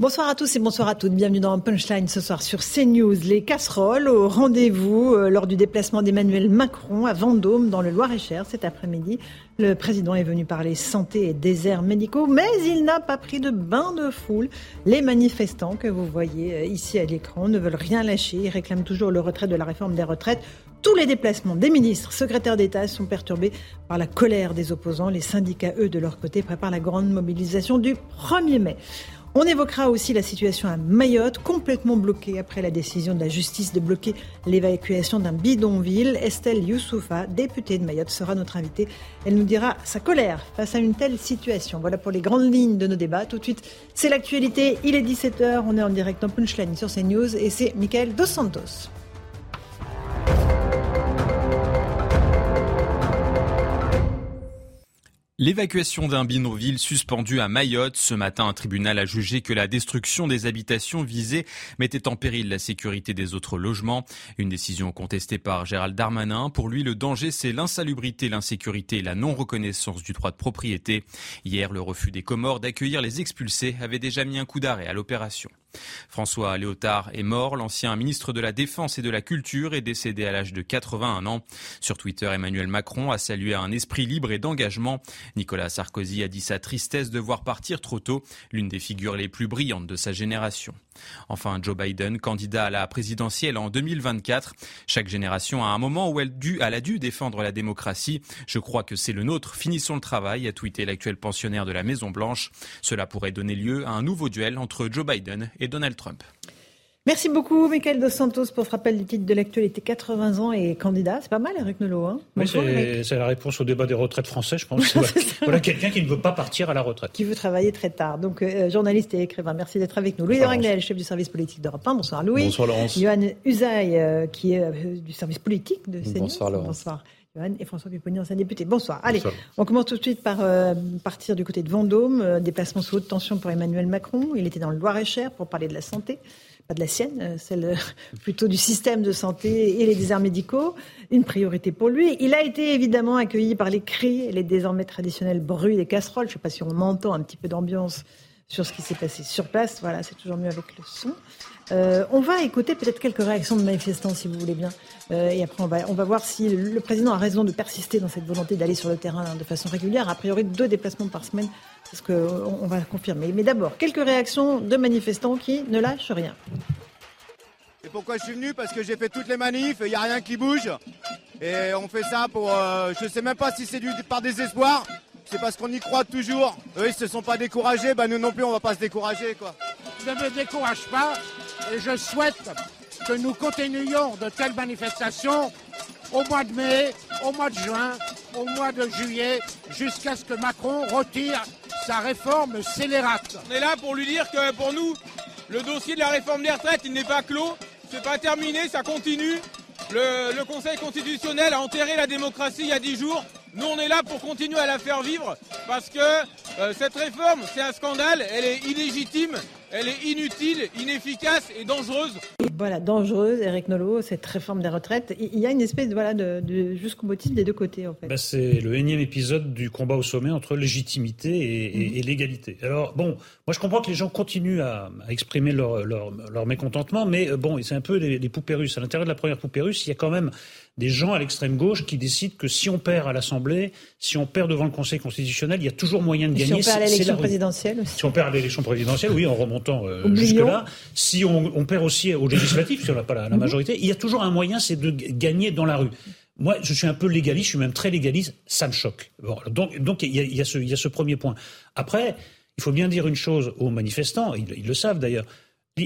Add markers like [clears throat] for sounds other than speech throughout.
Bonsoir à tous et bonsoir à toutes. Bienvenue dans Punchline ce soir sur CNews. Les casseroles au rendez-vous euh, lors du déplacement d'Emmanuel Macron à Vendôme dans le Loir-et-Cher cet après-midi. Le président est venu parler santé et déserts médicaux, mais il n'a pas pris de bain de foule. Les manifestants que vous voyez euh, ici à l'écran ne veulent rien lâcher. Ils réclament toujours le retrait de la réforme des retraites. Tous les déplacements des ministres, secrétaires d'État sont perturbés par la colère des opposants. Les syndicats, eux, de leur côté, préparent la grande mobilisation du 1er mai. On évoquera aussi la situation à Mayotte, complètement bloquée après la décision de la justice de bloquer l'évacuation d'un bidonville. Estelle Youssoufa, députée de Mayotte, sera notre invitée. Elle nous dira sa colère face à une telle situation. Voilà pour les grandes lignes de nos débats. Tout de suite, c'est l'actualité. Il est 17h. On est en direct en punchline sur CNews et c'est Michael Dos Santos. L'évacuation d'un bidonville suspendu à Mayotte. Ce matin, un tribunal a jugé que la destruction des habitations visées mettait en péril la sécurité des autres logements. Une décision contestée par Gérald Darmanin. Pour lui, le danger, c'est l'insalubrité, l'insécurité et la non-reconnaissance du droit de propriété. Hier, le refus des Comores d'accueillir les expulsés avait déjà mis un coup d'arrêt à l'opération. François Léotard est mort. L'ancien ministre de la Défense et de la Culture est décédé à l'âge de 81 ans. Sur Twitter, Emmanuel Macron a salué un esprit libre et d'engagement. Nicolas Sarkozy a dit sa tristesse de voir partir trop tôt l'une des figures les plus brillantes de sa génération. Enfin, Joe Biden, candidat à la présidentielle en 2024. Chaque génération a un moment où elle, a dû défendre la démocratie. Je crois que c'est le nôtre. Finissons le travail, a tweeté l'actuel pensionnaire de la Maison Blanche. Cela pourrait donner lieu à un nouveau duel entre Joe Biden et Donald Trump. Merci beaucoup, Michael Dos Santos, pour ce rappel du titre de l'actualité. 80 ans et candidat, c'est pas mal, Eric Nolot. Hein c'est la réponse au débat des retraites français, je pense. [laughs] voilà, quelqu'un qui ne veut pas partir à la retraite. Qui veut travailler très tard. Donc, euh, journaliste et écrivain, merci d'être avec nous. Louis de chef du service politique d'Europe 1. Bonsoir, Louis. Bonsoir, Laurence. Johan Usaï, euh, qui est euh, du service politique de CNews. Bonsoir, Laurence. Bonsoir. Johan et François Pupponi, ancien député. Bonsoir. Allez, on commence tout de suite par partir du côté de Vendôme. déplacement sous haute tension pour Emmanuel Macron. Il était dans le Loir-et-Cher pour parler de la santé pas de la sienne, euh, celle euh, [laughs] plutôt du système de santé et les déserts médicaux, une priorité pour lui. Il a été évidemment accueilli par les cris les désormais traditionnels bruits des casseroles. Je ne sais pas si on entend un petit peu d'ambiance sur ce qui s'est passé sur place. Voilà, c'est toujours mieux avec le son. Euh, on va écouter peut-être quelques réactions de manifestants, si vous voulez bien. et après, on va, on va voir si le président a raison de persister dans cette volonté d'aller sur le terrain de façon régulière. A priori, deux déplacements par semaine, parce qu'on on va confirmer. Mais d'abord, quelques réactions de manifestants qui ne lâchent rien. Et pourquoi je suis venu? Parce que j'ai fait toutes les manifs, il n'y a rien qui bouge. Et on fait ça pour... Euh, je ne sais même pas si c'est par désespoir. C'est parce qu'on y croit toujours. Eux, ils se sont pas découragés, bah nous non plus, on va pas se décourager. quoi. Je ne me décourage pas et je souhaite que nous continuions de telles manifestations au mois de mai, au mois de juin, au mois de juillet, jusqu'à ce que Macron retire sa réforme scélérate. On est là pour lui dire que pour nous, le dossier de la réforme des retraites, il n'est pas clos, c'est pas terminé, ça continue. Le, Conseil constitutionnel a enterré la démocratie il y a dix jours. Nous, on est là pour continuer à la faire vivre parce que euh, cette réforme, c'est un scandale, elle est illégitime, elle est inutile, inefficace et dangereuse. Voilà, dangereuse, Eric Nolot, cette réforme des retraites. Il y a une espèce voilà, de, jusqu'au motif des deux côtés, en fait. Bah, c'est le énième épisode du combat au sommet entre légitimité et, mhm. légalité. Alors, bon, moi je comprends que les gens continuent à, exprimer leur, leur, mécontentement, mais euh, bon, c'est un peu les, les poupées russes. À l'intérieur de la première poupée russe, il y a quand même des gens à l'extrême gauche qui décident que si on perd à l'Assemblée, si on perd devant le Conseil constitutionnel, il y a toujours moyen de gagner. Si on perd à l'élection présidentielle aussi. Si on perd à l'élection présidentielle, oui, en remontant euh, jusque-là. Si on, perd aussi aux législatives, si on n'a pas la, mhm. majorité, il y a toujours un moyen, c'est de gagner dans la rue. Moi, je suis un peu légaliste, je suis même très légaliste, ça me choque. donc, donc il, y a, ce, il y a ce premier point. Après, il faut bien dire une chose aux manifestants, ils le savent d'ailleurs,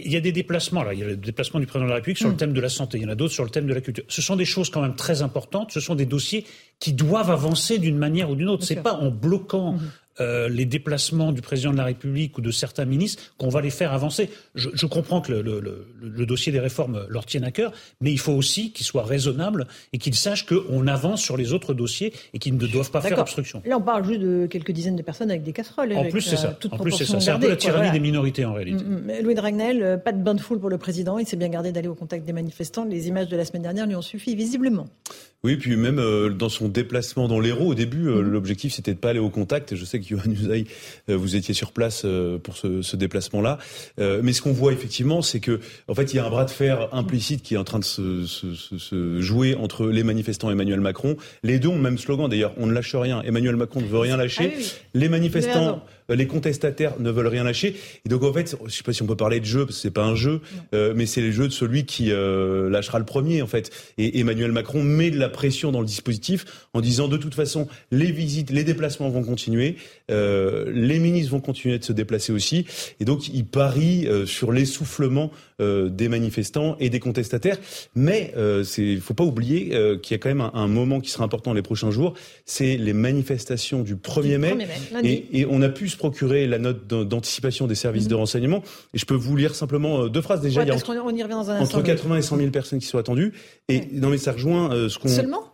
il y a des déplacements, là. il y a le déplacement du président de la République sur le mm. thème de la santé, il y en a d'autres sur le thème de la culture. Ce sont des choses quand même très importantes, ce sont des dossiers qui doivent avancer d'une manière ou d'une autre. C'est pas en bloquant mm-hmm. Euh, les déplacements du président de la République ou de certains ministres qu'on va les faire avancer. Je, je comprends que le, le, le, le, dossier des réformes leur tienne à cœur, mais il faut aussi qu'ils soient raisonnables et qu'ils sachent qu'on avance sur les autres dossiers et qu'ils ne doivent pas faire obstruction. Là, on parle juste de quelques dizaines de personnes avec des casseroles. En plus, c'est ça. En plus, c'est ça. C'est un peu la tyrannie des minorités en réalité. Mm, mm. Louis Dragnel, euh, pas de bain de foule pour le président. Il s'est bien gardé d'aller au contact des manifestants. Les images de la semaine dernière lui ont suffi visiblement. Oui, puis même euh, dans son déplacement dans l'Hérault, au début, euh, mm. l'objectif c'était de pas aller au contact. Je sais que Johan Usaï, vous étiez sur place pour ce, ce déplacement-là. mais ce qu'on voit effectivement, c'est que en fait, il y a un bras de fer implicite qui est en train de se, se, se jouer entre les manifestants et Emmanuel Macron. Les deux ont le même slogan d'ailleurs. On ne lâche rien. Emmanuel Macron ne veut rien lâcher. Ah les manifestants euh, les contestataires ne veulent rien lâcher. Et donc en fait, je sais pas si on peut parler de jeu parce que c'est pas un jeu, euh, mais c'est le jeu de celui qui euh, lâchera le premier en fait. Et Emmanuel Macron met de la pression dans le dispositif en disant de toute façon les visites, les déplacements vont continuer, les ministres vont continuer de se déplacer aussi. Et donc il parie sur l'essoufflement des manifestants et des contestataires. Mais il faut pas oublier qu'il y a quand même un, moment qui sera important les prochains jours, c'est les manifestations du 1er mai. et, et on a pu procurer la note d'anticipation des services de mhm. renseignement. Et je peux vous lire simplement euh, deux phrases déjà. il y a entre, on y revient dans un entre 80 et 100 000 personnes qui sont attendues. Et non, mais ça rejoint euh, ce qu'on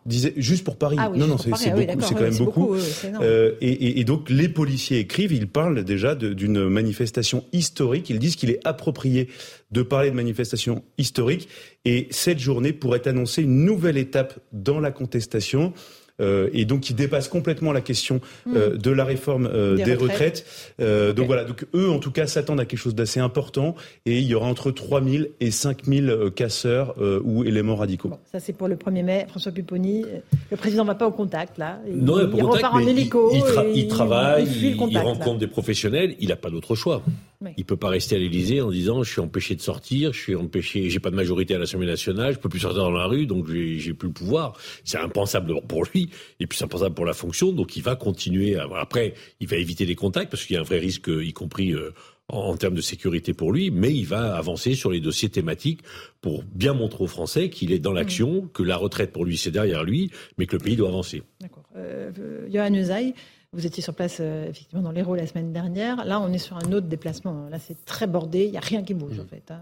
disait juste pour Paris. Ah non, non, c'est ah beaucoup, c'est quand même beaucoup. euh, et, et, et, donc les policiers écrivent, ils parlent déjà d'une manifestation historique. Ils disent qu'il est approprié de parler de manifestation historique. Et cette journée pourrait annoncer une nouvelle étape dans la contestation. Euh, et donc qui dépasse complètement la question euh, hmm. de la réforme euh, des, retraites. Donc voilà, donc eux en tout cas s'attendent à quelque chose d'assez important et il y aura entre 3000 et 5000 casseurs ou éléments radicaux. ça c'est pour le 1er mai. François Pupponi, le président ne va pas au contact là. Il, non, il, repart en hélico. Il, travaille, il, rencontre des professionnels, il n'a pas d'autre choix. Il Il peut pas rester à l'Élysée en disant je suis empêché de sortir, je suis empêché, j'ai pas de majorité à l'Assemblée nationale, je peux plus sortir dans la rue, donc j'ai plus le pouvoir. C'est impensable pour lui et puis c'est impensable pour la fonction. Donc il va continuer. À... Après, il va éviter les contacts parce qu'il y a un vrai risque, y compris euh, en, termes de sécurité pour lui, mais il va avancer sur les dossiers thématiques pour bien montrer aux Français qu'il est dans l'action, que la retraite pour lui c'est derrière lui, mais que le pays doit avancer. D'accord. Euh, Johan Usaï, vous étiez sur place euh, effectivement dans l'Hérault la semaine dernière. Là, on est sur un autre déplacement. Là, c'est très bordé. Il n'y a rien qui bouge, mmh. en fait. Hein.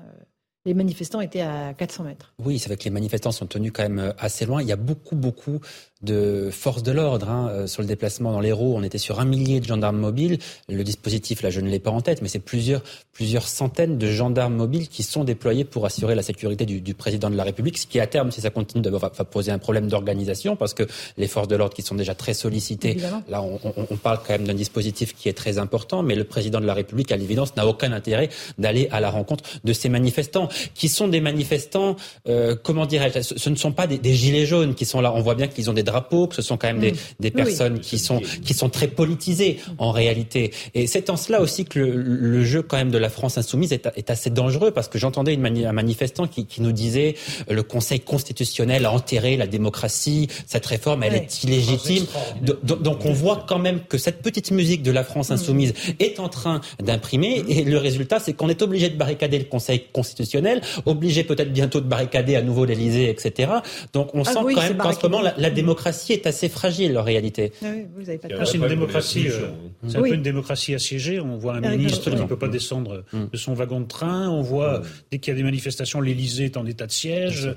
Les manifestants étaient à 400 mètres. Oui, c'est vrai que les manifestants sont tenus quand même euh, assez loin. Il y a beaucoup, beaucoup de forces de l'ordre hein, euh, sur le déplacement dans l'Hérault. On était sur un millier de gendarmes mobiles. Le dispositif, là, je ne l'ai pas en tête, mais c'est plusieurs, plusieurs centaines de gendarmes mobiles qui sont déployés pour assurer la sécurité du, du président de la République, ce qui à terme, si ça continue, va, va poser un problème d'organisation parce que les forces de l'ordre qui sont déjà très sollicitées, là, on, on, on, parle quand même d'un dispositif qui est très important, mais le président de la République, à l'évidence, n'a aucun intérêt d'aller à la rencontre de ces manifestants, qui sont des manifestants, euh, comment dirais-je, ce ne sont pas des, des gilets jaunes qui sont là. On voit bien qu'ils ont des drapeaux, que ce sont quand même des, mm. des personnes qui sont qui sont très politisées en réalité. Et c'est en cela aussi que le, le, jeu quand même de la France insoumise est, est assez dangereux parce que j'entendais une un manifestant qui, qui, nous disait euh, le Conseil constitutionnel a enterré la démocratie, cette réforme elle est illégitime. donc on voit quand même que cette petite musique de la France mm. insoumise est en train d'imprimer et le résultat c'est qu'on est obligé de barricader le Conseil constitutionnel, obligé peut-être bientôt de barricader à nouveau l'Élysée, etc. Donc on ah sent quand même qu'en ce moment la, la démocratie démocratie est assez fragile en réalité. Ah c'est une démocratie, euh, c'est un peu une démocratie assiégée. On voit un ministre qui ne peut pas descendre mm. de son wagon de train. On voit mm. dès qu'il y a des manifestations, l'Élysée est en état de siège.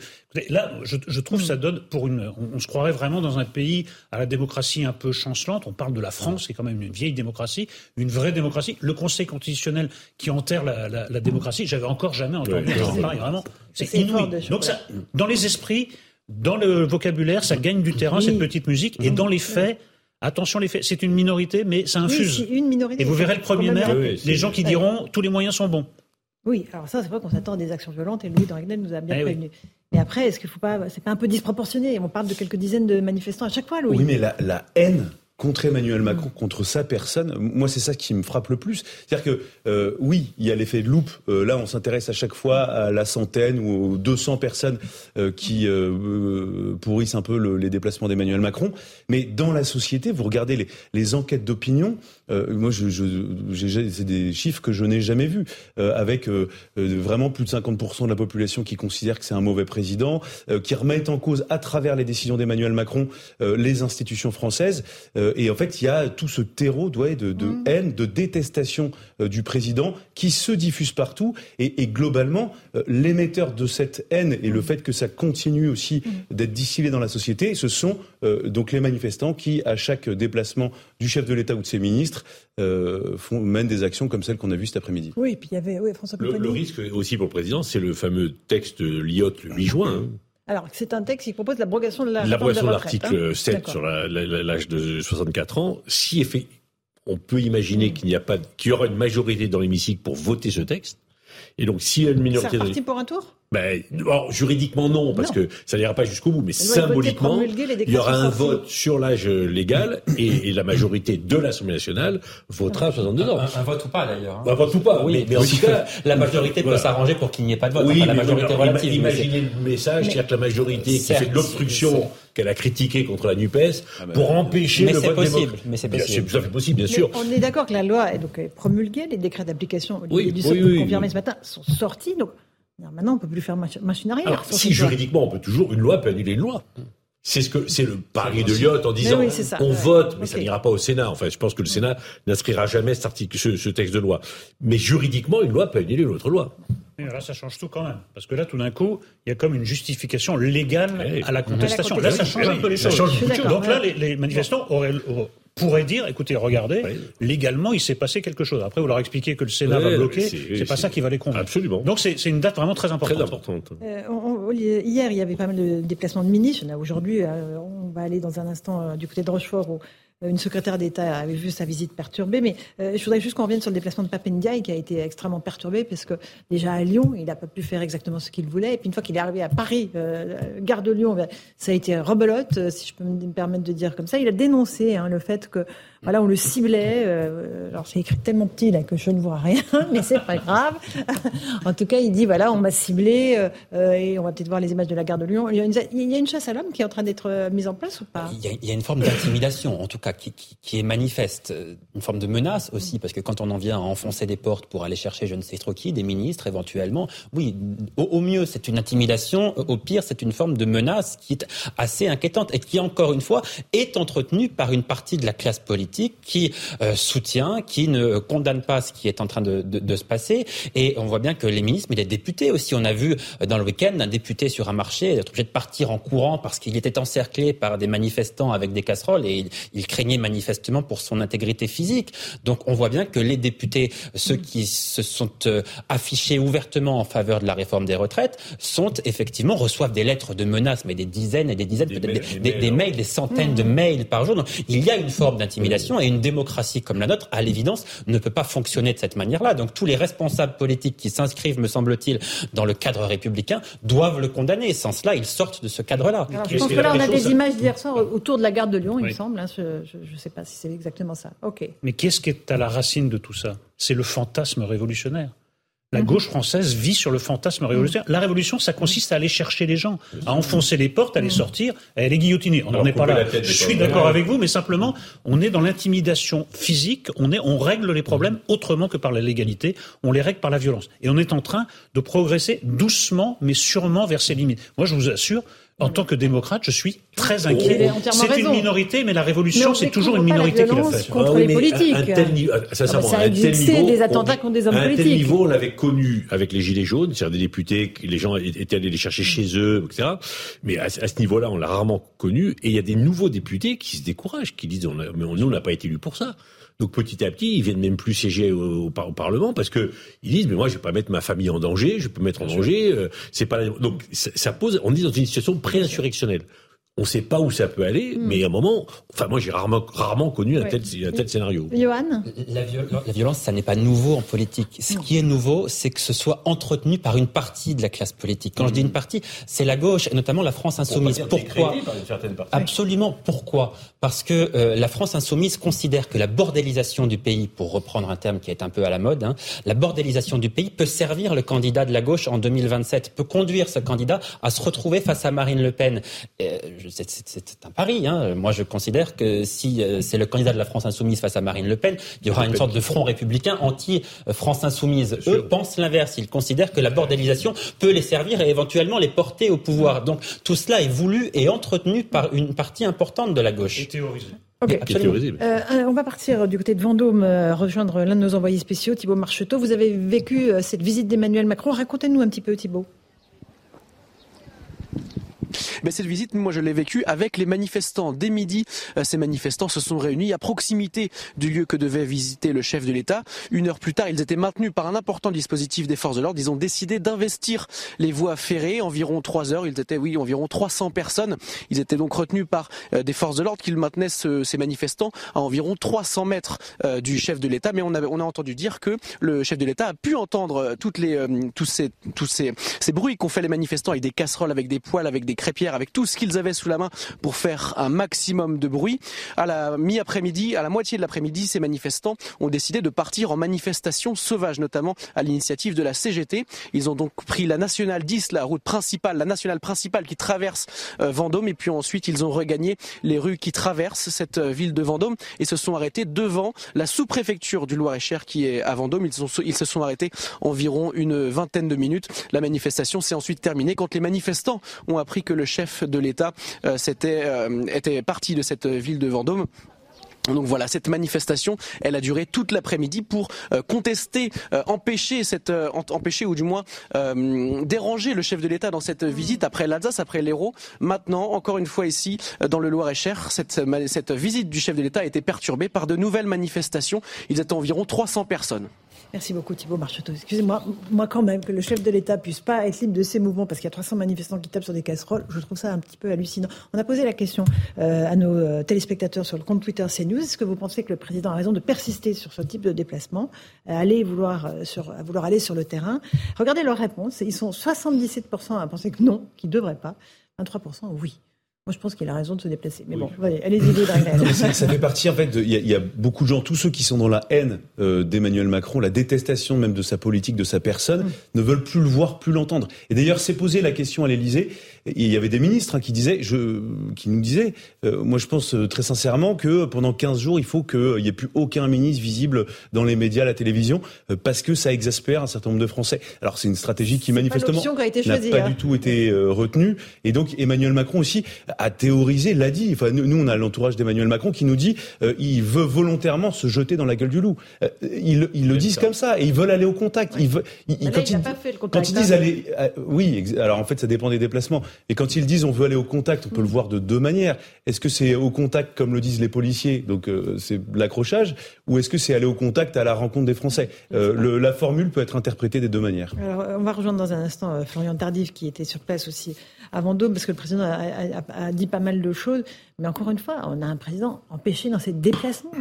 Là, je, je trouve que mm. ça donne pour une. On, se croirait vraiment dans un pays à la démocratie un peu chancelante. On parle de la France, qui est quand même une vieille démocratie, une vraie démocratie. Le Conseil constitutionnel qui enterre la, la, la démocratie, j'avais encore jamais entendu parler. Vraiment, c'est inouï. Donc ça, dans les esprits dans le vocabulaire, ça gagne du terrain, cette petite musique, et dans les faits, Attention, les faits, c'est une minorité, mais ça infuse. une minorité. Et vous verrez le premier mai, les gens qui diront tous les moyens sont bons. Oui, alors ça, c'est vrai qu'on s'attend à des actions violentes, et Louis Dragnel nous a bien eh prévenu. Mais après, est-ce qu'il faut pas, c'est pas un peu disproportionné On parle de quelques dizaines de manifestants à chaque fois, Louis? Oui, mais la, la haine contre Emmanuel Macron, contre sa personne, moi c'est ça qui me frappe le plus. C'est-à-dire que euh, oui, il y a l'effet de loupe. Euh, là, on s'intéresse à chaque fois à la centaine ou aux 200 personnes euh, qui pourrissent un peu le, les déplacements d'Emmanuel Macron. Mais dans la société, vous regardez les, les enquêtes d'opinion. Moi, je, je, c'est des chiffres que je n'ai jamais vus, avec vraiment plus de 50% de la population qui considère que c'est un mauvais président, qui remettent en cause à travers les décisions d'Emmanuel Macron les institutions françaises et en fait, il y a tout ce terreau de, de mm. haine, de détestation du président qui se diffuse partout. Et, et globalement, l'émetteur de cette haine et le mm. fait que ça continue aussi mm. d'être distillé dans la société, ce sont donc les manifestants qui, à chaque déplacement du chef de l'État ou de ses ministres, font, mènent des actions comme celles qu'on a vues cet après-midi. Oui, puis il y avait oui, François le, le, risque aussi pour le président, c'est le fameux texte Lyotte le 8 juin. Hein. Alors, c'est un texte qui propose l'abrogation de L'abrogation de l'article 7 hein. sur l'âge de 64 ans. Si on peut imaginer qu'il n'y a pas, qu'il y aura une majorité dans l'hémicycle pour voter ce texte. Et donc, si y a une minorité. C'est parti pour un tour? Ben, juridiquement non, parce que ça n'ira pas jusqu'au bout, mais symboliquement, il y aura un vote sur l'âge légal et, la majorité de l'Assemblée nationale votera à 62 ans. Un, vote ou pas d'ailleurs. Hein. Un vote ou pas, oui. Mais, en tout cas, la majorité peut s'arranger pour qu'il n'y ait pas de vote. Oui, la majorité relative. Imaginez le message, c'est-à-dire que la majorité qui fait de l'obstruction qu'elle a critiqué contre la Nupes ah ben, pour empêcher le vote possible. Mais c'est possible. Fait possible, bien sûr. On est d'accord que la loi est donc promulguée, les décrets d'application oui, du oui, confirmé ce matin sont sortis. Donc maintenant, on ne peut plus faire machine arrière. si juridiquement, on peut toujours, une loi peut annuler une loi. C'est ce que c'est le pari de Lyotte en disant on vote, mais ça n'ira pas au Sénat. Enfin, je pense que le Sénat n'inscrira jamais cet article, ce, texte de loi. Mais juridiquement, une loi peut annuler une autre loi. Et là, ça change tout quand même, parce que là, tout d'un coup, il y a comme une justification légale à la contestation. Là, ça change un peu les choses. Donc là, les, les manifestants auraient, pourrait dire, écoutez, regardez, légalement, il s'est passé quelque chose. Après, vous leur expliquez que le Sénat va bloquer, c'est pas ça qui va les convaincre. Absolument. Donc c'est une date vraiment très importante. Très importante. Euh, hier, il y avait pas mal de déplacements de ministres. Aujourd'hui, euh, on va aller dans un instant euh, du côté de Rochefort où une secrétaire d'État avait vu sa visite perturbée. Mais euh, je voudrais juste qu'on revienne sur le déplacement de Papendiaï qui a été extrêmement perturbé parce que déjà à Lyon, il n'a pas pu faire exactement ce qu'il voulait. Et puis une fois qu'il est arrivé à Paris, euh, gare de Lyon, ça a été rebelote, euh, si je peux me permettre de dire comme ça. Il a dénoncé hein, le fait que voilà, on le ciblait. Euh, alors c'est écrit tellement petit que je ne vois rien, [laughs] mais c'est pas grave. [laughs] en tout cas, il dit voilà, on m'a ciblé euh, et on va peut-être voir les images de la gare de Lyon. Il y a une, chasse à l'homme qui est en train d'être euh, mise en place ou pas? Il y, a, une forme d'intimidation, en tout cas, qui, est manifeste, une forme de menace aussi, parce que quand on en vient à enfoncer des portes pour aller chercher je ne sais trop qui, des ministres éventuellement, oui, au mieux c'est une intimidation, au pire c'est une forme de menace qui est assez inquiétante et qui encore une fois est entretenue par une partie de la classe politique qui euh, soutient, qui ne condamne pas ce qui est en train de, de, de, se passer. Et on voit bien que les ministres, mais les députés aussi, on a vu euh, dans le week-end un député sur un marché être obligé de partir en courant parce qu'il était encerclé par des manifestants avec des casseroles et il, il, craignait manifestement pour son intégrité physique. Donc on voit bien que les députés, ceux qui se sont euh, affichés ouvertement en faveur de la réforme des retraites, sont effectivement reçoivent des lettres de menaces, mais des dizaines et des dizaines, des, peut-être des, des, mails, des centaines de mails par jour. Donc il y a une forme d'intimidation et une démocratie comme la nôtre, à l'évidence, ne peut pas fonctionner de cette manière-là. Donc tous les responsables politiques qui s'inscrivent, me semble-t-il, dans le cadre républicain, doivent le condamner. Sans cela, ils sortent de ce cadre-là. Je pense que là, on a des images d'hier soir autour de la gare de Lyon, il me semble. Hein, je ne sais pas si c'est exactement ça. Ok. Mais qu'est-ce qui est à la racine de tout ça? C'est le fantasme révolutionnaire. La mhm. gauche française vit sur le fantasme révolutionnaire. La révolution, ça consiste à aller chercher les gens, à enfoncer les portes, à les mhm. sortir, à les guillotiner. On n'en est pas là. Je suis d'accord avec vous, mais simplement, on est dans l'intimidation physique. On est, on règle les problèmes autrement que par la légalité. On les règle par la violence. Et on est en train de progresser doucement, mais sûrement vers ces limites. Moi, je vous assure, en tant que démocrate, je suis très inquiet. C'est une minorité, mais la révolution, c'est toujours une minorité qui l'a fait. Contre ah les politiques. Un tel, niveau, ça, ça, a des attentats contre des hommes politiques. À un tel niveau, on l'avait connu avec les Gilets jaunes, c'est-à-dire des députés, les gens étaient allés les chercher chez eux, etc. Mais à, ce niveau-là, on l'a rarement connu. Et il y a des nouveaux députés qui se découragent, qui disent, mais nous, on n'a pas été élus pour ça. Donc petit à petit, ils viennent même plus siéger au, Parlement parce que ils disent mais moi je vais pas mettre ma famille en danger, je peux mettre en danger. Euh, c'est pas donc ça, pose. On est dans une situation pré-insurrectionnelle. On ne sait pas où ça peut aller, hmm. mais à un moment, enfin moi j'ai rarement, rarement connu un, tel, un tel scénario. Johan la, la, violence, ça n'est pas nouveau en politique. Ce qui est nouveau, c'est que ce soit entretenu par une partie de la classe politique. Quand je dis une partie, c'est la gauche, et notamment la France insoumise. Pourquoi Absolument. Pourquoi? Parce que euh, la France insoumise considère que la bordélisation du pays, pour reprendre un terme qui est un peu à la mode, hein, la bordélisation du pays peut servir le candidat de la gauche en 2027, peut conduire ce candidat à se retrouver face à Marine Le Pen. Euh, c'est un pari. Hein. Moi, je considère que si euh, c'est le candidat de la France insoumise face à Marine Le Pen, il y aura une sorte de front républicain anti-France insoumise. Eux pensent l'inverse. Ils considèrent que la bordélisation peut les servir et éventuellement les porter au pouvoir. Donc tout cela est voulu et entretenu par une partie importante de la gauche. Et théorisé. on va partir du côté de Vendôme, rejoindre l'un de nos envoyés spéciaux, Thibault Marcheteau. Vous avez vécu cette visite d'Emmanuel Macron. Racontez-nous un petit peu, Thibault. Mais cette visite, moi, je l'ai vécue avec les manifestants. Dès midi, euh, ces manifestants se sont réunis à proximité du lieu que devait visiter le chef de l'État. Une heure plus tard, ils étaient maintenus par un important dispositif des forces de l'ordre. Ils ont décidé d'investir les voies ferrées. Environ trois heures. Ils étaient, oui, environ 300 personnes. Ils étaient donc retenus par euh, des forces de l'ordre qui maintenaient ces manifestants à environ 300 mètres euh, du chef de l'État. Mais on a, entendu dire que le chef de l'État a pu entendre toutes les, tous ces, ces, bruits qu'ont fait les manifestants avec des casseroles, avec des poêles, avec des crêpières, avec tout ce qu'ils avaient sous la main pour faire un maximum de bruit. À la mi-après-midi, à la moitié de l'après-midi, ces manifestants ont décidé de partir en manifestation sauvage, notamment à l'initiative de la CGT. Ils ont donc pris la nationale 10, la route principale, la nationale principale qui traverse euh, Vendôme, et puis ensuite ils ont regagné les rues qui traversent cette euh, ville de Vendôme et se sont arrêtés devant la sous-préfecture du Loir-et-Cher qui est à Vendôme. Ils, ils se sont arrêtés environ une vingtaine de minutes. La manifestation s'est ensuite terminée quand les manifestants ont appris que le chef de l'État euh, euh, était parti de cette ville de Vendôme. Donc voilà, cette manifestation, elle a duré toute l'après-midi pour euh, contester, empêcher cette, empêcher ou du moins déranger le chef de l'État dans cette visite après l'Alsace, après l'Hérault. Maintenant, encore une fois ici, dans le Loir-et-Cher, cette, cette visite du chef de l'État a été perturbée par de nouvelles manifestations. Ils étaient environ 300 personnes. Merci beaucoup Thibault Marcheteau. Excusez-moi, moi quand même, que le chef de l'État puisse pas être libre de ses mouvements parce qu'il y a 300 manifestants qui tapent sur des casseroles, je trouve ça un petit peu hallucinant. On a posé la question euh, à nos euh, téléspectateurs sur le compte Twitter CNews. Est-ce que vous pensez que le président a raison de persister sur ce type de déplacement, à aller vouloir, euh, sur, vouloir aller sur le terrain? Regardez leur réponse. Ils sont 77% à penser que non, qu'ils ne devraient pas, 23% oui. Moi, je pense qu'il a raison de se déplacer. Mais bon, allez-y, ça, ça fait partie, en fait, il y, a beaucoup de gens, tous ceux qui sont dans la haine euh, d'Emmanuel Macron, la détestation même de sa politique, de sa personne, mm. ne veulent plus le voir, plus l'entendre. Et d'ailleurs, s'est posé la question à l'Élysée. Il y avait des ministres hein, qui disaient, je, qui nous disaient, euh, moi je pense euh, très sincèrement que pendant 15 jours, il faut qu'il n'y ait plus aucun ministre visible dans les médias, la télévision, parce que ça exaspère un certain nombre de Français. Alors c'est une stratégie qui manifestement n'a pas hein. du tout été retenue. Et donc Emmanuel Macron aussi a théorisé, l'a dit. Enfin, nous, on a l'entourage d'Emmanuel Macron qui nous dit euh, il veut volontairement se jeter dans la gueule du loup. Euh, ils, ils le disent comme ça et ils veulent aller au contact. Ils veulent, quand, ils, quand ils disent aller, euh, oui, alors en fait, ça dépend des déplacements. Et quand ils disent on veut aller au contact, on peut le voir de deux manières. Est-ce que c'est au contact comme le disent les policiers, donc c'est l'accrochage, ou est-ce que c'est aller au contact à la rencontre des Français? Le, La formule peut être interprétée des deux manières. Alors, on va rejoindre dans un instant Florian Tardif qui était sur place aussi avant Vendôme parce que le président a dit pas mal de choses. Mais encore une fois, on a un président empêché dans ses déplacements.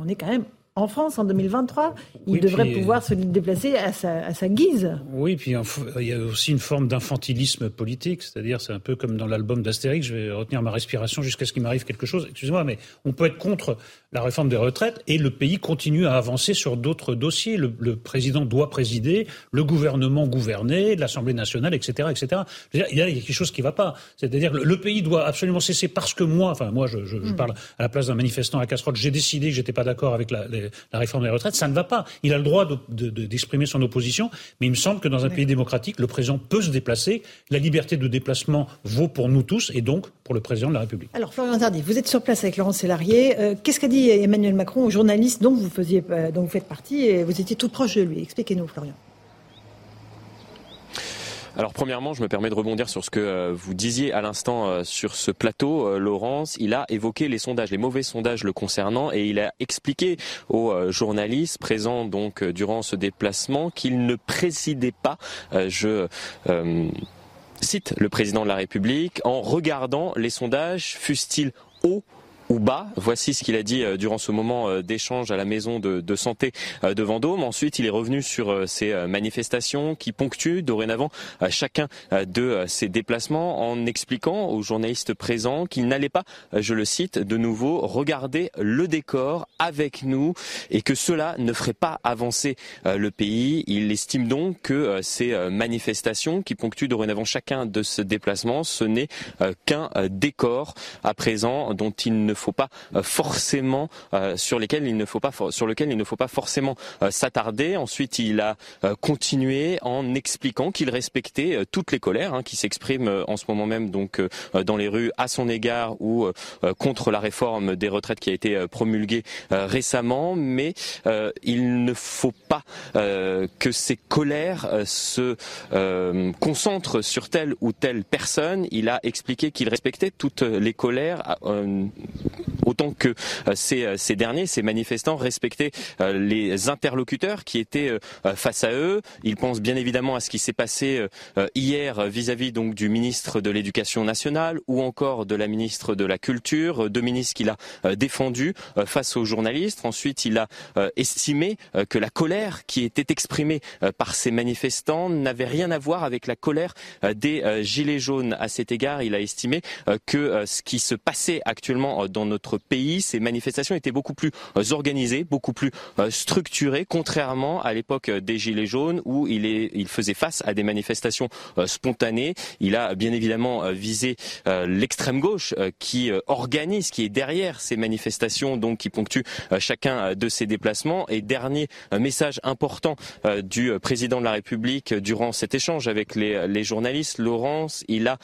On est quand même en France en 2023. Il devrait pouvoir se déplacer à sa, guise. Oui, puis il y a aussi une forme d'infantilisme politique, c'est-à-dire c'est un peu comme dans l'album d'Astérix, je vais retenir ma respiration jusqu'à ce qu'il m'arrive quelque chose. Excusez-moi, mais on peut être contre la réforme des retraites et le pays continue à avancer sur d'autres dossiers. Le, président doit présider, le gouvernement gouverner, l'Assemblée nationale, etc., etc. il y a quelque chose qui ne va pas. C'est-à-dire le, le pays doit absolument cesser parce que moi, enfin moi, je, je, hmm. parle à la place d'un manifestant à casserole, j'ai décidé que j'étais pas d'accord avec la, la réforme des retraites, ça ne va pas. Il a le droit d'exprimer son opposition, mais il me semble que dans un pays démocratique, le président peut se déplacer. La liberté de déplacement vaut pour nous tous et donc pour le président de la République. Alors Florian Tardy, vous êtes sur place avec Laurent Sélarié. Euh, qu'est-ce qu'a dit Emmanuel Macron aux journalistes dont vous, faisiez, euh, dont vous faites partie et vous étiez tout proche de lui? Expliquez-nous, Florian. Alors premièrement, je me permets de rebondir sur ce que euh, vous disiez à l'instant sur ce plateau, Laurence. Il a évoqué les sondages, les mauvais sondages le concernant, et il a expliqué aux journalistes présents donc durant ce déplacement qu'il ne présidait pas. je cite le président de la République en regardant les sondages, fussent-ils hauts ou bas. Voici ce qu'il a dit euh, durant ce moment euh, d'échange à la maison de, santé euh, de Vendôme. Ensuite, il est revenu sur ces manifestations qui ponctuent dorénavant chacun de ses déplacements en expliquant aux journalistes présents qu'il n'allait pas, je le cite, de nouveau regarder le décor avec nous et que cela ne ferait pas avancer le pays. Il estime donc que ces manifestations qui ponctuent dorénavant chacun de ses déplacements, ce n'est qu'un décor à présent dont il ne ne faut pas forcément sur lesquels il ne faut pas sur lequel il ne faut pas forcément s'attarder. Ensuite, il a continué en expliquant qu'il respectait toutes les colères hein, qui s'expriment en ce moment même donc dans les rues à son égard ou contre la réforme des retraites qui a été promulguée récemment, mais il ne faut pas que ces colères se concentrent sur telle ou telle personne. Il a expliqué qu'il respectait toutes les colères euh, autant que euh, ces, euh, ces, derniers, ces manifestants respectaient les interlocuteurs qui étaient face à eux. Il pense bien évidemment à ce qui s'est passé hier vis-à-vis donc du ministre de l'Éducation nationale ou encore de la ministre de la Culture, deux ministres qu'il a défendus face aux journalistes. Ensuite, il a estimé que la colère qui était exprimée par ces manifestants n'avait rien à voir avec la colère des gilets jaunes. À cet égard, il a estimé que ce qui se passait actuellement dans notre pays, ces manifestations étaient beaucoup plus euh, organisées, beaucoup plus euh, structurées, contrairement à l'époque euh, des Gilets jaunes où il, est, il faisait face à des manifestations spontanées. Il a bien évidemment visé l'extrême gauche qui organise, qui est derrière ces manifestations, donc qui ponctue chacun de ces déplacements. Et dernier message important du président de la République durant cet échange avec les, les journalistes, Laurence, il a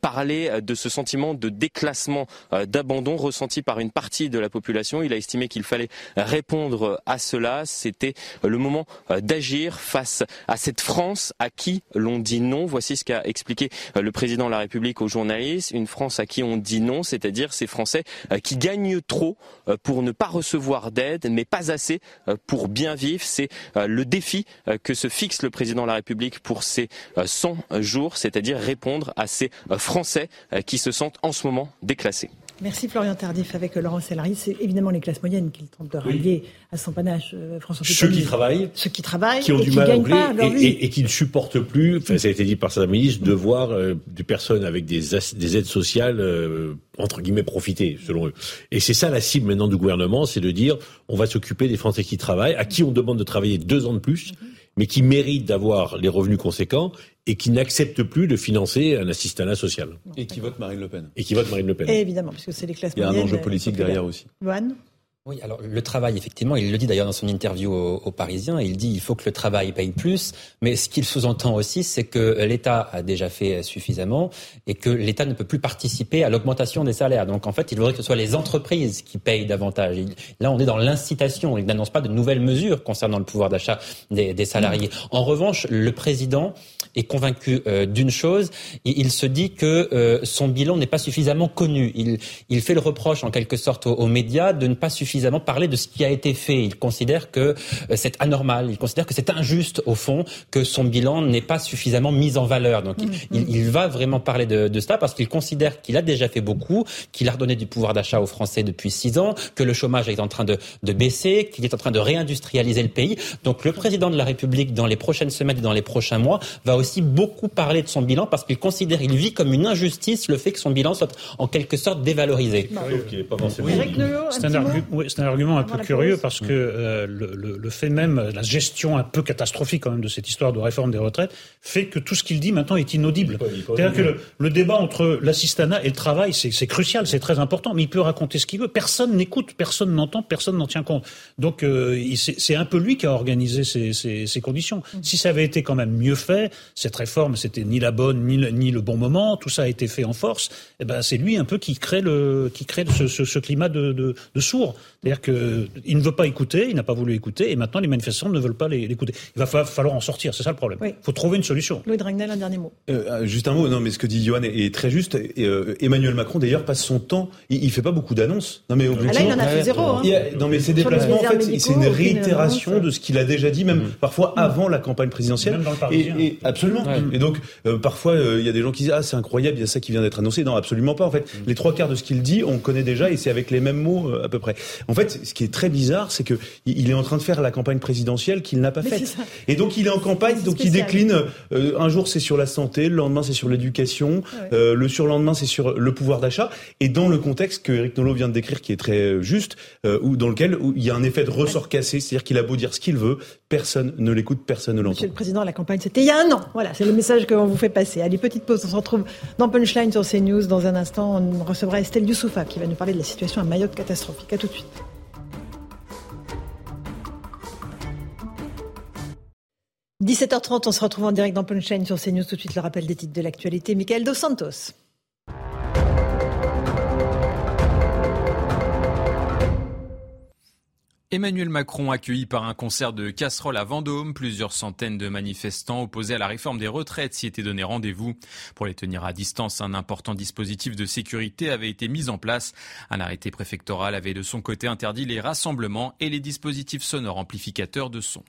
parlé de ce sentiment de déclassement, d'abandon ressenti par une partie de la population. Il a estimé qu'il fallait répondre à cela. C'était le moment d'agir face à cette France à qui l'on dit non. Voici ce qu'a expliqué le président de la République aux journalistes. Une France à qui on dit non, c'est-à-dire ces Français qui gagnent trop pour ne pas recevoir d'aide, mais pas assez pour bien vivre. C'est le défi que se fixe le président de la République pour ces 100 jours, c'est-à-dire répondre à ces Français qui se sentent en ce moment déclassés. Merci Florian Tardif avec Laurent Sellary. C'est évidemment les classes moyennes qu'il tente de rallier à son panache, euh, François Ceux qui travaillent. Ceux qui travaillent. Qui ont et du qui mal à pas et, et, qui ne supportent plus, enfin, ça a été dit par sa ministre, de voir euh, des personnes avec des, des aides sociales, euh, entre guillemets, profiter, selon eux. Et c'est ça la cible maintenant du gouvernement, c'est de dire, on va s'occuper des Français qui travaillent, à qui on demande de travailler deux ans de plus. Mm-hmm mais qui méritent d'avoir les revenus conséquents et qui n'acceptent plus de financer un assistanat social. Et qui votent Marine Le Pen. Et qui votent Marine Le Pen. Et évidemment, puisque c'est les classes Il y a un enjeu politique derrière aussi. Oui, alors le travail, effectivement, il le dit d'ailleurs dans son interview aux, Parisiens, il dit il faut que le travail paye plus, mais ce qu'il sous-entend aussi, c'est que l'État a déjà fait suffisamment et que l'État ne peut plus participer à l'augmentation des salaires. Donc en fait, il faudrait que ce soit les entreprises qui payent davantage. là, on est dans l'incitation. Il n'annonce pas de nouvelles mesures concernant le pouvoir d'achat des, des, salariés. En revanche, le président est convaincu euh, d'une chose, il se dit que euh, son bilan n'est pas suffisamment connu. Il, il fait le reproche en quelque sorte aux, aux médias de ne pas suffisamment parler de ce qui a été fait. Il considère que euh, c'est anormal, il considère que c'est injuste au fond que son bilan n'est pas suffisamment mis en valeur. Donc il, mm-hmm. il, va vraiment parler de, de cela parce qu'il considère qu'il a déjà fait beaucoup, qu'il a redonné du pouvoir d'achat aux Français depuis six ans, que le chômage est en train de, de baisser, qu'il est en train de réindustrialiser le pays. Donc le président de la République, dans les prochaines semaines et dans les prochains mois, va aussi beaucoup parler de son bilan parce qu'il considère, il vit comme une injustice le fait que son bilan soit en quelque sorte dévalorisé. C'est un, argument un peu curieux parce que euh, le, le, fait même, la gestion un peu catastrophique quand même de cette histoire de réforme des retraites fait que tout ce qu'il dit maintenant est inaudible. C'est-à-dire que le, débat entre l'assistanat et le travail, c'est crucial, c'est très important, mais il peut raconter ce qu'il veut. Personne n'écoute, personne n'entend, personne n'en tient compte. Donc euh, c'est un peu lui qui a organisé ces, ces, ces conditions. Mm. Si ça avait été quand même mieux fait, cette réforme, c'était ni la bonne ni le, ni le bon moment, tout ça a été fait en force, eh ben c'est lui un peu qui crée le qui crée ce, ce, ce climat de, de, de sourd. C'est-à-dire qu'il ne veut pas écouter, il n'a pas voulu écouter, et maintenant les manifestants ne veulent pas l'écouter. Il va falloir en sortir, c'est ça le problème. Il faut trouver une solution. Louis Dragnel, un dernier mot. Euh, euh, juste un mot, non, mais ce que dit Johan est, très juste. Euh, Emmanuel Macron, d'ailleurs, passe son temps, il, ne fait pas beaucoup d'annonces. Non, mais ah là, il en a fait zéro. Hein. non, mais ses déplacements, en fait, c'est une réitération de ce qu'il a déjà dit, même mm. parfois avant la campagne présidentielle. Même dans le Parisien. Et, absolument. Et donc, parfois, il y a des gens qui disent, ah, c'est incroyable, il y a ça qui vient d'être annoncé. Non, absolument pas. En fait, mm. les trois quarts de ce qu'il dit, on connaît déjà, et c'est avec les mêmes mots à peu près. En fait, ce qui est très bizarre, c'est que il est en train de faire la campagne présidentielle qu'il n'a pas faite. Et donc il est en campagne, donc il décline. Euh, un jour c'est sur la santé, le lendemain c'est sur l'éducation, euh, le surlendemain c'est sur le pouvoir d'achat. Et dans le contexte que Eric Nolot vient de décrire, qui est très euh, juste, ou dans lequel où il y a un effet de ressort cassé, c'est-à-dire qu'il a beau dire ce qu'il veut, personne ne l'écoute, personne ne l'entend. Monsieur le Président, la campagne c'était il y a un an. Voilà, c'est le message qu'on vous fait passer. Allez, petite pause, on se retrouve dans Punchline sur CNews. Dans un instant, on recevra Estelle Youssoufa qui va nous parler de la situation à Mayotte catastrophique. À tout de suite. 17h30, on se retrouve en direct dans Punchline sur CNews. Tout de suite, le rappel des titres de l'actualité. Michael Dos Santos. Emmanuel Macron accueilli par un concert de casseroles à Vendôme. Plusieurs centaines de manifestants opposés à la réforme des retraites s'y étaient donné rendez-vous. Pour les tenir à distance, un important dispositif de sécurité avait été mis en place. Un arrêté préfectoral avait de son côté interdit les rassemblements et les dispositifs sonores amplificateurs de son.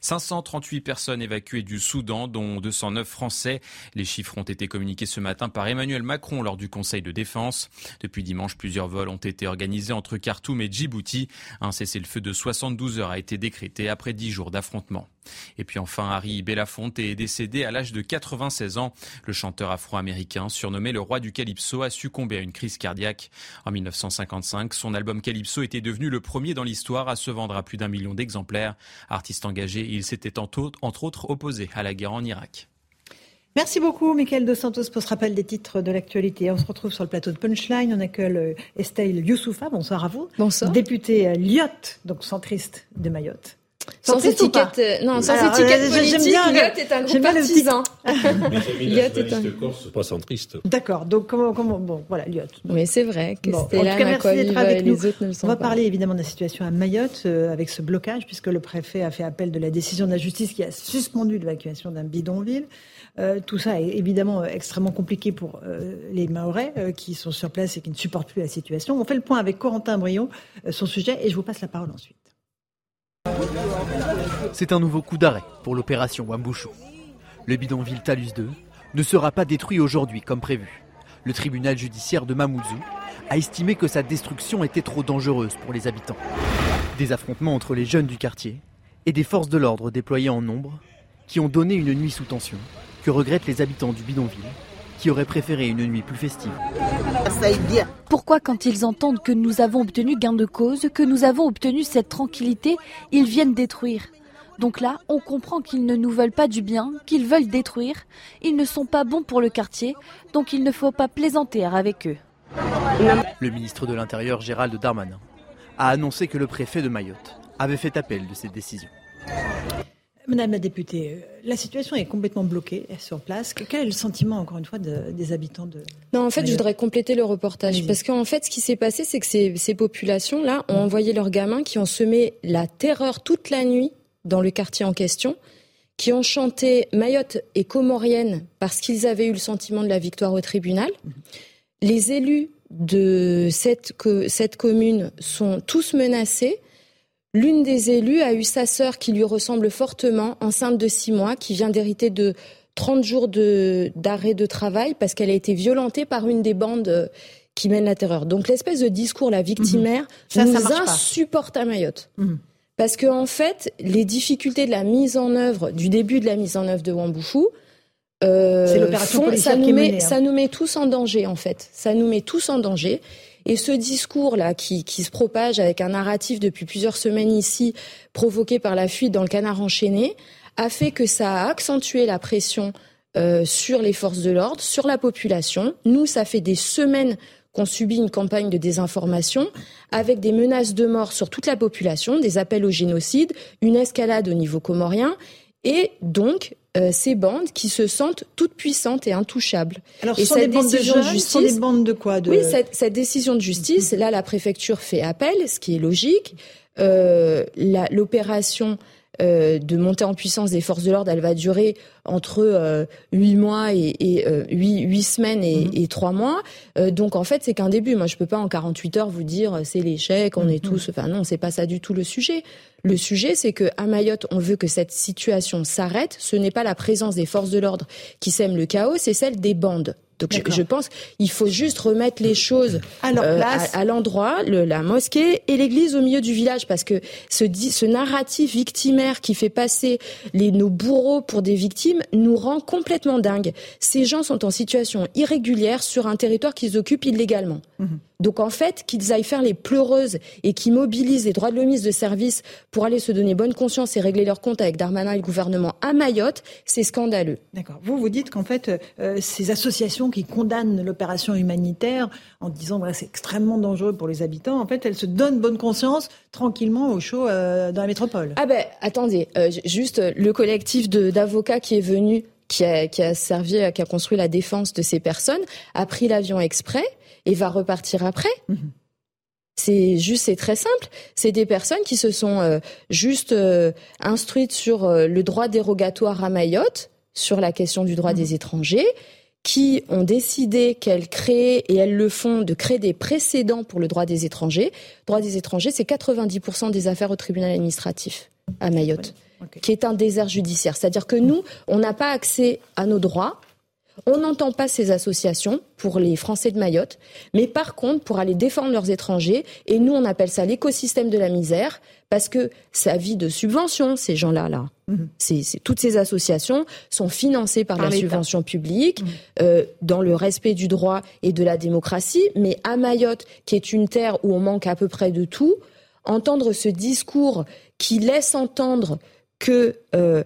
538 personnes évacuées du Soudan, dont 209 Français. Les chiffres ont été communiqués ce matin par Emmanuel Macron lors du Conseil de défense. Depuis dimanche, plusieurs vols ont été organisés entre Khartoum et Djibouti. Un cessez-le-feu de 72 heures a été décrété après 10 jours d'affrontement. Et puis enfin, Harry Belafonte est décédé à l'âge de 96 ans. Le chanteur afro-américain, surnommé le roi du calypso, a succombé à une crise cardiaque. En 1955, son album Calypso était devenu le premier dans l'histoire à se vendre à plus d'un million d'exemplaires. Artiste engagé, il s'était entre autres opposé à la guerre en Irak. Merci beaucoup, Michael Dos Santos, pour ce rappel des titres de l'actualité. On se retrouve sur le plateau de Punchline. On accueille euh, Estelle Youssoufa. Bonsoir à vous. Bonsoir. Députée euh, Lyotte, donc centriste de Mayotte. Sans étiquette, euh, non, sans étiquette politique, Lyotte est un groupe partisan. [laughs] Lyotte est un corse, pas centriste. D'accord. Donc comment, comment, bon, voilà, Lyotte. Oui, c'est vrai que bon, c'était là, merci d'être avec nous. On va parler évidemment de la situation à Mayotte avec ce blocage, puisque le préfet a fait appel de la décision de la justice qui a suspendu l'évacuation d'un bidonville. Euh, tout ça est évidemment euh, extrêmement compliqué pour euh, les Mahorais qui sont sur place et qui ne supportent plus la situation. On fait le point avec Corentin Brion, son sujet, et je vous passe la parole ensuite. C'est un nouveau coup d'arrêt pour l'opération Wambushu. Le bidonville Talus 2 ne sera pas détruit aujourd'hui comme prévu. Le tribunal judiciaire de Mamoudzou a estimé que sa destruction était trop dangereuse pour les habitants. Des affrontements entre les jeunes du quartier et des forces de l'ordre déployées en nombre qui ont donné une nuit sous tension que regrettent les habitants du bidonville, qui auraient préféré une nuit plus festive. Pourquoi quand ils entendent que nous avons obtenu gain de cause, que nous avons obtenu cette tranquillité, ils viennent détruire? Donc là, on comprend qu'ils ne nous veulent pas du bien, qu'ils veulent détruire. Ils ne sont pas bons pour le quartier, donc il ne faut pas plaisanter avec eux. Le ministre de l'Intérieur, Gérald Darmanin, a annoncé que le préfet de Mayotte avait fait appel de cette décision. Madame la députée, euh, la situation est complètement bloquée sur place. Quel est le sentiment, encore une fois, des habitants de... Non, en fait, je voudrais compléter le reportage. Parce qu'en fait, ce qui s'est passé, c'est que ces, ces populations-là ont envoyé leurs gamins qui ont semé la terreur toute la nuit dans le quartier en question, qui ont chanté Mayotte et Comorienne parce qu'ils avaient eu le sentiment de la victoire au tribunal. Les élus de cette, cette commune sont tous menacés. L'une des élues a eu sa sœur qui lui ressemble fortement, enceinte de six mois, qui vient d'hériter de 30 jours d'arrêt de, travail parce qu'elle a été violentée par une des bandes euh, qui mène la terreur. Donc l'espèce de discours, la victimaire, mmh. nous insupporte à Mayotte. Mhm. Parce que en fait, les difficultés de la mise en œuvre, du début de la mise en œuvre de Wambouchou, euh, ça, nous met, hein. ça nous met tous en danger en fait. Ça nous met tous en danger. Et ce discours-là, qui, qui, se propage avec un narratif depuis plusieurs semaines ici, provoqué par la fuite dans le canard enchaîné, a fait que ça a accentué la pression euh, sur les forces de l'ordre, sur la population. Nous, ça fait des semaines qu'on subit une campagne de désinformation avec des menaces de mort sur toute la population, des appels au génocide, une escalade au niveau comorien et donc euh, ces bandes qui se sentent toutes puissantes et intouchables. Alors, et cette décision de, justice, des bandes de quoi Oui, cette, cette, décision de justice, là, la préfecture fait appel, ce qui est logique. Euh, L'opération euh, de montée en puissance des forces de l'ordre, elle va durer entre huit mois et, et huit, semaines et, mhm. et trois mois. donc en fait, c'est qu'un début. Moi, je peux pas en 48 heures vous dire c'est l'échec, on est mhm. tous. Enfin non, c'est pas ça du tout le sujet. Le sujet, c'est que à Mayotte, on veut que cette situation s'arrête. Ce n'est pas la présence des forces de l'ordre qui sème le chaos, c'est celle des bandes. Donc je, pense qu'il faut juste remettre les choses à, euh, à, l'endroit, la mosquée et l'église au milieu du village, parce que ce, ce narratif victimaire qui fait passer les, nos bourreaux pour des victimes nous rend complètement dingue. Ces gens sont en situation irrégulière sur un territoire qu'ils occupent illégalement. Mhm. Donc en fait, qu'ils aillent faire les pleureuses et qu'ils mobilisent les droits de l'homme de service pour aller se donner bonne conscience et régler leurs comptes avec Darmanin et le gouvernement à Mayotte, c'est scandaleux. D'accord. Vous, vous dites qu'en fait, euh, ces associations qui condamnent l'opération humanitaire en disant que c'est extrêmement dangereux pour les habitants, en fait, elles se donnent bonne conscience tranquillement au chaud euh, dans la métropole. Ah ben, attendez, euh, juste le collectif d'avocats qui est venu qui a, qui a servi, qui a construit la défense de ces personnes, a pris l'avion exprès et va repartir après. Mhm. C'est juste, c'est très simple. C'est des personnes qui se sont euh, juste euh, instruites sur euh, le droit dérogatoire à Mayotte, sur la question du droit mhm. des étrangers, qui ont décidé qu'elles créent, et elles le font, de créer des précédents pour le droit des étrangers. Le droit des étrangers, c'est 90% des affaires au tribunal administratif à Mayotte, qui est un désert judiciaire. C'est-à-dire que nous, on n'a pas accès à nos droits on n'entend pas ces associations pour les Français de Mayotte, mais par contre pour aller défendre leurs étrangers, et nous on appelle ça l'écosystème de la misère, parce que ça vit de subventions, ces gens-là. Là. Mhm. toutes ces associations sont financées par, la subvention publique, mhm. euh, dans le respect du droit et de la démocratie, mais à Mayotte, qui est une terre où on manque à peu près de tout, entendre ce discours qui laisse entendre que... Euh,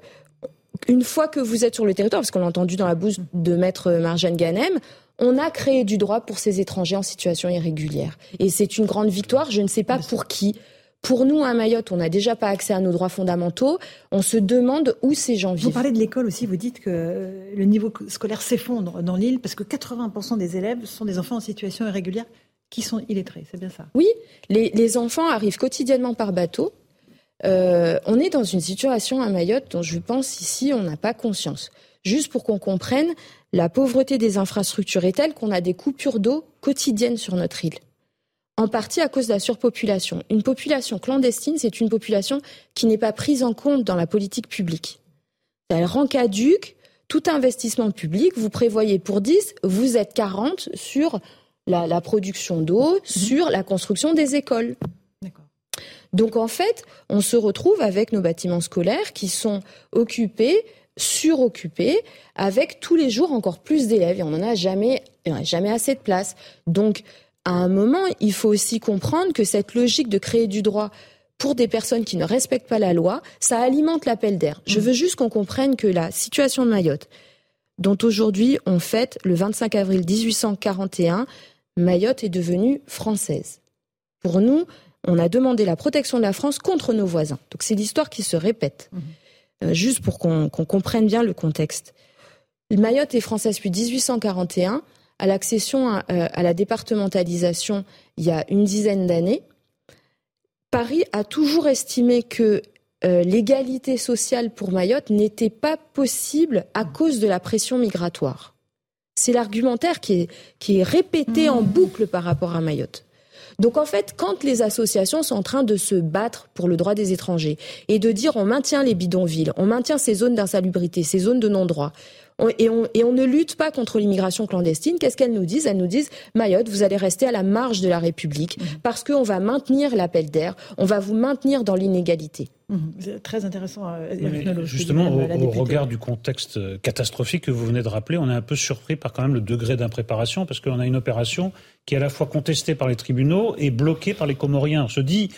une fois que vous êtes sur le territoire, parce qu'on l'a entendu dans la bouche de maître Marjane Ganem, on a créé du droit pour ces étrangers en situation irrégulière. Et c'est une grande victoire, je ne sais pas pour qui. Pour nous, à Mayotte, on n'a déjà pas accès à nos droits fondamentaux. On se demande où ces gens vivent. Vous parlez de l'école aussi, vous dites que le niveau scolaire s'effondre dans l'île parce que 80% des élèves sont des enfants en situation irrégulière qui sont illettrés, c'est bien ça? Oui, les enfants arrivent quotidiennement par bateau. Euh, on est dans une situation à Mayotte dont je pense ici on n'a pas conscience. Juste pour qu'on comprenne, la pauvreté des infrastructures est telle qu'on a des coupures d'eau quotidiennes sur notre île. En partie à cause de la surpopulation. Une population clandestine, c'est une population qui n'est pas prise en compte dans la politique publique. Elle rend caduque tout investissement public. Vous prévoyez pour 10, vous êtes 40 sur la, production d'eau, mhm. sur la construction des écoles. Donc en fait, on se retrouve avec nos bâtiments scolaires qui sont occupés, suroccupés, avec tous les jours encore plus d'élèves. Et on n'en a jamais, jamais assez de place. Donc à un moment, il faut aussi comprendre que cette logique de créer du droit pour des personnes qui ne respectent pas la loi, ça alimente l'appel d'air. Je veux juste qu'on comprenne que la situation de Mayotte, dont aujourd'hui on fête le 25 avril 1841, Mayotte est devenue française. Pour nous, on a demandé la protection de la France contre nos voisins. Donc c'est l'histoire qui se répète, mhm. euh, juste pour qu'on comprenne bien le contexte. Mayotte est française depuis 1841. À l'accession à, euh, la départementalisation il y a une dizaine d'années, Paris a toujours estimé que euh, l'égalité sociale pour Mayotte n'était pas possible à cause de la pression migratoire. C'est l'argumentaire qui est, répété en mhm. boucle par rapport à Mayotte. Donc en fait, quand les associations sont en train de se battre pour le droit des étrangers et de dire on maintient les bidonvilles, on maintient ces zones d'insalubrité, ces zones de non-droit, et on, et on ne lutte pas contre l'immigration clandestine, qu'est-ce qu'elles nous disent? Elles nous disent Mayotte, vous allez rester à la marge de la République mmh. parce qu'on va maintenir l'appel d'air, on va vous maintenir dans l'inégalité. Mmh. très intéressant. Euh, justement, au, regard du contexte euh, catastrophique que vous venez de rappeler, on est un peu surpris par quand même le degré d'impréparation parce qu'on a une opération qui est à la fois contestée par les tribunaux et bloquée par les Comoriens. On se dit,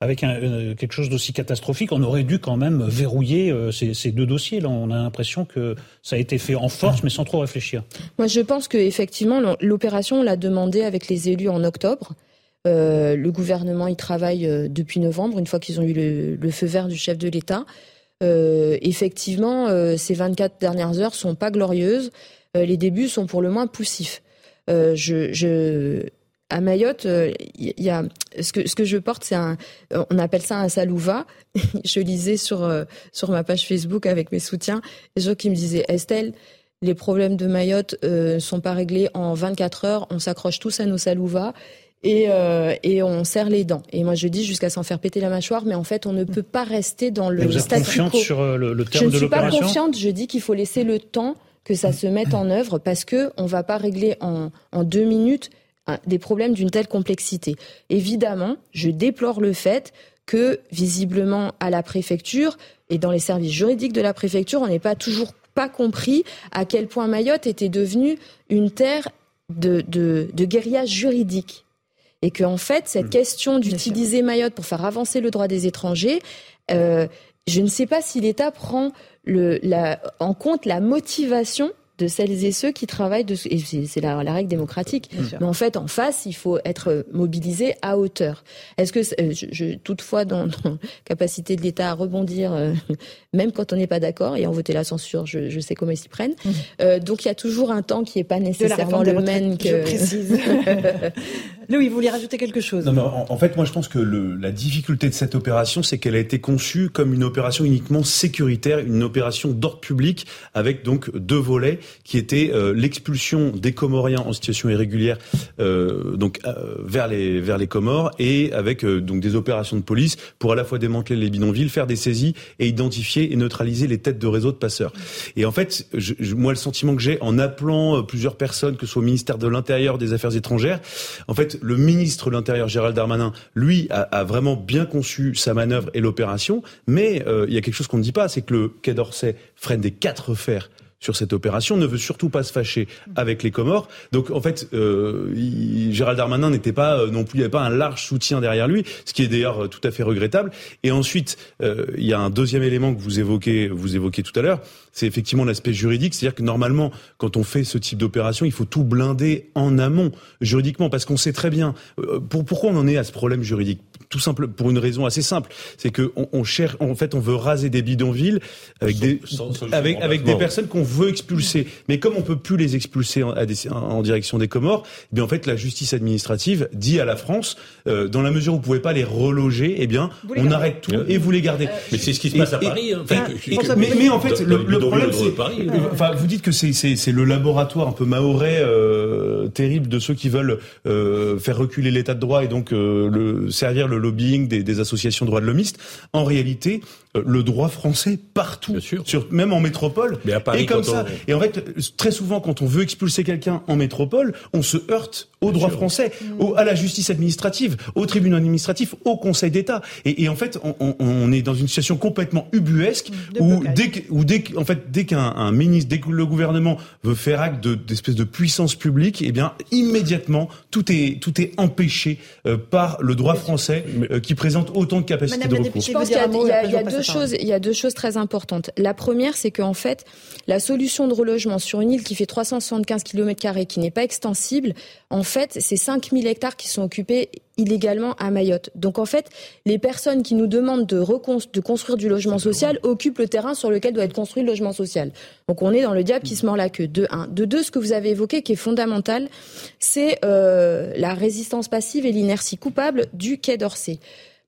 avec euh, quelque chose d'aussi catastrophique, on aurait dû quand même verrouiller euh, ces, deux dossiers. Là, on a l'impression que ça a été fait en force, mais sans trop réfléchir. Moi, je pense qu'effectivement, l'opération, on l'a demandé avec les élus en octobre. Euh, le gouvernement y travaille depuis novembre, une fois qu'ils ont eu le, feu vert du chef de l'État. effectivement, ces 24 dernières heures sont pas glorieuses. les débuts sont pour le moins poussifs. à Mayotte, il euh, y a ce que ce que je porte, c'est un, on appelle ça un salouva. [laughs] je lisais sur euh, sur ma page Facebook avec mes soutiens les gens qui me disaient Estelle, les problèmes de Mayotte euh, sont pas réglés en 24 heures, on s'accroche tous à nos salouvas et, euh, et on serre les dents. Et moi, je dis jusqu'à s'en faire péter la mâchoire, mais en fait, on ne peut pas rester dans le. vous êtes confiante sur euh, le, terme de l'opération Je ne suis pas confiante. Je dis qu'il faut laisser le temps que ça se mette en œuvre parce que on va pas régler en, en deux minutes des problèmes d'une telle complexité. Évidemment, je déplore le fait que visiblement à la préfecture et dans les services juridiques de la préfecture, on n'est pas toujours pas compris à quel point Mayotte était devenue une terre de, de, de guérillage juridique. Et qu'en en fait, cette mmh. question d'utiliser Mayotte pour faire avancer le droit des étrangers, euh, je ne sais pas si l'État prend le, la, en compte la motivation de celles et ceux qui travaillent, et c'est la, la, règle démocratique. Mais en fait, en face, il faut être mobilisé à hauteur. Est-ce que, euh, je, je, toutefois, dans, dans capacité de l'État à rebondir, euh, même quand on n'est pas d'accord, et en voter la censure, je, je sais comment ils s'y prennent. Mmh. Euh, donc il y a toujours un temps qui n'est pas nécessairement le même que. Je précise. [laughs] Louis, vous voulez rajouter quelque chose? Non, mais en, fait, moi, je pense que le, la difficulté de cette opération, c'est qu'elle a été conçue comme une opération uniquement sécuritaire, une opération d'ordre public, avec donc deux volets qui étaient euh, l'expulsion des Comoriens en situation irrégulière, euh, donc euh, vers les vers les Comores, et avec euh, donc des opérations de police pour à la fois démanteler les bidonvilles, faire des saisies et identifier et neutraliser les têtes de réseau de passeurs. Et en fait, je, moi, le sentiment que j'ai en appelant plusieurs personnes, que ce soit au ministère de l'Intérieur, des Affaires étrangères, en fait, le ministre de l'Intérieur, Gérald Darmanin, lui, a, vraiment bien conçu sa manœuvre et l'opération, mais il y a quelque chose qu'on ne dit pas, c'est que le Quai d'Orsay freine des quatre fers sur cette opération, ne veut surtout pas se fâcher avec les Comores. Donc en fait, euh, Gérald Darmanin n'était pas euh, non plus, il n'y avait pas un large soutien derrière lui, ce qui est d'ailleurs euh, tout à fait regrettable. Et ensuite, euh, il y a un deuxième élément que vous évoquez, vous évoquez tout à l'heure, c'est effectivement l'aspect juridique, c'est-à-dire que normalement, quand on fait ce type d'opération, il faut tout blinder en amont juridiquement, parce qu'on sait très bien pour, pourquoi on en est à ce problème juridique? Tout simple, pour une raison assez simple, c'est que on, on, cherche, en fait, on veut raser des bidonvilles avec des avec, avec des personnes qu'on veut expulser. Mais comme on peut plus les expulser en, en direction des Comores, eh bien en fait la justice administrative dit à la France, euh, dans la mesure où vous pouvez pas les reloger, eh bien on arrête tout et vous les gardez. mais c'est ce qui se passe à Paris. Hein. mais, mais, en fait, le, le problème c'est, enfin vous dites que c'est c'est le laboratoire un peu maorais euh, terrible de ceux qui veulent euh, faire reculer l'état de droit et donc euh, le, servir le lobbying des, des associations de droits de l'homiste. En réalité, euh, le droit français partout, sur, même en métropole, Mais à Paris, et comme ça. Et en fait, très souvent, quand on veut expulser quelqu'un en métropole, on se heurte au droit français, au, à la justice administrative, au tribunal administratif, au Conseil d'État. Et, et, en fait, on, on, on, est dans une situation complètement ubuesque où dès, que, où dès, en fait, dès qu'un ministre, dès que le gouvernement veut faire acte d'espèce de, de, puissance publique, eh bien, immédiatement, tout est, tout est empêché euh, par le droit français euh, qui présente autant de capacités de recours. Je pense qu'il y a, y a deux choses, il y a deux choses très importantes. La première, c'est qu'en fait, la solution de relogement sur une île qui fait 375 km qui n'est pas extensible, en fait, c'est 5000 hectares qui sont occupés illégalement à Mayotte. Donc en fait, les personnes qui nous demandent de, de construire du logement social occupent le terrain sur lequel doit être construit le logement social. Donc on est dans le diable qui se mord la queue. De un. De deux, ce que vous avez évoqué qui est fondamental, c'est euh, la résistance passive et l'inertie coupable du Quai d'Orsay.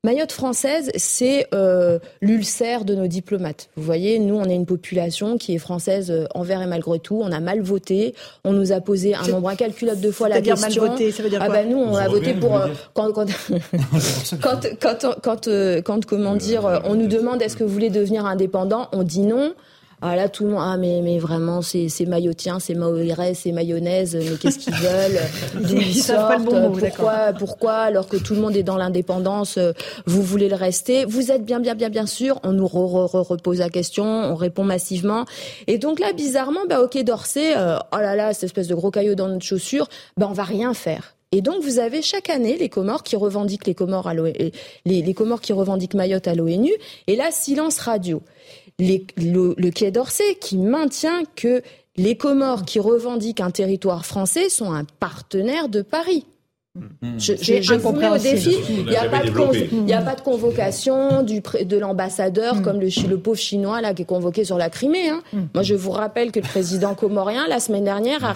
Mayotte française, c'est euh, l'ulcère de nos diplomates. Vous voyez, nous, on est une population qui est française euh, envers et malgré tout. On a mal voté. On nous a posé un nombre incalculable de fois la question. Mal voté, ça veut dire ah ben nous, on a voté pour euh, quand quand [laughs] [laughs] quand, quand, quand, euh, quand comment dire, on nous demande est-ce que vous voulez devenir indépendant, on dit non. Ah là, tout le monde, ah mais, mais vraiment, c'est, c'est maillotien, c'est maorais, c'est mayonnaise, mais qu'est-ce qu'ils veulent? [laughs] D'où ils, sortent bon mot, Pourquoi, pourquoi, alors que tout le monde est dans l'indépendance, euh, vous voulez le rester? Vous êtes bien, bien, bien, bien sûr. On nous re, re, repose la question, on répond massivement. Et donc là, bizarrement, bah ok, d'Orsay, euh, oh là là, cette espèce de gros caillou dans notre chaussure, bah on va rien faire. Et donc vous avez chaque année les Comores qui revendiquent les Comores à les, les Comores qui revendiquent Mayotte à l'ONU. Et là, silence radio le Quai d'Orsay qui maintient que les Comores qui revendiquent un territoire français sont un partenaire de Paris. Mmh. Je, je, je vous mets au défi. Il n'y a, pas de a pas de convocation du, de l'ambassadeur mmh. comme le, le, pauvre chinois là qui est convoqué sur la Crimée. Hein. Mmh. Moi, je vous rappelle que le président comorien la semaine dernière a,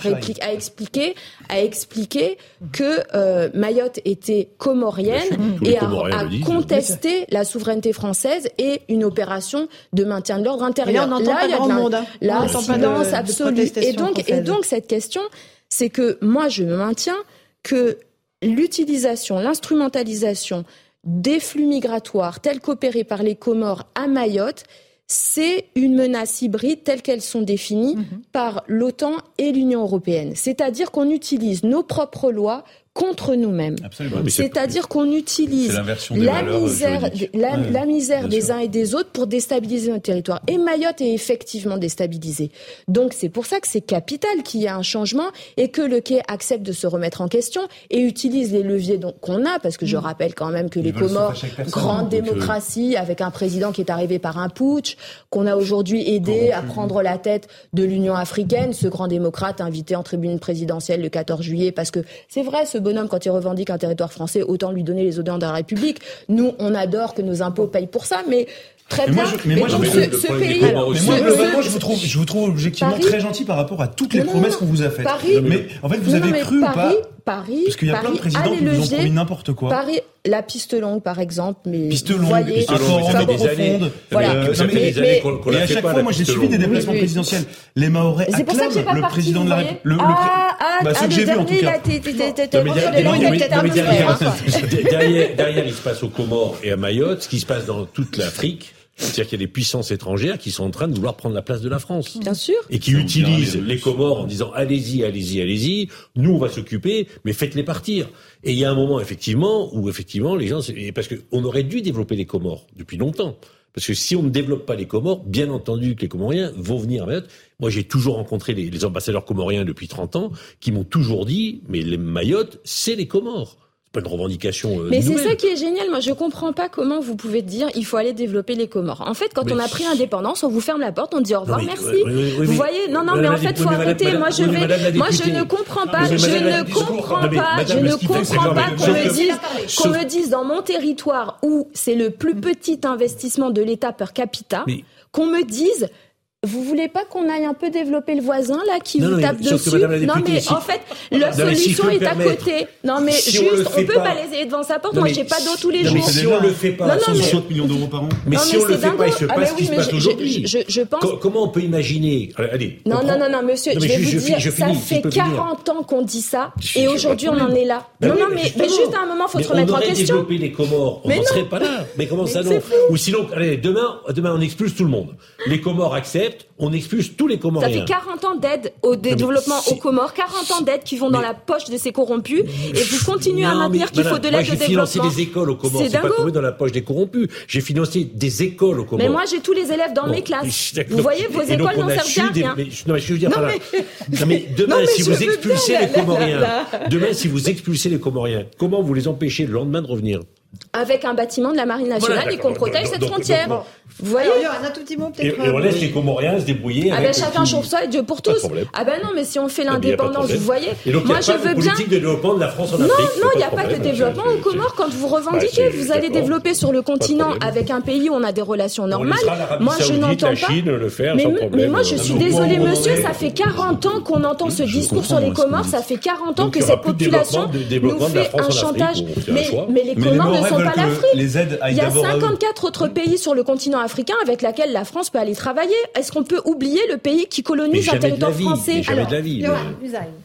expliqué, a expliqué que euh, Mayotte était comorienne et a, a contesté la souveraineté française et une opération de maintien de l'ordre intérieur. là, on là, il y a de la, monde, hein. là, silence absolu. Et donc, et donc cette question, c'est que moi, je me maintiens que l'utilisation, l'instrumentalisation des flux migratoires tels qu'opérés par les Comores à Mayotte, c'est une menace hybride telle qu'elles sont définies mhm. par l'OTAN et l'Union européenne. C'est-à-dire qu'on utilise nos propres lois contre nous-mêmes. C'est-à-dire qu'on utilise la misère, la, misère des uns et des autres pour déstabiliser notre territoire. Et Mayotte est effectivement déstabilisée. Donc c'est pour ça que c'est capital qu'il y ait un changement et que le quai accepte de se remettre en question et utilise les leviers qu'on a, parce que je mm. rappelle quand même que les Comores, grande euh, démocratie, avec un président qui est arrivé par un putsch, qu'on a aujourd'hui aidé à prendre la tête de l'Union africaine, ce grand démocrate invité en tribune présidentielle le 14 juillet, parce que c'est vrai, ce bonhomme, quand il revendique un territoire français, autant lui donner les odeurs de la République. Nous, on adore que nos impôts payent pour ça, mais Très bien. mais, moi, je, ce, pays, moi, je vous trouve, je vous trouve objectivement très gentil par rapport à toutes les promesses qu'on vous a faites. mais en fait, vous avez cru ou pas Paris, parce qu'il y a plein de présidents qui nous ont promis n'importe quoi. Paris, la piste longue, par exemple, mais piste longue, voyez, piste longue, ça fait des années. Voilà. Ça fait des années qu'on qu Et à chaque fois, moi, j'ai suivi des déplacements présidentiels. Les Maorais acclament le président de la République. Ah, ah, bah, ce que j'ai vu en tout cas. Derrière, il se passe aux Comores et à Mayotte, ce qui se passe dans toute l'Afrique. C'est-à-dire qu'il y a des puissances étrangères qui sont en train de vouloir prendre la place de la France. Bien sûr. Et qui utilisent les Comores en disant allez-y, allez-y, allez-y, nous on va s'occuper, mais faites-les partir. Et il y a un moment effectivement où effectivement les gens, parce qu'on aurait dû développer les Comores depuis longtemps. Parce que si on ne développe pas les Comores, bien entendu que les Comoriens vont venir à Mayotte. Moi, j'ai toujours rencontré les, les ambassadeurs comoriens depuis 30 ans qui m'ont toujours dit, mais les Mayotte, c'est les Comores pas une revendication. Euh, mais c'est ça qui est génial. Moi, je comprends pas comment vous pouvez dire il faut aller développer les Comores. En fait, quand on a pris l'indépendance, on vous ferme la porte, on dit au revoir, merci. vous voyez Non, non, mais en fait, faut arrêter. Moi, je vais. Moi, je ne comprends pas. Je ne comprends pas. Je ne comprends pas qu'on me dise qu'on me dise dans mon territoire où c'est le plus petit investissement de l'État per capita, qu'on me dise vous voulez pas qu'on aille un peu développer le voisin là qui vous tape dessus Non mais en fait la solution est à côté. Non mais juste on, peut balayer devant sa porte. Moi j'ai pas d'eau tous les jours. si on le fait pas, 160 millions d'euros par an. Mais si on le fait pas, il se passe ce qui se passe aujourd'hui. Je pense. Comment on peut imaginer? Allez. Non non non non monsieur, je vais vous dire ça fait 40 ans qu'on dit ça et aujourd'hui on en est là. Non non mais juste à un moment faut se remettre en question. développer les Comores, on n'en serait pas là. Mais comment ça non? Ou sinon allez demain demain on expulse tout le monde. Les Comores acceptent on expulse tous les Comoriens. Ça fait 40 ans d'aide au développement aux Comores, 40 ans d'aide qui vont dans la poche de ces corrompus, et vous continuez à maintenir qu'il faut de l'aide au développement. J'ai financé des écoles aux Comores, c'est pas tombé dans la poche des corrompus. J'ai financé des écoles aux Comores. Mais moi, j'ai tous les élèves dans mes classes. Vous voyez, vos écoles n'ont servi à rien. non, mais je veux dire, mais... [laughs] demain, si vous expulsez les Comoriens, demain, si vous expulsez les Comoriens, comment vous les empêchez le lendemain de revenir? Avec un bâtiment de la Marine nationale et qu'on protège cette frontière. Vous voyez un tout petit mot peut-être. Et, on laisse les Comoriens se débrouiller. Ah ben chacun chauffe ça et Dieu pour tous. Ah ben non, mais si on fait l'indépendance, vous voyez. moi je veux bien. politique de développement de la France en Afrique. Non, non, il n'y a pas de développement aux Comores quand vous revendiquez. Vous allez développer sur le continent avec un pays où on a des relations normales. Moi je n'entends pas. Mais moi je suis désolé monsieur, ça fait 40 ans qu'on entend ce discours sur les Comores. Ça fait 40 ans que cette population nous fait un chantage. Mais les Comores ne sont pas l'Afrique. Il y a 54 autres pays sur le continent africain avec lesquels la France peut aller travailler. Est-ce qu'on peut oublier le pays qui colonise un territoire français jamais de la vie.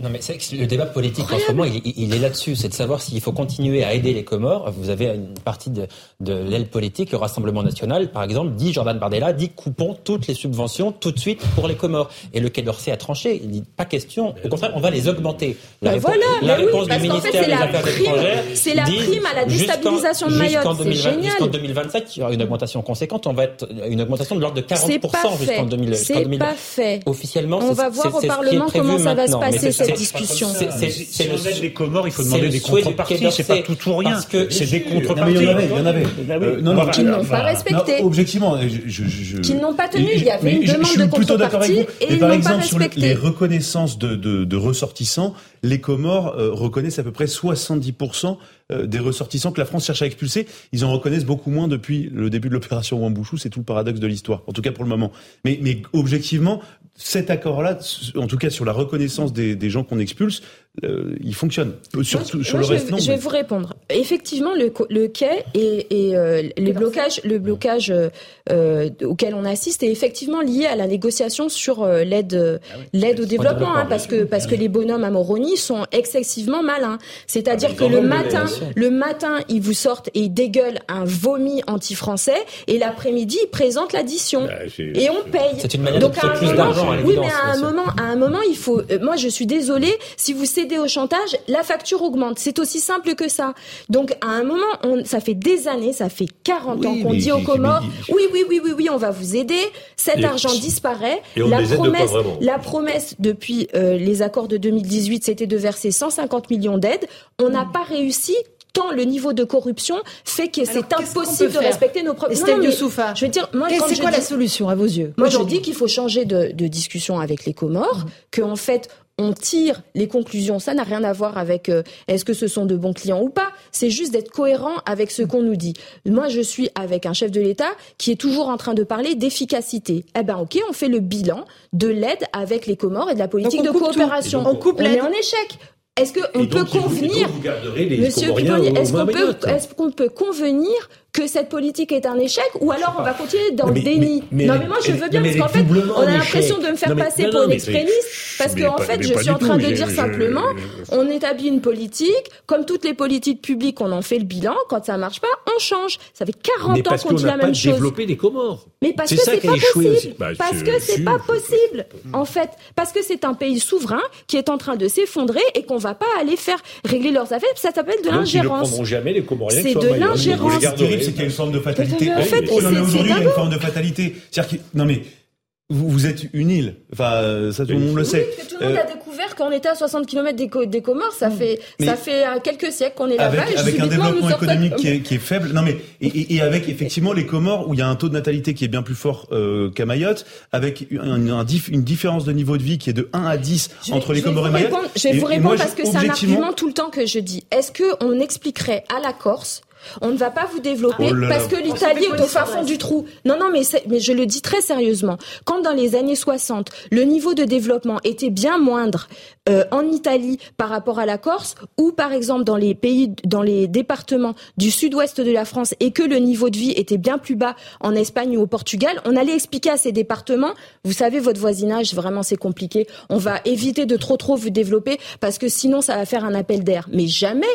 Non, mais c'est le débat politique en ce moment, il, est là-dessus. C'est de savoir s'il faut continuer à aider les Comores. Vous avez une partie de, de l'aile politique, le Rassemblement national, par exemple, dit Jordan Bardella, dit coupons toutes les subventions tout de suite pour les Comores. Et le Quai d'Orsay a tranché. Il dit pas question. Au contraire, on va les augmenter. La, réponse, voilà, la réponse du ministère des Affaires étrangères, c'est la prime à la déstabilisation de Mayotte. Jusqu'en 2027, il y aura une augmentation conséquente. On va être une augmentation de l'ordre de 40% jusqu'en 2027. C'est pas fait. Officiellement, on va voir au Parlement comment ça va se passer cette discussion. C'est le des Comores, il faut demander des contreparties. C'est pas tout ou rien. C'est des contreparties. Il y en avait, il y en avait. Euh, non, non, qui n'ont pas respecté. Objectivement, qui n'ont pas tenu. Il y avait une demande de contrepartie et ils n'ont pas respecté. Les reconnaissances de ressortissants, les Comores euh, reconnaissent à peu près 70% euh, des ressortissants que la France cherche à expulser. Ils en reconnaissent beaucoup moins depuis le début de l'opération Wambouchou. C'est tout le paradoxe de l'histoire, en tout cas pour le moment. Mais, mais objectivement, cet accord-là, en tout cas sur la reconnaissance des, des gens qu'on expulse, il fonctionne. Sur, sur le reste, non. Je vais vous répondre. Effectivement, le, le quai et, et euh, les blocages, le blocage euh, auquel on assiste est effectivement lié à la négociation sur euh, l'aide, ah l'aide au développement, hein, parce que parce que les bonhommes à Moroni sont excessivement malins. C'est-à-dire ah, que le matin, le matin, ils vous sortent et ils dégueulent un vomi anti-français, et l'après-midi, ils présentent l'addition bah, et on paye. C'est une manière Donc, de plus d'argent. Oui, mais à un moment, à un moment, il faut. moi, je suis désolée. Si vous cédez au chantage, la facture augmente. C'est aussi simple que ça. Donc, à un moment, on, ça fait des années, ça fait 40 ans qu'on dit aux Comores, oui, oui, oui, oui, oui, on va vous aider. Cet argent disparaît. Et on la les promesse, la promesse depuis euh, les accords de 2018, c'était de verser 150 millions d'aides. On n'a pas réussi tant le niveau de corruption fait que c'est impossible de respecter nos propres. Non, mais, je veux dire, moi, c'est quoi la solution à vos yeux Moi, je dis qu'il faut changer de, de, discussion avec les Comores, mmh. que en fait, on tire les conclusions. Ça n'a rien à voir avec euh, est-ce que ce sont de bons clients ou pas. C'est juste d'être cohérent avec ce qu'on nous dit. Moi, je suis avec un chef de l'État qui est toujours en train de parler d'efficacité. Eh ben, ok, on fait le bilan de l'aide avec les Comores et de la politique de coopération. On, coupe on est en échec. Est-ce qu'on peut convenir, Monsieur est-ce qu'on peut convenir que cette politique est un échec ou alors on va continuer dans le déni. non mais moi je veux bien parce qu'en fait on a l'impression de me faire passer pour une extrémiste parce qu'en fait je suis en train de dire simplement on établit une politique comme toutes les politiques publiques on en fait le bilan quand ça marche pas on change. Ça fait 40 ans qu'on dit la même chose. développer les Comores. Mais parce que c'est pas possible. Bah, parce que c'est pas possible en fait parce que c'est un pays souverain qui est en train de s'effondrer et qu'on va pas aller faire régler leurs affaires ça s'appelle de l'ingérence. C'est de l'ingérence c'est qu'il y a une forme de fatalité. En fait, aujourd'hui, il y a une forme de fatalité. C'est-à-dire que, non mais, vous, vous, êtes une île. Enfin, ça tout le monde le sait. tout le monde a découvert qu'on était à 60 km des, des Comores. Ça fait, ça fait euh, quelques siècles qu'on est là-bas. Avec, avec un développement économique qui est, qui est, faible. Non mais et, et, avec effectivement les Comores où il y a un taux de natalité qui est bien plus fort euh, qu'à Mayotte, avec un, un une différence de niveau de vie qui est de 1 à 10 entre les Comores et Mayotte. je vais vous répondre parce que c'est un argument tout le temps que je dis. Est-ce que on expliquerait à la Corse on ne va pas vous développer oh parce que l'Italie est au fin fond du trou. Non, non, mais, mais je le dis très sérieusement. Quand dans les années 60, le niveau de développement était bien moindre euh, en Italie par rapport à la Corse, ou par exemple dans les pays, dans les départements du sud-ouest de la France, et que le niveau de vie était bien plus bas en Espagne ou au Portugal, on allait expliquer à ces départements, vous savez, votre voisinage, vraiment c'est compliqué, on va éviter de trop trop vous développer parce que sinon ça va faire un appel d'air. Mais jamais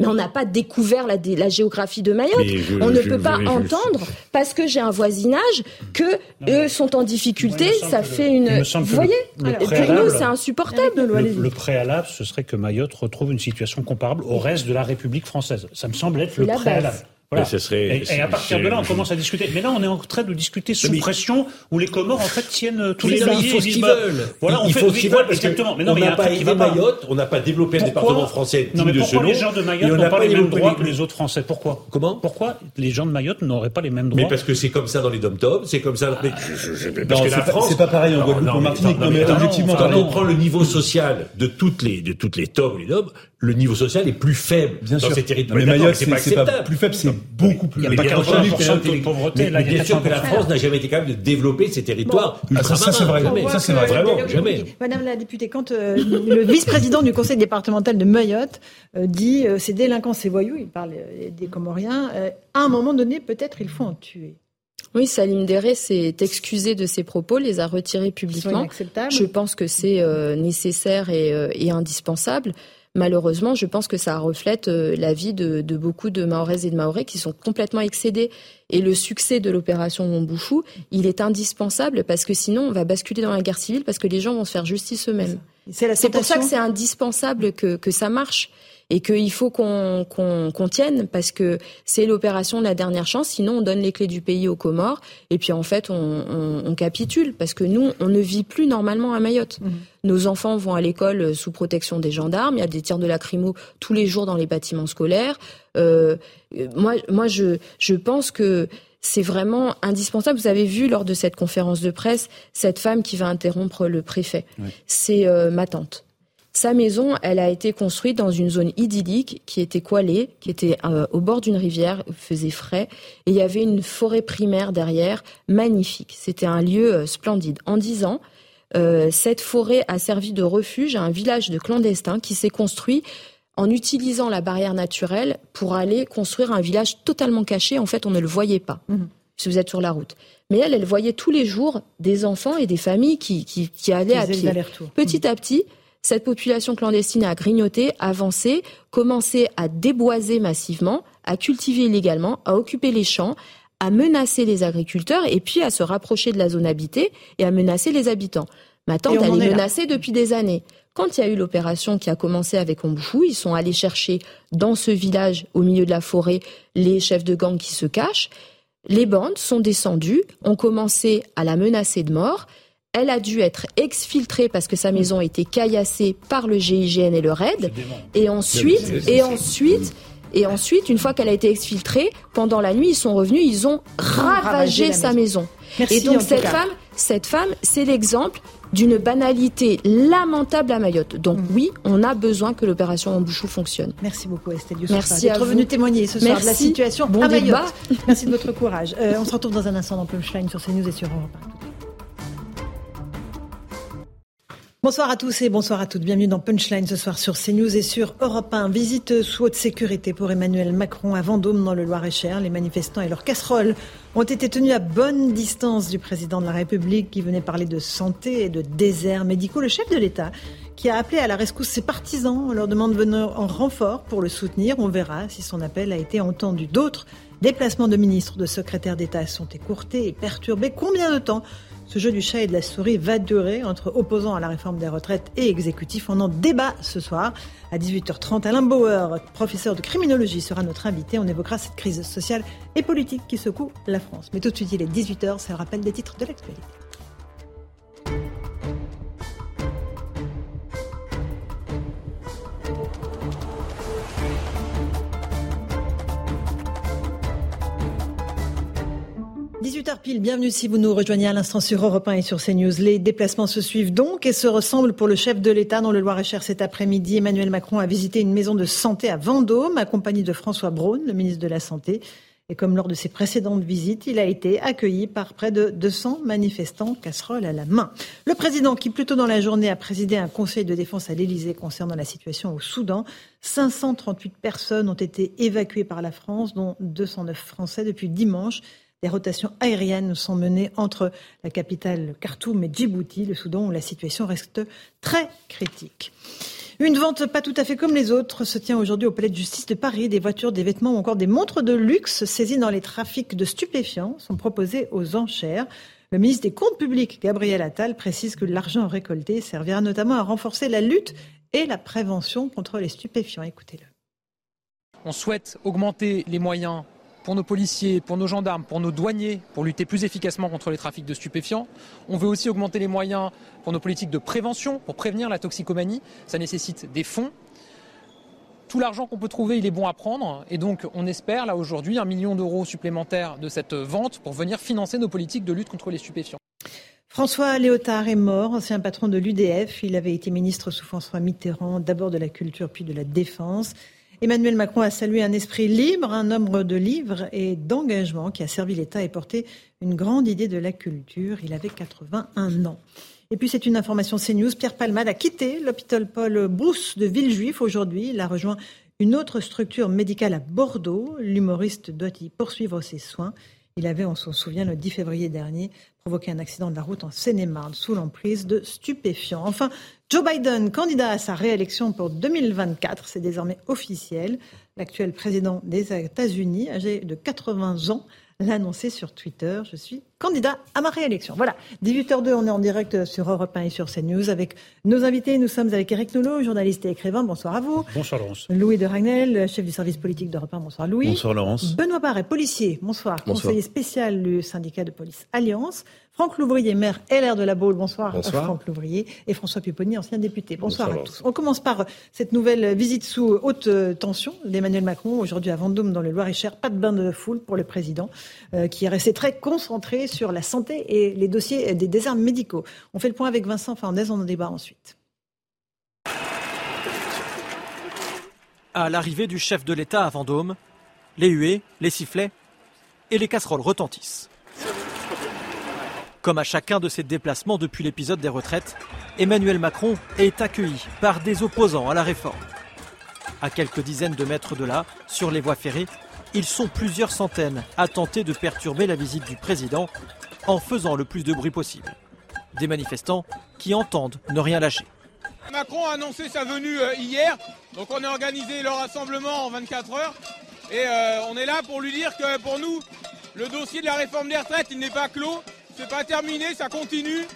mais on n'a pas découvert la, la, géographie de Mayotte. on ne peut pas entendre parce que j'ai un voisinage que eux sont en difficulté. Ça fait une. Vous voyez Pour nous, c'est insupportable. Le, préalable, ce serait que Mayotte retrouve une situation comparable au reste de la République française. Ça me semble être le préalable. Voilà. et, à partir de là, on commence à discuter. Mais là, on est en train de discuter sous pression où les Comores, en fait, tiennent tous les Il faut ce qu'ils bah, veulent. Voilà, il, faut ce qu'ils veulent. Exactement. Mais non, on n'a pas aidé Mayotte, on n'a pas développé le département français. Non, mais pourquoi les gens de Mayotte n'ont pas, les mêmes droits que les autres Français? Pourquoi? Comment? Pourquoi les gens de Mayotte n'auraient pas les mêmes droits? Mais parce que c'est comme ça dans les dom-toms, c'est comme ça. Parce que la France, c'est pas pareil en Guadeloupe, en Martinique. Non, mais objectivement, quand on prend le niveau social de toutes les de toutes les tomes, les dom, le niveau social est plus faible dans ces territoires. Mais Mayotte, c'est pas plus faible, c'est beaucoup plus il y a 80% de pauvreté. Mais bien sûr que la France n'a jamais été capable de développer ces territoires. ça, c'est vrai. Ça, c'est vrai. Vraiment, jamais. Madame la députée, quand euh, le vice-président du conseil départemental de Mayotte euh, dit euh, ces délinquants, ces voyous, il parle des Comoriens, à un moment donné, peut-être il faut en tuer. Oui, Salim Deré s'est excusé de ses propos, les a retirés publiquement. Je pense que c'est nécessaire et, et indispensable malheureusement, je pense que ça reflète euh, la vie de, beaucoup de Mahoraises et de Mahorais qui sont complètement excédés. Et le succès de l'opération Montbouchou, il est indispensable parce que sinon, on va basculer dans la guerre civile parce que les gens vont se faire justice eux-mêmes. C'est pour ça que c'est indispensable que, que ça marche et qu'il faut qu'on qu'on tienne parce que c'est l'opération de la dernière chance. Sinon, on donne les clés du pays aux Comores et puis en fait, on, on, on capitule parce que nous, on ne vit plus normalement à Mayotte. Mmh. Nos enfants vont à l'école sous protection des gendarmes. Il y a des tirs de lacrymo tous les jours dans les bâtiments scolaires. Euh, moi, moi, je, je pense que c'est vraiment indispensable. Vous avez vu lors de cette conférence de presse cette femme qui va interrompre le préfet. C'est euh, ma tante. Sa maison, elle a été construite dans une zone idyllique qui était coilée, qui était euh, au bord d'une rivière, faisait frais, et il y avait une forêt primaire derrière, magnifique. C'était un lieu euh, splendide. En dix ans, euh, cette forêt a servi de refuge à un village de clandestins qui s'est construit en utilisant la barrière naturelle pour aller construire un village totalement caché. En fait, on ne le voyait pas. Mhm. Si vous êtes sur la route. Mais elle, elle voyait tous les jours des enfants et des familles qui, qui, allaient à pied. Petit à petit, cette population clandestine a grignoté, avancé, commencé à déboiser massivement, à cultiver illégalement, à occuper les champs, à menacer les agriculteurs et puis à se rapprocher de la zone habitée et à menacer les habitants. Ma tante, elle est menacée depuis des années. Quand il y a eu l'opération qui a commencé avec Ombouchou, ils sont allés chercher dans ce village, au milieu de la forêt, les chefs de gang qui se cachent. Les bandes sont descendues, ont commencé à la menacer de mort. Elle a dû être exfiltrée parce que sa maison a été caillassée par le GIGN et le RAID. Et ensuite, et ensuite, et ensuite, une fois qu'elle a été exfiltrée, pendant la nuit, ils sont revenus, ils ont ravagé, sa maison. et donc cette femme, cette femme, c'est l'exemple d'une banalité lamentable à Mayotte. Donc mm. oui, on a besoin que l'opération Embouchou fonctionne. Merci beaucoup Estelle Merci d'être venue témoigner ce soir de la situation à Mayotte. Merci de votre courage. Euh, on se retrouve dans un instant dans Punchline sur CNews et sur Europe Bonsoir à tous et bonsoir à toutes. Bienvenue dans Punchline ce soir sur CNews et sur Europe 1. Visite sous haute sécurité pour Emmanuel Macron à Vendôme dans le Loir-et-Cher. Les manifestants et leurs casseroles ont été tenus à bonne distance du président de la République qui venait parler de santé et de déserts médicaux. Le chef de l'État qui a appelé à la rescousse ses partisans leur demande de venir en renfort pour le soutenir. On verra si son appel a été entendu. D'autres déplacements de ministres, de secrétaires d'État sont écourtés et perturbés. Combien de temps ce jeu du chat et de la souris va durer entre opposants à la réforme des retraites et exécutifs. On en débat ce soir à 18h30. Alain Bauer, professeur de criminologie, sera notre invité. On évoquera cette crise sociale et politique qui secoue la France. Mais tout de suite, il est 18h, c'est le rappel des titres de l'actualité. 18h pile, bienvenue si vous nous rejoignez à l'instant sur Europe 1 et sur CNews. Les déplacements se suivent donc et se ressemblent pour le chef de l'État dans le Loir-et-Cher cet après-midi. Emmanuel Macron a visité une maison de santé à Vendôme, accompagné de François Braun, le ministre de la Santé. Et comme lors de ses précédentes visites, il a été accueilli par près de 200 manifestants, casseroles à la main. Le président, qui plus tôt dans la journée a présidé un conseil de défense à l'Élysée concernant la situation au Soudan, 538 personnes ont été évacuées par la France, dont 209 Français depuis dimanche. Des rotations aériennes sont menées entre la capitale Khartoum et Djibouti, le Soudan, où la situation reste très critique. Une vente pas tout à fait comme les autres se tient aujourd'hui au Palais de justice de Paris. Des voitures, des vêtements ou encore des montres de luxe saisies dans les trafics de stupéfiants sont proposées aux enchères. Le ministre des Comptes publics, Gabriel Attal, précise que l'argent récolté servira notamment à renforcer la lutte et la prévention contre les stupéfiants. Écoutez-le. On souhaite augmenter les moyens pour nos policiers, pour nos gendarmes, pour nos douaniers, pour lutter plus efficacement contre les trafics de stupéfiants. On veut aussi augmenter les moyens pour nos politiques de prévention, pour prévenir la toxicomanie. Ça nécessite des fonds. Tout l'argent qu'on peut trouver, il est bon à prendre. Et donc, on espère, là, aujourd'hui, un million d'euros supplémentaires de cette vente pour venir financer nos politiques de lutte contre les stupéfiants. François Léotard est mort, ancien patron de l'UDF. Il avait été ministre sous François Mitterrand, d'abord de la culture puis de la défense. Emmanuel Macron a salué un esprit libre, un nombre de livres et d'engagement qui a servi l'État et porté une grande idée de la culture. Il avait 81 ans. Et puis c'est une information CNews. Pierre Palmade a quitté l'hôpital Paul Brousse de Villejuif aujourd'hui. Il a rejoint une autre structure médicale à Bordeaux. L'humoriste doit y poursuivre ses soins. Il avait, on s'en souvient, le 10 février dernier, provoqué un accident de la route en Seine-et-Marne sous l'emprise de stupéfiants. Enfin, Joe Biden, candidat à sa réélection pour 2024, c'est désormais officiel. L'actuel président des États-Unis, âgé de 80 ans, l'a annoncé sur Twitter. Je suis candidat à ma réélection. Voilà, 18h02, on est en direct sur Europe 1 et sur CNews avec nos invités. Nous sommes avec Eric Nolot, journaliste et écrivain. Bonsoir à vous. Bonsoir Laurence. Louis de Ragnel, chef du service politique d'Europe 1. Bonsoir Louis. Bonsoir Laurence. Benoît Barret, policier. Bonsoir. Conseiller spécial du syndicat de police Alliance. Franck Louvrier, maire LR de la Baule. Bonsoir, Bonsoir. Franck Louvrier. Et François Pupponi, ancien député. Bonsoir, à tous. On commence par cette nouvelle visite sous haute tension d'Emmanuel Macron, aujourd'hui à Vendôme, dans le Loir-et-Cher. Pas de bain de foule pour le président, euh, qui est resté très concentré sur la santé et les dossiers des déserts médicaux. On fait le point avec Vincent Fernandez, on en débat ensuite. À l'arrivée du chef de l'État à Vendôme, les huées, les sifflets et les casseroles retentissent. Comme à chacun de ses déplacements depuis l'épisode des retraites, Emmanuel Macron est accueilli par des opposants à la réforme. À quelques dizaines de mètres de là, sur les voies ferrées, ils sont plusieurs centaines à tenter de perturber la visite du président en faisant le plus de bruit possible. Des manifestants qui entendent ne rien lâcher. Macron a annoncé sa venue euh, hier, donc on a organisé le rassemblement en 24 heures et euh, on est là pour lui dire que pour nous, le dossier de la réforme des retraites, il n'est pas clos, c'est pas terminé, ça continue.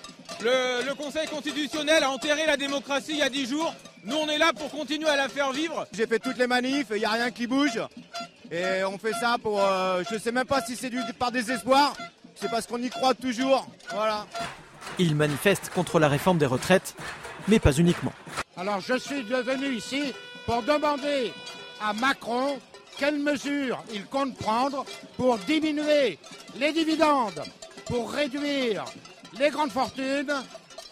Le, Conseil constitutionnel a enterré la démocratie il y a 10 jours. Nous, on est là pour continuer à la faire vivre. J'ai fait toutes les manifs, il n'y a rien qui bouge. Et on fait ça pour. Euh, je ne sais même pas si c'est par désespoir. C'est parce qu'on y croit toujours. Voilà. Il manifeste contre la réforme des retraites, mais pas uniquement. Alors je suis devenu ici pour demander à Macron quelles mesures il compte prendre pour diminuer les dividendes, pour réduire les grandes fortunes,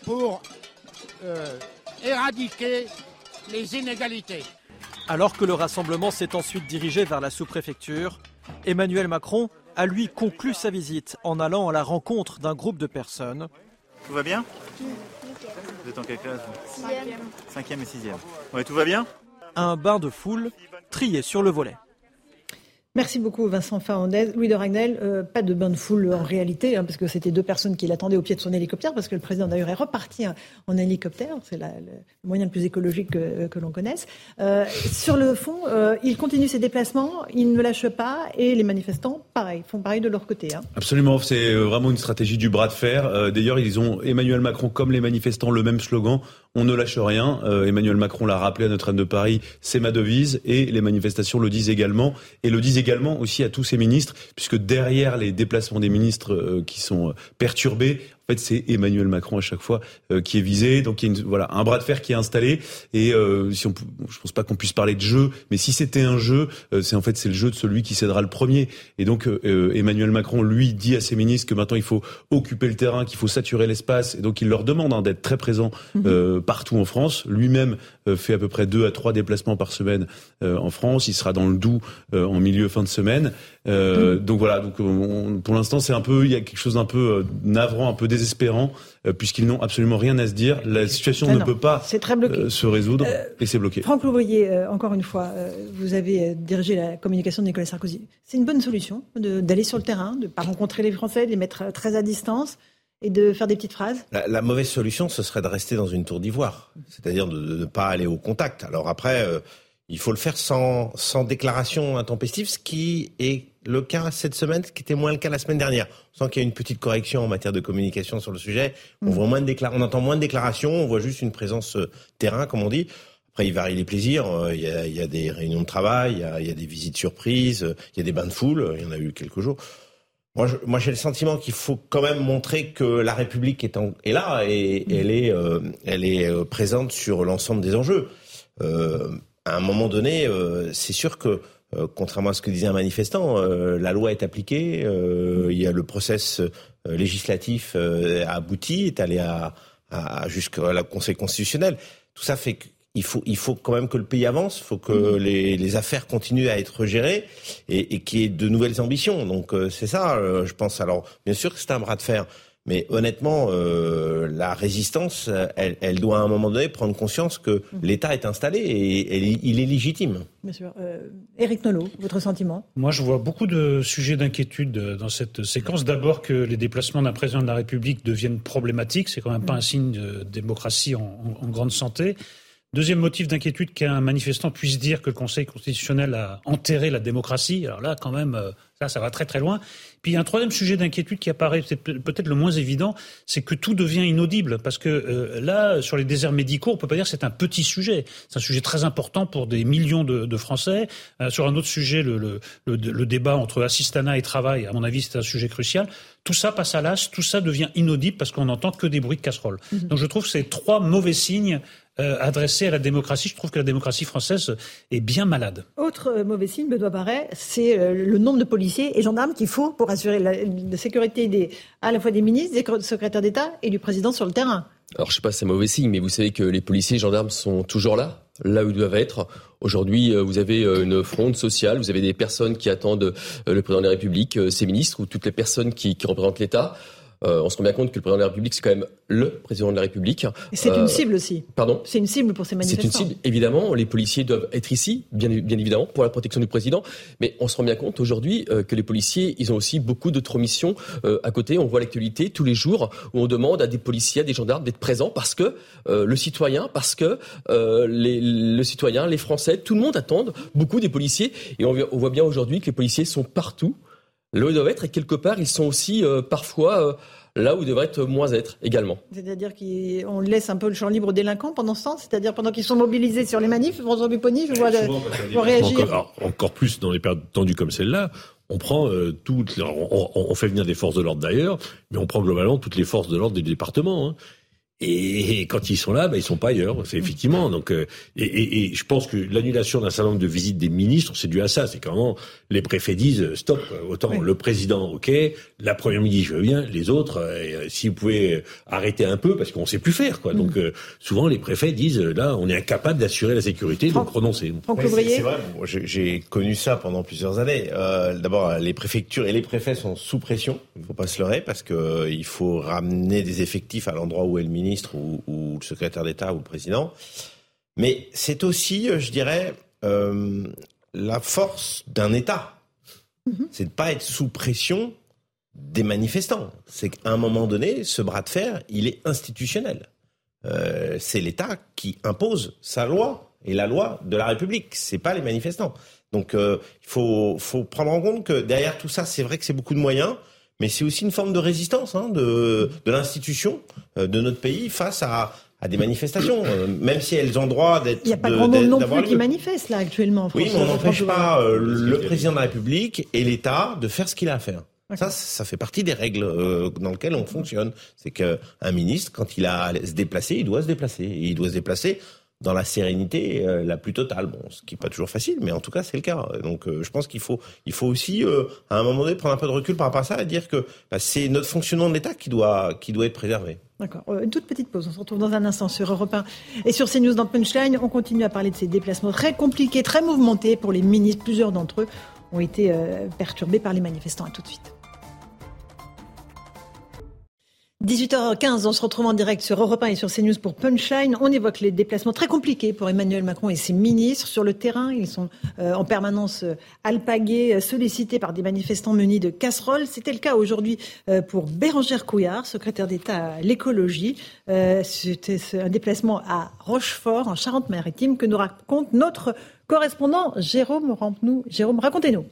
pour euh, éradiquer les inégalités. Alors que le rassemblement s'est ensuite dirigé vers la sous-préfecture, Emmanuel Macron a lui conclu sa visite en allant à la rencontre d'un groupe de personnes. Tout va bien? Vous êtes en quelle classe Cinquième. Cinquième et sixième. Ouais, tout va bien? Un bain de foule trié sur le volet. Merci beaucoup Vincent Fernandez. Louis de Ragnel, euh, pas de bain de foule en réalité, hein, parce que c'était deux personnes qui l'attendaient au pied de son hélicoptère, parce que le président d'ailleurs est reparti hein, en hélicoptère, c'est le moyen le plus écologique que, l'on connaisse. Euh, sur le fond, euh, il continue ses déplacements, il ne lâche pas, et les manifestants, pareil, font pareil de leur côté. Hein. Absolument, c'est vraiment une stratégie du bras de fer. D'ailleurs, ils ont Emmanuel Macron comme les manifestants le même slogan, on ne lâche rien. Emmanuel Macron l'a rappelé à Notre-Dame de Paris, c'est ma devise, et les manifestations le disent également, et le disent également également aussi à tous ces ministres, puisque derrière les déplacements des ministres euh, qui sont euh, perturbés, en fait, c'est Emmanuel Macron à chaque fois euh, qui est visé. Donc il y a une, voilà un bras de fer qui est installé. Et euh, si on, je pense pas qu'on puisse parler de jeu, mais si c'était un jeu, euh, c'est en fait c'est le jeu de celui qui cédera le premier. Et donc Emmanuel Macron lui dit à ses ministres que maintenant il faut occuper le terrain, qu'il faut saturer l'espace. Et donc il leur demande hein, d'être très présents mhm. partout en France. Lui-même fait à peu près deux à trois déplacements par semaine en France. Il sera dans le Doubs en milieu fin de semaine. Mhm. Donc voilà. Donc pour l'instant c'est un peu il y a quelque chose d'un peu navrant, un peu désespérant, euh, puisqu'ils n'ont absolument rien à se dire. La situation ne peut pas euh, se résoudre euh, et c'est bloqué. Franck Louvrier, encore une fois, vous avez dirigé la communication de Nicolas Sarkozy. C'est une bonne solution d'aller sur le terrain, de ne pas rencontrer les Français, de les mettre très à distance et de faire des petites phrases la, mauvaise solution, ce serait de rester dans une tour d'ivoire, c'est-à-dire de ne pas aller au contact. Alors après, il faut le faire sans, sans déclaration intempestive, ce qui est le cas cette semaine, ce qui était moins le cas la semaine dernière. On sent qu'il y a une petite correction en matière de communication sur le sujet. On, mm. voit moins de on entend moins de déclarations, on voit juste une présence euh, terrain, comme on dit. Après, il varie les plaisirs. Euh, il y a, il y a des réunions de travail, il y, a, il y a, des visites surprises, euh, il y a des bains de foule. Il y en a eu quelques jours. Moi, moi, j'ai le sentiment qu'il faut quand même montrer que la République est, en, est là et mm. elle est, elle est présente sur l'ensemble des enjeux. à un moment donné, c'est sûr que contrairement à ce que disait un manifestant, euh, la loi est appliquée, euh, il y a le process législatif abouti, est allé à, à, jusqu'à la Conseil constitutionnel. Tout ça fait qu'il faut, il faut quand même que le pays avance, il faut que mmh. les, les, affaires continuent à être gérées et, et qu'il y ait de nouvelles ambitions. Donc c'est ça, je pense. Alors bien sûr que c'est un bras de fer. Mais honnêtement, euh, la résistance, elle, elle, doit à un moment donné prendre conscience que mmh. l'État est installé et, il est légitime. Bien sûr. Euh, Éric Nolot, votre sentiment? Moi, je vois beaucoup de sujets d'inquiétude dans cette séquence. D'abord que les déplacements d'un président de la République deviennent problématiques. C'est quand même pas mmh. un signe de démocratie en, en grande santé. Deuxième motif d'inquiétude qu'un manifestant puisse dire que le Conseil constitutionnel a enterré la démocratie. Alors là, quand même, euh, ça, ça va très très loin. Puis un troisième sujet d'inquiétude qui apparaît peut-être le moins évident, c'est que tout devient inaudible. Parce que euh, là, sur les déserts médicaux, on peut pas dire que c'est un petit sujet. C'est un sujet très important pour des millions de, Français. Euh, sur un autre sujet, le, le, le, débat entre assistanat et travail, à mon avis, c'est un sujet crucial. Tout ça passe à l'as, tout ça devient inaudible parce qu'on n'entend que des bruits de casseroles. Mmh. Donc je trouve que c'est trois mauvais signes euh, adressé à la démocratie. Je trouve que la démocratie française est bien malade. Autre euh, mauvais signe, Benoît Barret, c'est euh, le nombre de policiers et gendarmes qu'il faut pour assurer la, sécurité des, à la fois des ministres, des secrétaires d'État et du président sur le terrain. Alors je sais pas si c'est mauvais signe, mais vous savez que les policiers et gendarmes sont toujours là, là où ils doivent être. Aujourd'hui, vous avez une fronde sociale, vous avez des personnes qui attendent le président de la République, ses ministres ou toutes les personnes qui représentent l'État. Euh, on se rend bien compte que le président de la République, c'est quand même le président de la République. c'est une cible aussi. Pardon C'est une cible pour ces manifestants. C'est une cible, évidemment. Les policiers doivent être ici, bien, bien évidemment, pour la protection du président. Mais on se rend bien compte aujourd'hui que les policiers, ils ont aussi beaucoup d'autres missions à côté. On voit l'actualité tous les jours où on demande à des policiers, à des gendarmes d'être présents parce que le citoyen, parce que les, le citoyen, les Français, tout le monde attend beaucoup des policiers. Et on, on voit bien aujourd'hui que les policiers sont partout là où ils doivent être et quelque part ils sont aussi euh, parfois euh, là où ils devraient être moins être également. C'est-à-dire qu'on laisse un peu le champ libre aux délinquants pendant ce temps, c'est-à-dire pendant qu'ils sont mobilisés sur les manifs, François Buponi, je vois le, réagir. Encore, plus dans les périodes tendues comme celle-là, on prend euh, toutes, on, on, fait venir des forces de l'ordre d'ailleurs, mais on prend globalement toutes les forces de l'ordre des départements. Hein. Et, quand ils sont là, ben, ils sont pas ailleurs. C'est effectivement. Donc, euh, et, et, je pense que l'annulation d'un certain nombre de visites des ministres, c'est dû à ça. C'est quand les préfets disent euh, stop. Autant le président, ok, la première ministre, je veux bien. Les autres, euh, si vous pouvez arrêter un peu, parce qu'on sait plus faire. Quoi. Donc, mm. souvent les préfets disent là, on est incapable d'assurer la sécurité, donc renoncer. c'est vrai. J'ai connu ça pendant plusieurs années. D'abord, les préfectures et les préfets sont sous pression. Il faut pas se leurrer parce que il faut ramener des effectifs à l'endroit où est le ministre ministre ou, le secrétaire d'État ou le président. Mais c'est aussi, euh, je dirais, euh, la force d'un État. Mhm. C'est de pas être sous pression des manifestants. C'est qu'à un moment donné, ce bras de fer, il est institutionnel. Euh, c'est l'État qui impose sa loi et la loi de la République. C'est pas les manifestants. Donc, il faut, faut prendre en compte que derrière tout ça, c'est vrai que c'est beaucoup de moyens mais c'est aussi une forme de résistance hein, de, de l'institution euh, de notre pays face à, à des manifestations, euh, même si elles ont droit d'être. Il n'y a pas grand monde non plus qui manifeste là actuellement. Oui, mais on n'empêche pas euh, le président de la République et l'État de faire ce qu'il a à faire. Ça, ça fait partie des règles dans lesquelles on fonctionne. C'est qu'un ministre, quand il a à se déplacer, il doit se déplacer. Et il doit se déplacer dans la sérénité euh, la plus totale. Bon, ce qui n'est pas toujours facile, mais en tout cas, c'est le cas. Donc, euh, je pense qu'il faut, il faut aussi, euh, à un moment donné, prendre un peu de recul par rapport à ça et dire que bah, c'est notre fonctionnement de l'État qui doit, qui doit être préservé. D'accord. Une toute petite pause. On se retrouve dans un instant sur Europe 1 et sur CNews dans Punchline. On continue à parler de ces déplacements très compliqués, très mouvementés pour les ministres. Plusieurs d'entre eux ont été perturbés par les manifestants. À tout de suite. 18h15, on se retrouve en direct sur Europe 1 et sur CNews pour Punchline. On évoque les déplacements très compliqués pour Emmanuel Macron et ses ministres sur le terrain. Ils sont euh, en permanence euh, alpagués, euh, sollicités par des manifestants munis de casseroles. C'était le cas aujourd'hui pour Bérangère Couillard, secrétaire d'État à l'écologie. C'était un déplacement à Rochefort, en Charente-Maritime, que nous raconte notre correspondant Jérôme Rampenou. Jérôme, racontez-nous.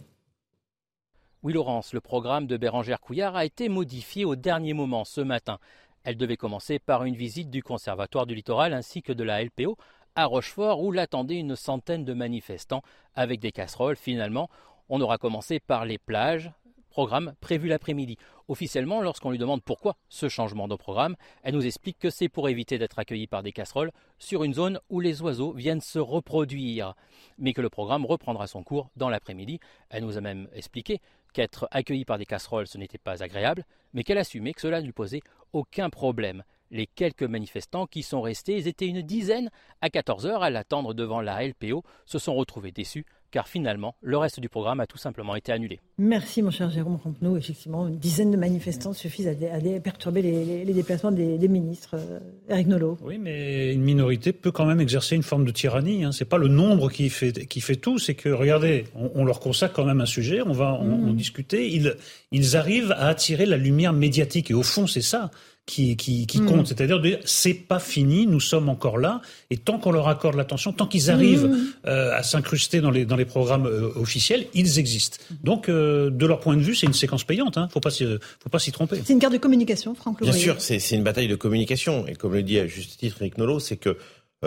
Oui, Laurence, le programme de Bérangère Couillard a été modifié au dernier moment ce matin. Elle devait commencer par une visite du Conservatoire du littoral ainsi que de la LPO à Rochefort où l'attendaient une centaine de manifestants avec des casseroles. Finalement, on aura commencé par les plages, programme prévu l'après-midi. Officiellement, lorsqu'on lui demande pourquoi ce changement de programme, elle nous explique que c'est pour éviter d'être accueillie par des casseroles sur une zone où les oiseaux viennent se reproduire, mais que le programme reprendra son cours dans l'après-midi. Elle nous a même expliqué qu'être accueillie par des casseroles, ce n'était pas agréable, mais qu'elle assumait que cela ne lui posait aucun problème. Les quelques manifestants qui sont restés, ils étaient une dizaine, à 14 heures à l'attendre devant la LPO, se sont retrouvés déçus car finalement, le reste du programme a tout simplement été annulé. Merci, mon cher Jérôme Rampenou. Effectivement, une dizaine de manifestants suffisent à, perturber les, déplacements des, ministres. Euh, Eric Nolot. Oui, mais une minorité peut quand même exercer une forme de tyrannie. Hein. Ce n'est pas le nombre qui fait, qui fait tout, c'est que, regardez, on, leur consacre quand même un sujet, on va en, mmh. discuter. Ils, ils arrivent à attirer la lumière médiatique. Et au fond, c'est ça qui, qui, qui mm. compte. C'est-à-dire de dire, c'est pas fini, nous sommes encore là. Et tant qu'on leur accorde l'attention, tant qu'ils arrivent mm. euh, à s'incruster dans les, dans les programmes euh, officiels, ils existent. Donc, euh, de leur point de vue, c'est une séquence payante. Hein. Faut pas faut pas s'y tromper. C'est une carte de communication, Franck Bien sûr, c'est une bataille de communication. Et comme le dit à juste titre Eric Nolot, c'est que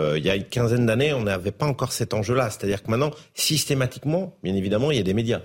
il y a une quinzaine d'années, on n'avait pas encore cet enjeu-là. C'est-à-dire que maintenant, systématiquement, bien évidemment, il y a des médias.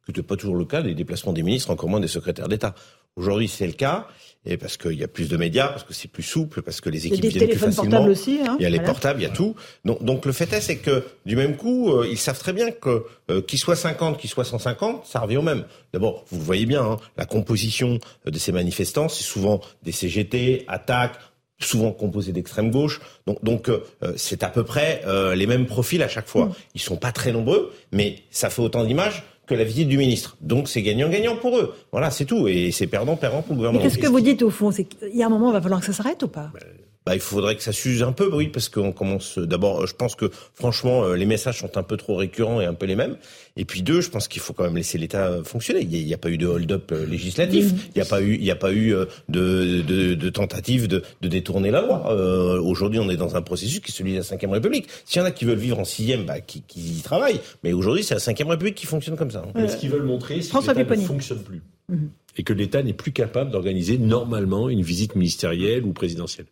Ce qui n'était pas toujours le cas des déplacements des ministres, encore moins des secrétaires d'État. Aujourd'hui, c'est le cas et parce qu'il y a plus de médias, parce que c'est plus souple, parce que les équipes viennent plus facilement. Aussi, hein, il y a les portables, il y a tout. Donc, donc le fait est, c'est que du même coup, euh, ils savent très bien que euh, qu'il soit 50, qu'il soit 150, ça revient au même. D'abord, vous le voyez bien, hein, la composition euh, de ces manifestants, c'est souvent des CGT, attaques, souvent composés d'extrême gauche. Donc, donc euh, c'est à peu près les mêmes profils à chaque fois. Mmh. Ils sont pas très nombreux, mais ça fait autant d'images que la visite du ministre. Donc c'est gagnant-gagnant pour eux. Voilà, c'est tout. Et c'est perdant-perdant pour le gouvernement. Qu'est-ce que vous dites au fond? C'est qu'il y a un moment, il va falloir que ça s'arrête ou pas? Ben, bah, il faudrait que ça s'use un peu, oui, parce qu'on commence. D'abord, je pense que franchement, euh, les messages sont un peu trop récurrents et un peu les mêmes. Et puis deux, je pense qu'il faut quand même laisser l'État euh, fonctionner. Il n'y a, pas eu de hold-up euh, législatif. Il n'y a pas eu, il n'y a pas eu de, de, de tentative de, de, détourner la loi. Euh, Aujourd'hui, on est dans un processus qui est celui de la Ve République. S'il y en a qui veulent vivre en sixième, bah, qui, qui y travaillent. Mais aujourd'hui, c'est la Ve République qui fonctionne comme ça. ce qu'ils veulent montrer, c'est que l'État ne fonctionne plus. Mhm. Et que l'État n'est plus capable d'organiser normalement une visite ministérielle ou présidentielle.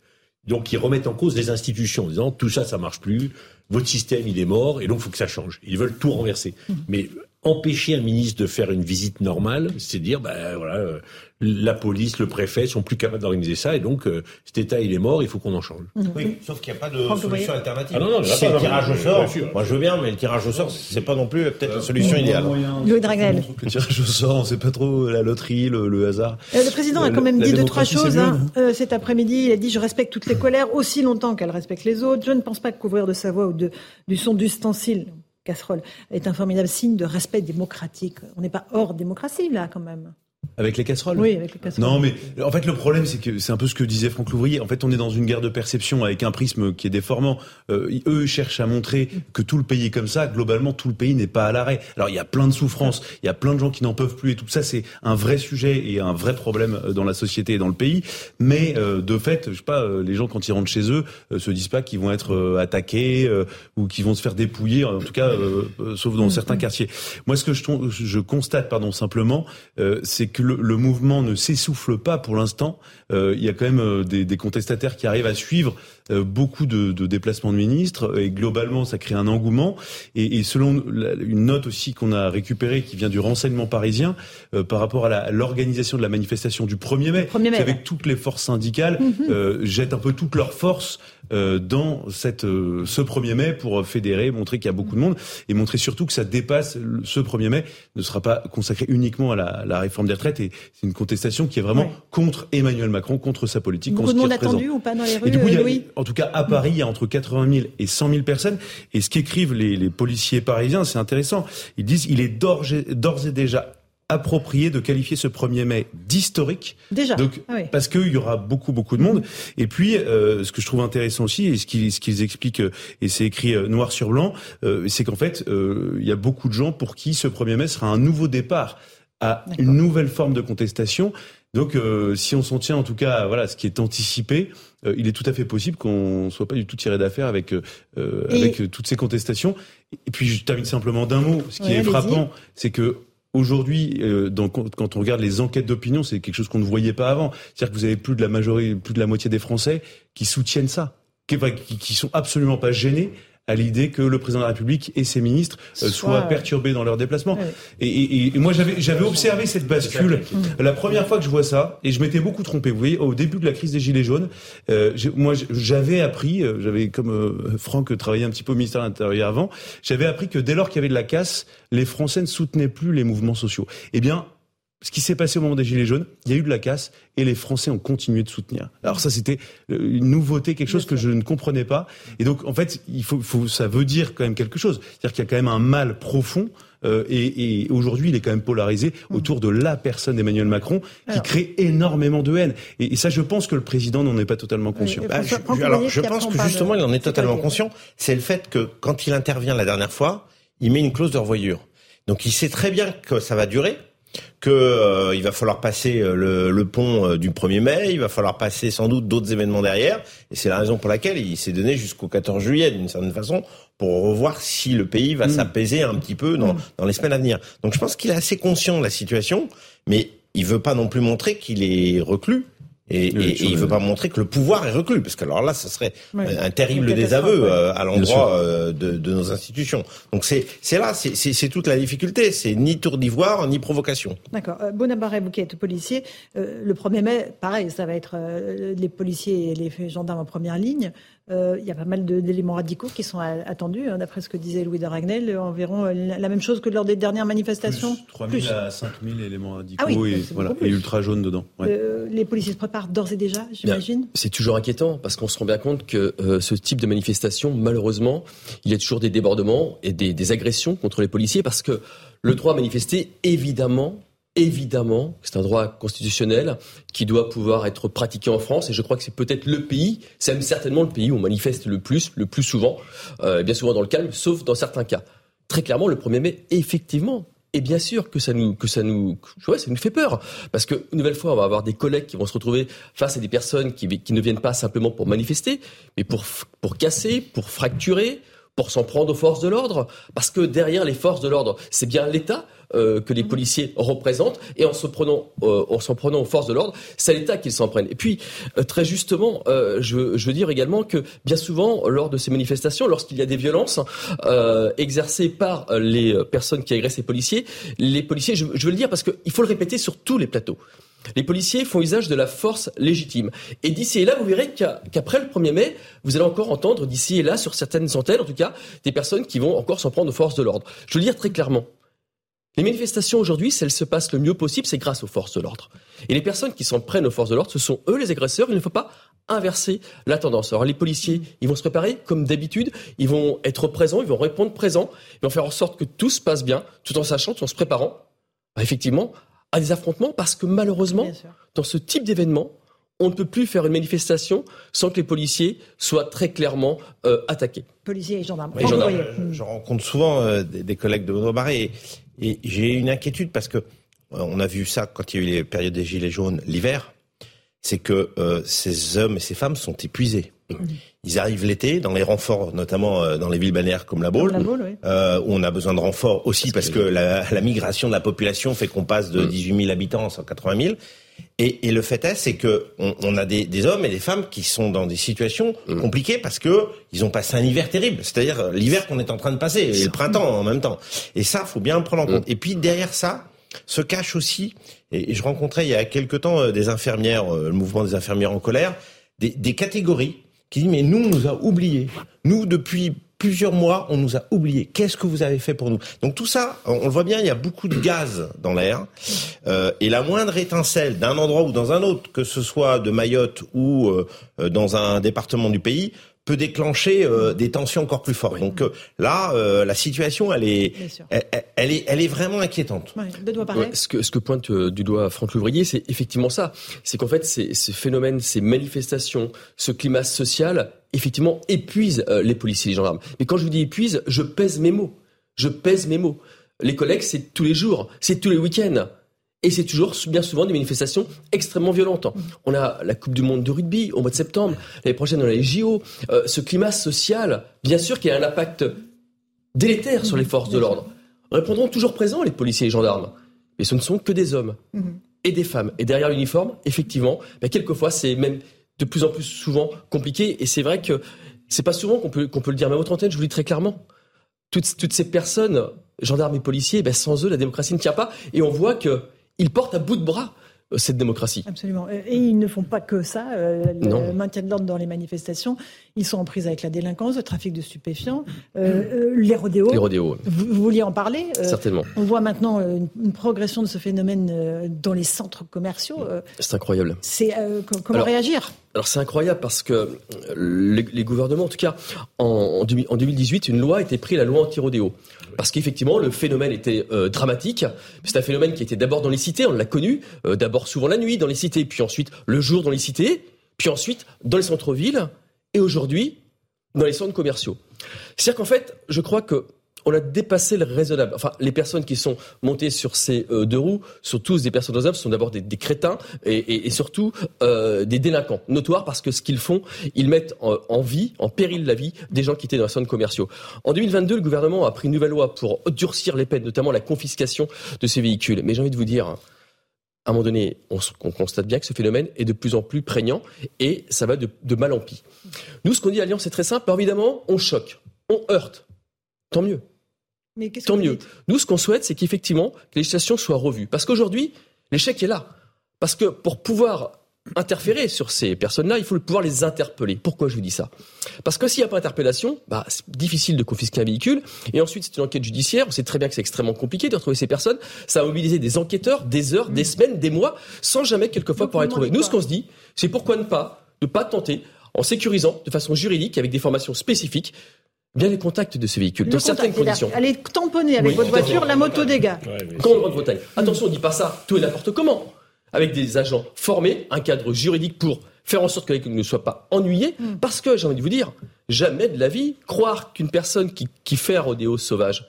Donc ils remettent en cause les institutions en disant tout ça, ça marche plus, votre système il est mort et donc il faut que ça change. Ils veulent tout renverser. Mmh. Mais empêcher un ministre de faire une visite normale, c'est dire ben voilà, euh, la police, le préfet sont plus capables d'organiser ça et donc euh, cet État il est mort, il faut qu'on en change. Oui, sauf qu'il n'y a pas de solution alternative. Ah non, non, c'est le tirage au sort. Moi je veux bien, mais le tirage au sort c'est pas non plus peut-être la solution idéale. Louis Dragnel. Le tirage au sort, c'est pas trop la loterie, le, hasard. Euh, le président a quand même dit deux trois choses hein. cet après-midi. Il a dit je respecte toutes les colères aussi longtemps qu'elles respectent les autres. Je ne pense pas que couvrir de sa voix ou de, du son d'ustensile casserole est un formidable signe de respect démocratique. On n'est pas hors démocratie là quand même. Avec les casseroles? Oui, avec les casseroles. Non, mais en fait, le problème, c'est que c'est un peu ce que disait Franck Louvrier. En fait, on est dans une guerre de perception avec un prisme qui est déformant. Euh, eux cherchent à montrer que tout le pays est comme ça. Globalement, tout le pays n'est pas à l'arrêt. Alors, il y a plein de souffrances, il y a plein de gens qui n'en peuvent plus et tout ça, c'est un vrai sujet et un vrai problème euh, dans la société et dans le pays. Mais euh, de fait, je sais pas, les gens quand ils rentrent chez eux se disent pas qu'ils vont être attaqués ou qu'ils vont se faire dépouiller. En tout cas, sauf dans certains quartiers. Moi, ce que je, je constate, pardon, simplement, c'est que le, mouvement ne s'essouffle pas pour l'instant. Euh, il y a quand même euh, des, contestataires qui arrivent à suivre beaucoup de, déplacements de ministres et globalement ça crée un engouement. Et, selon une note aussi qu'on a récupérée qui vient du renseignement parisien par rapport à l'organisation de la manifestation du 1er mai, avec toutes les forces syndicales mhm. jettent un peu toutes leurs forces dans cette, ce 1er mai pour fédérer, montrer qu'il y a beaucoup de monde et montrer surtout que ça dépasse ce 1er mai ne sera pas consacré uniquement à la, la réforme des retraites et c'est une contestation qui est vraiment contre Emmanuel Macron, contre sa politique. Beaucoup de monde attendu ou pas dans les rues, euh, En tout cas, à Paris, il y a entre 80 000 et 100 000 personnes. Et ce qu'écrivent les, les policiers parisiens, c'est intéressant. Ils disent il est d'ores et déjà approprié de qualifier ce 1er mai d'historique. Déjà. Donc, ah parce qu'il y aura beaucoup, beaucoup de monde. Et puis, euh, ce que je trouve intéressant aussi, et ce qu'ils, expliquent, euh, et c'est écrit noir sur blanc, c'est qu'en fait, il y a beaucoup de gens pour qui ce 1er mai sera un nouveau départ à une nouvelle forme de contestation. Donc, euh, si on s'en tient en tout cas, voilà, ce qui est anticipé, euh, il est tout à fait possible qu'on soit pas du tout tiré d'affaire avec euh, avec toutes ces contestations. Et puis, je termine simplement d'un mot. Ce qui est frappant, c'est que Aujourd'hui, quand on regarde les enquêtes d'opinion, c'est quelque chose qu'on ne voyait pas avant. C'est-à-dire que vous avez plus de la majorité, plus de la moitié des Français qui soutiennent ça, qui, qui, qui sont absolument pas gênés à l'idée que le président de la République et ses ministres euh, soient perturbés dans leurs déplacements. Et, moi, j'avais, j'avais observé cette bascule la première fois que je vois ça, et je m'étais beaucoup trompé. Vous voyez, au début de la crise des Gilets jaunes, euh, moi, j'avais appris, euh, j'avais comme Franck travaillé un petit peu au ministère de l'Intérieur avant, j'avais appris que dès lors qu'il y avait de la casse, les Français ne soutenaient plus les mouvements sociaux. Eh bien, ce qui s'est passé au moment des Gilets jaunes, il y a eu de la casse et les Français ont continué de soutenir. Alors ça, c'était euh, une nouveauté, quelque chose que je ne comprenais pas. Et donc, en fait, il faut, faut ça veut dire quand même quelque chose. C'est-à-dire qu'il y a quand même un mal profond. Euh, et, et aujourd'hui, il est quand même polarisé mmh. autour de la personne d'Emmanuel Macron, qui crée énormément de haine. Et, ça, je pense que le président n'en est pas totalement conscient. Bah, je, alors, je pense que justement, il en est totalement conscient. C'est le fait que quand il intervient la dernière fois, il met une clause de revoyure. Donc, il sait très bien que ça va durer que euh, il va falloir passer euh, le, pont euh, du 1er mai, il va falloir passer sans doute d'autres événements derrière, et c'est la raison pour laquelle il s'est donné jusqu'au 14 juillet d'une certaine façon pour revoir si le pays va mm. s'apaiser un petit peu dans, mm. dans les semaines à venir. Donc je pense qu'il est assez conscient de la situation, mais il veut pas non plus montrer qu'il est reclus. Et, et, il veut pas montrer que le pouvoir est reclus, parce que alors là, ça serait un terrible désaveu euh, à l'endroit euh, de, de, nos institutions. Donc c'est c'est là, c'est toute la difficulté. C'est ni tour d'ivoire ni provocation. D'accord. Euh, Bonabaré, vous qui êtes policier, euh, le 1er mai, pareil, ça va être les policiers et les gendarmes en première ligne. Euh, il y a pas mal d'éléments radicaux qui sont attendus, hein, d'après ce que disait Louis de Ragnel, environ euh, la même chose que lors des dernières manifestations. Plus 3 000 à 5 000 éléments radicaux ah et, voilà, et ultra jaunes dedans. Euh, les policiers se préparent d'ores et déjà, j'imagine C'est toujours inquiétant parce qu'on se rend bien compte que euh, ce type de manifestation, malheureusement, il y a toujours des débordements et des, des agressions contre les policiers parce que le droit à manifester, évidemment, évidemment, c'est un droit constitutionnel qui doit pouvoir être pratiqué en France et je crois que c'est peut-être le pays, c'est certainement le pays où on manifeste le plus, le plus souvent, euh, bien souvent dans le calme, sauf dans certains cas. Très clairement, le 1er mai, effectivement, et bien sûr que ça nous, que ça nous, ça nous fait peur. Parce que, une nouvelle fois, on va avoir des collègues qui vont se retrouver face à des personnes qui, qui ne viennent pas simplement pour manifester, mais pour, pour casser, pour fracturer, pour s'en prendre aux forces de l'ordre. Parce que derrière les forces de l'ordre, c'est bien l'État. Euh, que les policiers représentent et en se prenant euh, en s'en prenant aux forces de l'ordre, c'est l'État qu'ils s'en prennent. Et puis euh, très justement, je, je, veux dire également que bien souvent lors de ces manifestations, lorsqu'il y a des violences exercées par les personnes qui agressent les policiers, les policiers, je, je veux le dire parce qu'il faut le répéter sur tous les plateaux. Les policiers font usage de la force légitime. Et d'ici et là, vous verrez qu'après le 1er mai, vous allez encore entendre d'ici et là, sur certaines antennes, en tout cas, des personnes qui vont encore s'en prendre aux forces de l'ordre. Je veux le dire très clairement. Les manifestations aujourd'hui, si elles se passent le mieux possible, c'est grâce aux forces de l'ordre. Et les personnes qui s'en prennent aux forces de l'ordre, ce sont eux les agresseurs. Il ne faut pas inverser la tendance. Alors les policiers, ils vont se préparer comme d'habitude, ils vont être présents, ils vont répondre présents, ils vont faire en sorte que tout se passe bien, tout en sachant, tout en se préparant, bah, effectivement, à des affrontements, parce que malheureusement, dans ce type d'événement, on ne peut plus faire une manifestation sans que les policiers soient très clairement euh, attaqués. Policiers et gendarmes. Je, rencontre souvent euh, des, collègues de Benoît Barré et j'ai une inquiétude parce que euh, on a vu ça quand il y a eu les périodes des gilets jaunes l'hiver, c'est que euh, ces hommes et ces femmes sont épuisés. [clears throat] Ils arrivent l'été dans les renforts, notamment euh, dans les villes balnéaires comme la Baule, où on a besoin de renforts aussi parce, que, la, la, migration de la population fait qu'on passe de 18 mm. 000 habitants à 180 000. Et, et, le fait est, c'est que on, on a des, des, hommes et des femmes qui sont dans des situations mm. compliquées parce que ils ont passé un hiver terrible, c'est-à-dire euh, l'hiver qu'on est en train de passer et le printemps en même temps. Et ça, faut bien le prendre en compte. Mm. Et puis derrière ça se cache aussi, et, je rencontrais il y a quelque temps euh, des infirmières, euh, le mouvement des infirmières en colère, des, des catégories qui disent mais nous on nous a oubliés, nous depuis plusieurs mois, on nous a oubliés. Qu'est-ce que vous avez fait pour nous? Donc tout ça, on, le voit bien, il y a beaucoup de gaz dans l'air. Euh, et la moindre étincelle d'un endroit ou dans un autre, que ce soit de Mayotte ou euh, dans un département du pays, peut déclencher euh, des tensions encore plus fortes. Donc euh, là, euh, la situation, elle est, elle, est, elle est vraiment inquiétante. ce, que, ce que pointe du doigt Franck Louvrier, c'est effectivement ça. C'est qu'en fait, ces, ces phénomènes, ces manifestations, ce climat social, effectivement, épuisent les policiers et les gendarmes. Mais quand je vous dis épuise, je pèse mes mots. Je pèse mes mots. Les collègues, c'est tous les jours, c'est tous les week-ends. Et c'est toujours bien souvent des manifestations extrêmement violentes. On a la Coupe du Monde de rugby au mois de septembre. L'année prochaine, on a les JO. Euh, ce climat social, bien sûr qu'il y a un impact délétère sur les forces de l'ordre. Répondront toujours présents les policiers et les gendarmes. Mais ce ne sont que des hommes mhm. et des femmes. Et derrière l'uniforme, effectivement, ben, quelquefois, c'est même de plus en plus souvent compliqué. Et c'est vrai que c'est pas souvent qu'on peut, qu'on peut le dire. Mais à votre antenne, je vous le dis très clairement. Toutes, toutes ces personnes, gendarmes et policiers, ben, sans eux, la démocratie ne tient pas. Et on voit que ils portent à bout de bras euh, cette démocratie. Absolument. Et ils ne font pas que ça. Euh, le maintien de l'ordre dans les manifestations, ils sont en prise avec la délinquance, le trafic de stupéfiants, euh, les rodéos. Les rodéos. Vous, vouliez en parler Certainement. On voit maintenant une, progression de ce phénomène dans les centres commerciaux. C'est incroyable. C'est comment réagir? Alors c'est incroyable parce que les, gouvernements, en tout cas en, en, 2018, une loi a été prise, la loi anti-rodéo. Parce qu'effectivement, le phénomène était euh, dramatique. C'est un phénomène qui était d'abord dans les cités, on l'a connu, euh, d'abord souvent la nuit dans les cités, puis ensuite le jour dans les cités, puis ensuite dans les centres-villes, et aujourd'hui dans les centres commerciaux. C'est-à-dire qu'en fait, je crois que on a dépassé le raisonnable. Enfin, les personnes qui sont montées sur ces euh, deux roues sont tous des personnes raisonnables, sont d'abord des, crétins et, surtout euh, des délinquants notoires parce que ce qu'ils font, ils mettent en, vie, en péril la vie des gens qui étaient dans les centres commerciaux. En 2022, le gouvernement a pris une nouvelle loi pour durcir les peines, notamment la confiscation de ces véhicules. Mais j'ai envie de vous dire, à un moment donné, on, constate bien que ce phénomène est de plus en plus prégnant et ça va de, mal en pis. Nous, ce qu'on dit à Alliance, c'est très simple. évidemment, on choque, on heurte. Tant mieux. Tant mieux. Nous, ce qu'on souhaite, c'est qu'effectivement, que les législations soient revues. Parce qu'aujourd'hui, l'échec est là. Parce que pour pouvoir interférer sur ces personnes-là, il faut pouvoir les interpeller. Pourquoi je vous dis ça? Parce que s'il n'y a pas interpellation, bah, c'est difficile de confisquer un véhicule. Et ensuite, c'est une enquête judiciaire. On sait très bien que c'est extrêmement compliqué de retrouver ces personnes. Ça va mobiliser des enquêteurs, des heures, des semaines, des mois, sans jamais quelquefois pouvoir les trouver. Nous, ce qu'on se dit, c'est pourquoi ne pas, ne pas tenter, en sécurisant de façon juridique, avec des formations spécifiques, bien les contacts de ces véhicules, dans certaines conditions. Allez tamponner avec votre voiture la moto dégâts. Comme en Grande-Bretagne. Attention, on ne dit pas ça, tout et n'importe comment avec des agents formés, un cadre juridique pour faire en sorte que l'école ne soit pas ennuyée, hmm. parce que, j'ai envie de vous dire, jamais de la vie, croire qu'une personne qui, qui fait un rodéo sauvage,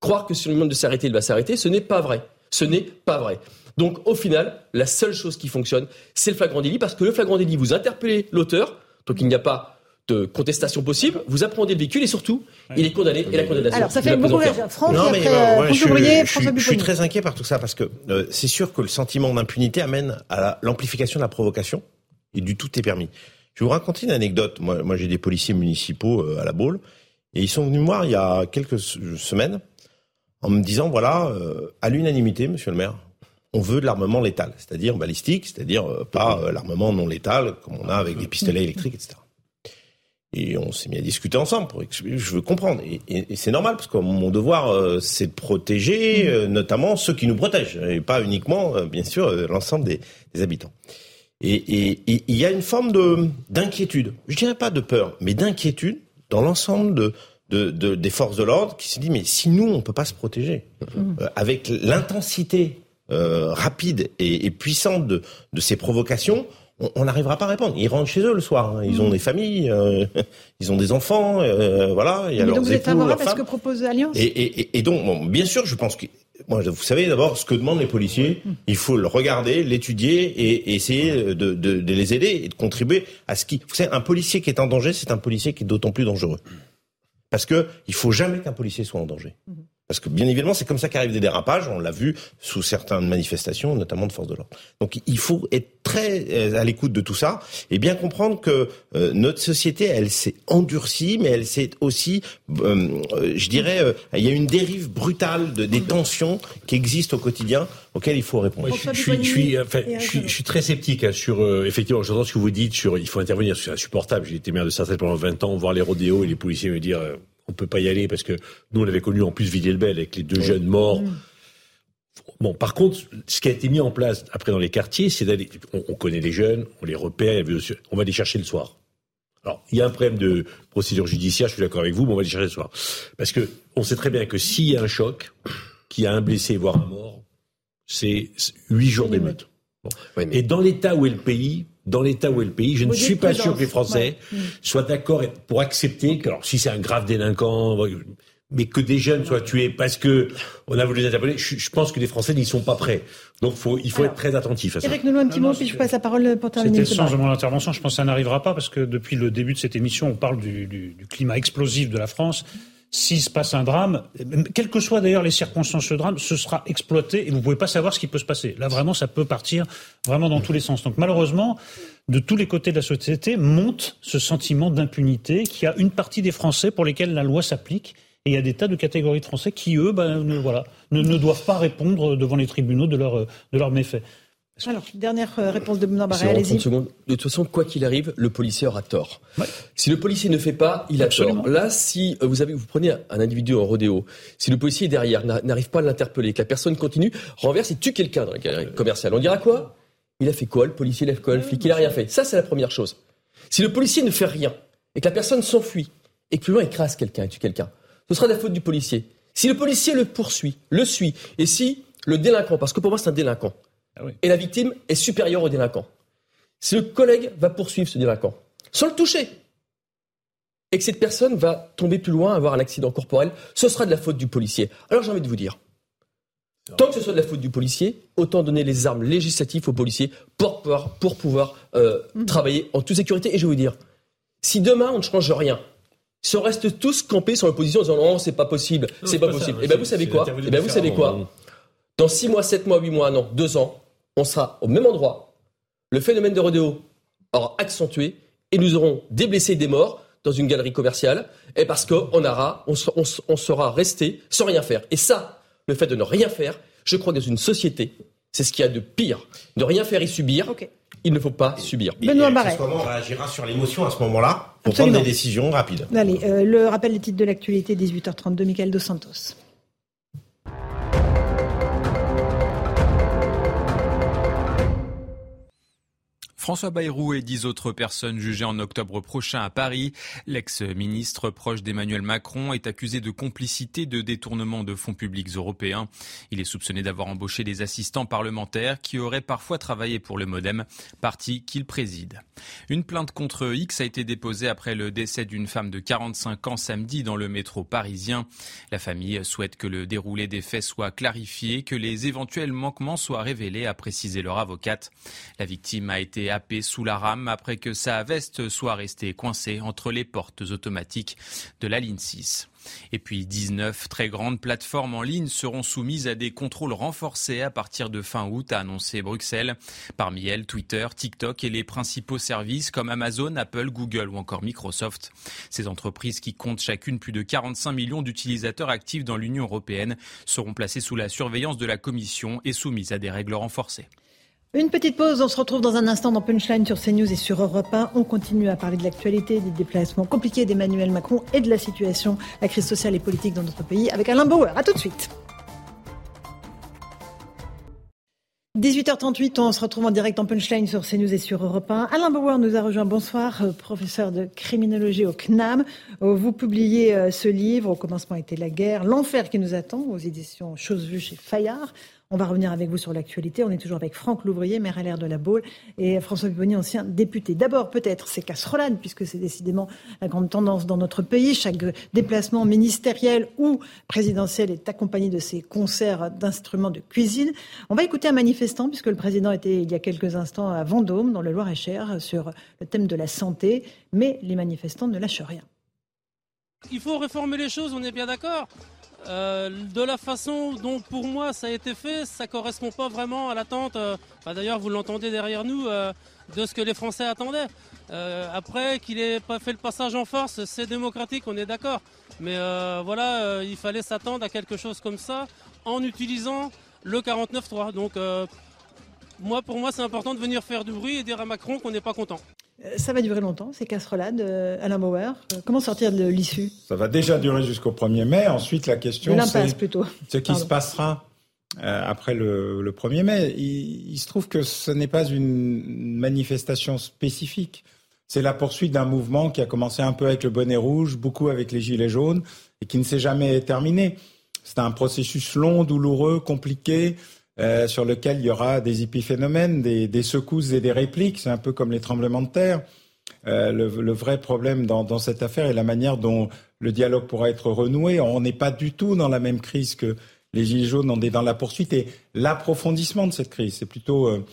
croire que si on lui demande de s'arrêter, il va s'arrêter, ce n'est pas vrai. Ce n'est pas vrai. Donc, au final, la seule chose qui fonctionne, c'est le flagrant délit, parce que le flagrant délit, vous interpellez l'auteur, donc il n'y a pas de contestation possible, vous apprenez le véhicule et surtout, il est condamné et la condamnation. Alors ça fait beaucoup rire. France, non, mais euh, je, je, je, suis très inquiet par tout ça parce que euh, c'est sûr que le sentiment d'impunité amène à l'amplification de la provocation et du tout est permis. Je vais vous raconter une anecdote. Moi, moi j'ai des policiers municipaux euh, à la Baule et ils sont venus me voir il y a quelques semaines en me disant voilà, à l'unanimité, monsieur le maire, on veut de l'armement létal, c'est-à-dire balistique, c'est-à-dire pas l'armement non létal comme on a avec des pistolets électriques, etc. Et on s'est mis à discuter ensemble. Pour, je veux comprendre. Et, c'est normal, parce que mon devoir, euh, c'est de protéger, mmh. euh, notamment ceux qui nous protègent, et pas uniquement, euh, bien sûr, l'ensemble des, des, habitants. Et il y a une forme de d'inquiétude. Je dirais pas de peur, mais d'inquiétude dans l'ensemble de, de, de, des forces de l'ordre qui se dit mais si nous on peut pas se protéger mmh. avec l'intensité rapide et, et, puissante de, de ces provocations, on n'arrivera pas à répondre. Ils rentrent chez eux le soir. Hein. Ils ont mm. des familles, euh, [laughs] ils ont des enfants, euh, voilà. Il y a Mais donc vous êtes favorable à ce que propose l'Alliance et, et, et, donc, bon, bien sûr, je pense que moi, vous savez d'abord ce que demandent les policiers. Mm. Il faut le regarder, l'étudier et, essayer de, de, de, les aider et de contribuer à ce qui. Vous savez, un policier qui est en danger, c'est un policier qui est d'autant plus dangereux parce que il faut jamais qu'un policier soit en danger. Mm. Parce que bien évidemment, c'est comme ça qu'arrivent des dérapages. On l'a vu sous certaines manifestations, notamment de force de l'ordre. Donc il faut être très euh, à l'écoute de tout ça et bien comprendre que euh, notre société, elle s'est endurcie, mais elle s'est aussi, euh, je dirais, il y a une dérive brutale de, des tensions qui existent au quotidien auxquelles il faut répondre. je, suis, je, suis, enfin, je, suis, je suis très sceptique hein, sur, effectivement, j'entends ce que vous dites sur il faut intervenir, c'est insupportable. J'ai été maire de Sarcelles pendant 20 ans, voir les rodéos et les policiers me dire on peut pas y aller parce que nous on avait connu en plus Villiers-le-Bel avec les deux jeunes morts. Mm. Bon, par contre, ce qui a été mis en place après dans les quartiers, c'est d'aller. On, connaît les jeunes, on les repère, on va les chercher le soir. Alors, il y a un problème de procédure judiciaire, je suis d'accord avec vous, mais on va les chercher le soir. Parce que on sait très bien que s'il y a un choc, qu'il y a un blessé, voire un mort, c'est huit jours d'émeute. Et dans l'état où est le pays, dans l'état où est le pays, je ne suis pas sûr que les Français soient d'accord pour accepter que, alors si c'est un grave délinquant, mais que des jeunes soient tués parce que on a voulu les interpeller, je, pense que les Français n'y sont pas prêts. Donc faut, il faut être très attentif à ça. Eric Nolot, un petit mot, puis je passe la parole pour terminer. C'était le sens de mon intervention. Je pense que ça n'arrivera pas parce que depuis le début de cette émission, on parle du, du, du climat explosif de la France s'il se passe un drame, quelles que soient d'ailleurs les circonstances de ce drame, ce sera exploité et vous ne pouvez pas savoir ce qui peut se passer. Là, vraiment, ça peut partir vraiment dans tous les sens. Donc, malheureusement, de tous les côtés de la société monte ce sentiment d'impunité qui a une partie des Français pour lesquels la loi s'applique. Et il y a des tas de catégories de Français qui, eux, ben, ne, voilà, ne, doivent pas répondre devant les tribunaux de, leur, de leurs méfaits. Alors, dernière euh, réponse de Benoît Barré, allez-y. De toute façon, quoi qu'il arrive, le policier aura tort. Si le policier ne fait pas, il a tort. Là, si euh, vous, avez, vous prenez un individu en rodéo, si le policier derrière n'arrive pas à l'interpeller, que la personne continue, renverse et tue quelqu'un dans la galerie commerciale, on dira quoi? Il a fait quoi Le policier, il a fait quoi Le flic, il a rien fait. Ça, c'est la première chose. Si le policier ne fait rien et que la personne s'enfuit et que plus loin écrase quelqu'un et tue quelqu'un, ce sera la faute du policier. Si le policier le poursuit, le suit, et si le délinquant, parce que pour moi c'est un délinquant, ah et la victime est supérieure au délinquant. Si le collègue va poursuivre ce délinquant, sans le toucher, et que cette personne va tomber plus loin, avoir un accident corporel, ce sera de la faute du policier. Alors j'ai envie de vous dire, tant que ce soit de la faute du policier, autant donner les armes législatives aux policiers pour pouvoir, pour pouvoir euh, mhm. travailler en toute sécurité. Et je vais vous dire, si demain on ne change rien, si on reste tous campés sur la position en disant non, c'est pas possible, c'est pas, possible, et eh bien vous savez quoi Et eh bien vous savez quoi Dans 6 mois, 7 mois, 8 mois, non, 2 ans, on sera au même endroit, le phénomène de rodéo aura accentué et nous aurons des blessés et des morts dans une galerie commerciale, et parce qu'on aura, on, sera resté sans rien faire. Et ça, le fait de ne rien faire, je crois que dans une société, c'est ce qu'il y a de pire. De rien faire et subir. il ne faut pas subir. Benoît Barret. On réagira sur l'émotion à ce moment-là pour prendre des décisions rapides. Allez, euh, le rappel des titres de l'actualité, 18h32, Michael Dos Santos. François Bayrou et dix autres personnes jugées en octobre prochain à Paris. L'ex-ministre proche d'Emmanuel Macron est accusé de complicité de détournement de fonds publics européens. Il est soupçonné d'avoir embauché des assistants parlementaires qui auraient parfois travaillé pour le Modem, parti qu'il préside. Une plainte contre X a été déposée après le décès d'une femme de 45 ans samedi dans le métro parisien. La famille souhaite que le déroulé des faits soit clarifié, que les éventuels manquements soient révélés, a précisé leur avocate. La victime a été sous la rame après que sa veste soit restée coincée entre les portes automatiques de la ligne 6. Et puis 19 très grandes plateformes en ligne seront soumises à des contrôles renforcés à partir de fin août, a annoncé Bruxelles. Parmi elles, Twitter, TikTok et les principaux services comme Amazon, Apple, Google ou encore Microsoft. Ces entreprises qui comptent chacune plus de 45 millions d'utilisateurs actifs dans l'Union européenne seront placées sous la surveillance de la Commission et soumises à des règles renforcées. Une petite pause, on se retrouve dans un instant dans Punchline sur CNews et sur Europe 1. On continue à parler de l'actualité, des déplacements compliqués d'Emmanuel Macron et de la situation, la crise sociale et politique dans notre pays avec Alain Bauer. A tout de suite. 18h38, on se retrouve en direct en punchline sur CNews et sur Europe 1. Alain Bauer nous a rejoint. Bonsoir, euh, professeur de criminologie au CNAM. Euh, vous publiez euh, ce livre, Au commencement était la guerre, l'enfer qui nous attend, aux éditions Chose Vue chez Fayard. On va revenir avec vous sur l'actualité. On est toujours avec Franck Louvrier, maire LR de la Baule, et François Pupponi, ancien député. D'abord, peut-être ces casserolades, puisque c'est décidément la grande tendance dans notre pays. Chaque déplacement ministériel ou présidentiel est accompagné de ces concerts d'instruments de cuisine. On va écouter un manifestant, puisque le président était il y a quelques instants à Vendôme, dans le Loir-et-Cher, sur le thème de la santé. Mais les manifestants ne lâchent rien. Il faut réformer les choses, on est bien d'accord. Euh, de la façon dont pour moi ça a été fait, ça correspond pas vraiment à l'attente. Euh, d'ailleurs, vous l'entendez derrière nous euh, de ce que les Français attendaient. après qu'il ait pas fait le passage en force, c'est démocratique, on est d'accord. Mais voilà, il fallait s'attendre à quelque chose comme ça en utilisant le 49.3. Donc moi, pour moi, c'est important de venir faire du bruit et dire à Macron qu'on n'est pas content. Euh, ça va durer longtemps, ces casserolades, euh, Alain Bauer. Euh, comment sortir de l'issue? Ça va déjà durer jusqu'au 1er mai. Ensuite, la question, c'est plutôt. ce qui se passera après le, 1er mai. Il, se trouve que ce n'est pas une manifestation spécifique. C'est la poursuite d'un mouvement qui a commencé un peu avec le bonnet rouge, beaucoup avec les gilets jaunes, et qui ne s'est jamais terminé. C'est un processus long, douloureux, compliqué, euh, sur lequel il y aura des épiphénomènes, des, des secousses et des répliques. C'est un peu comme les tremblements de terre. Euh, le, vrai problème dans, cette affaire est la manière dont le dialogue pourra être renoué. On n'est pas du tout dans la même crise que les Gilets jaunes, on est dans la poursuite et l'approfondissement de cette crise. C'est plutôt euh,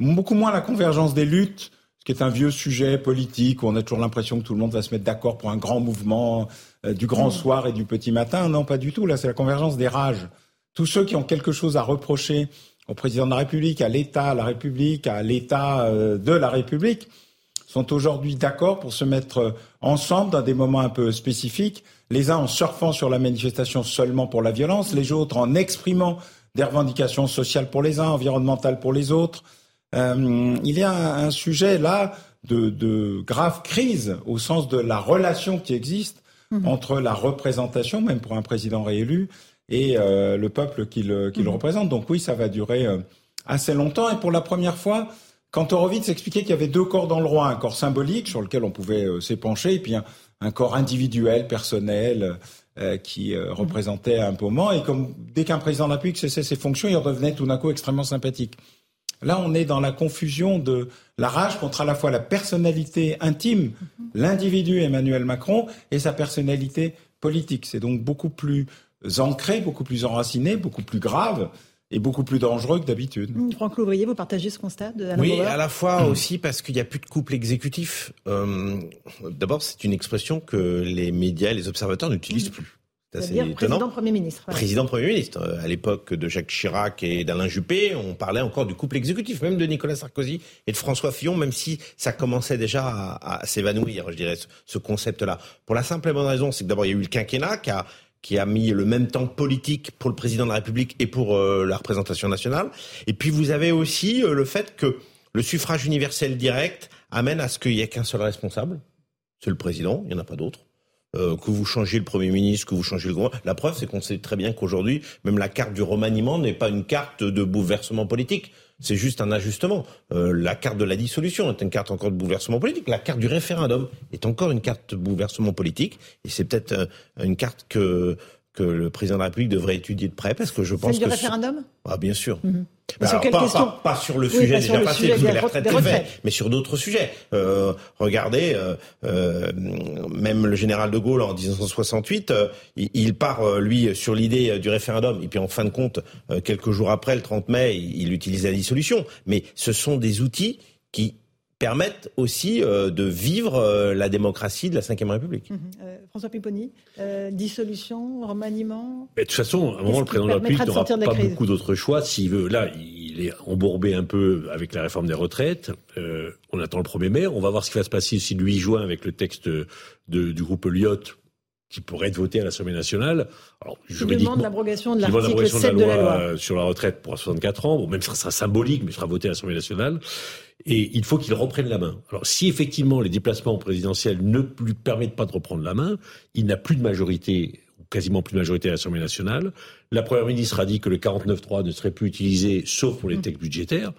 beaucoup moins la convergence des luttes, ce qui est un vieux sujet politique où on a toujours l'impression que tout le monde va se mettre d'accord pour un grand mouvement du grand mmh. soir et du petit matin. Non, pas du tout. Là, c'est la convergence des rages tous ceux qui ont quelque chose à reprocher au président de la République, à l'État, à la République, à l'État euh, de la République, sont aujourd'hui d'accord pour se mettre ensemble dans des moments un peu spécifiques, les uns en surfant sur la manifestation seulement pour la violence, les autres en exprimant des revendications sociales pour les uns, environnementales pour les autres. Euh, il y a un, sujet là de, de, grave crise au sens de la relation qui existe mmh. entre la représentation, même pour un président réélu, et euh, le peuple qui le, qui le mhm. représente. Donc oui, ça va durer euh, assez longtemps. Et pour la première fois, quand Horowitz expliquait qu'il y avait deux corps dans le roi, un corps symbolique sur lequel on pouvait euh, s'épancher, et puis un, corps individuel, personnel, qui mhm. représentait un moment. Et comme dès qu'un président de la République cessait ses fonctions, il redevenait tout d'un coup extrêmement sympathique. Là, on est dans la confusion de la rage contre à la fois la personnalité intime, mhm. l'individu Emmanuel Macron, et sa personnalité politique. C'est donc beaucoup plus ancré, beaucoup plus enraciné, beaucoup plus grave et beaucoup plus dangereux que d'habitude. Mmh, Franck Louvrier, vous partagez ce constat de Oui, à la fois aussi parce qu'il n'y a plus de couple exécutif. Euh, d'abord, c'est une expression que les médias et les observateurs n'utilisent plus. C'est président Premier ministre. Président Premier ministre. Euh, à l'époque de Jacques Chirac et d'Alain Juppé, on parlait encore du couple exécutif, même de Nicolas Sarkozy et de François Fillon, même si ça commençait déjà à, s'évanouir, je dirais, ce, concept-là. Pour la simple et bonne raison, c'est que d'abord il y a eu le quinquennat qui a qui a mis le même temps politique pour le président de la République et pour euh, la représentation nationale. Et puis vous avez aussi euh, le fait que Le suffrage universel direct amène à ce qu'il n'y ait qu'un seul responsable, c'est le président, il n'y en a pas d'autre. Euh, que vous changiez le Premier ministre, que vous changez le gouvernement. La preuve, c'est qu'on sait très bien qu'aujourd'hui, même la carte du remaniement n'est pas une carte de bouleversement politique. C'est juste un ajustement. Euh, la carte de la dissolution est une carte encore de bouleversement politique. La carte du référendum est encore une carte de bouleversement politique. Et c'est peut-être euh, une carte que que le président de la République devrait étudier de près parce que je pense Celle que du référendum? Ah bien sûr. Mhm. Alors, pas, pas, sur le sujet déjà passé, parce que les retraites fait, mais sur d'autres sujets. Euh, regardez, euh, euh, même le général de Gaulle en 1968, euh, il, il, part euh, lui sur l'idée du référendum, et puis en fin de compte, quelques jours après, le 30 mai, il, il utilise la dissolution. Mais ce sont des outils qui permettent aussi euh, de vivre euh, la démocratie de la Ve République. Mhm. Euh, François Pipponi, dissolution, remaniement De toute façon, à un moment, le président de la République n'aura pas beaucoup d'autres choix. S'il veut, là, il est embourbé un peu avec la réforme des retraites. on attend le 1er mai. On va voir ce qui va se passer aussi le 8 juin avec le texte de, du groupe Lyotte qui pourrait être voté à l'Assemblée nationale. Alors, je demande l'abrogation de l'article 7 de la loi, sur la retraite pour 64 ans. Bon, même ça sera symbolique, mais sera voté à l'Assemblée nationale. Et il faut qu'il reprenne la main. Alors, si effectivement les déplacements présidentiels ne lui permettent pas de reprendre la main, il n'a plus de majorité ou quasiment plus de majorité à l'Assemblée nationale. La première ministre a dit que le 49.3 ne serait plus utilisé sauf pour les mmh. textes budgétaires.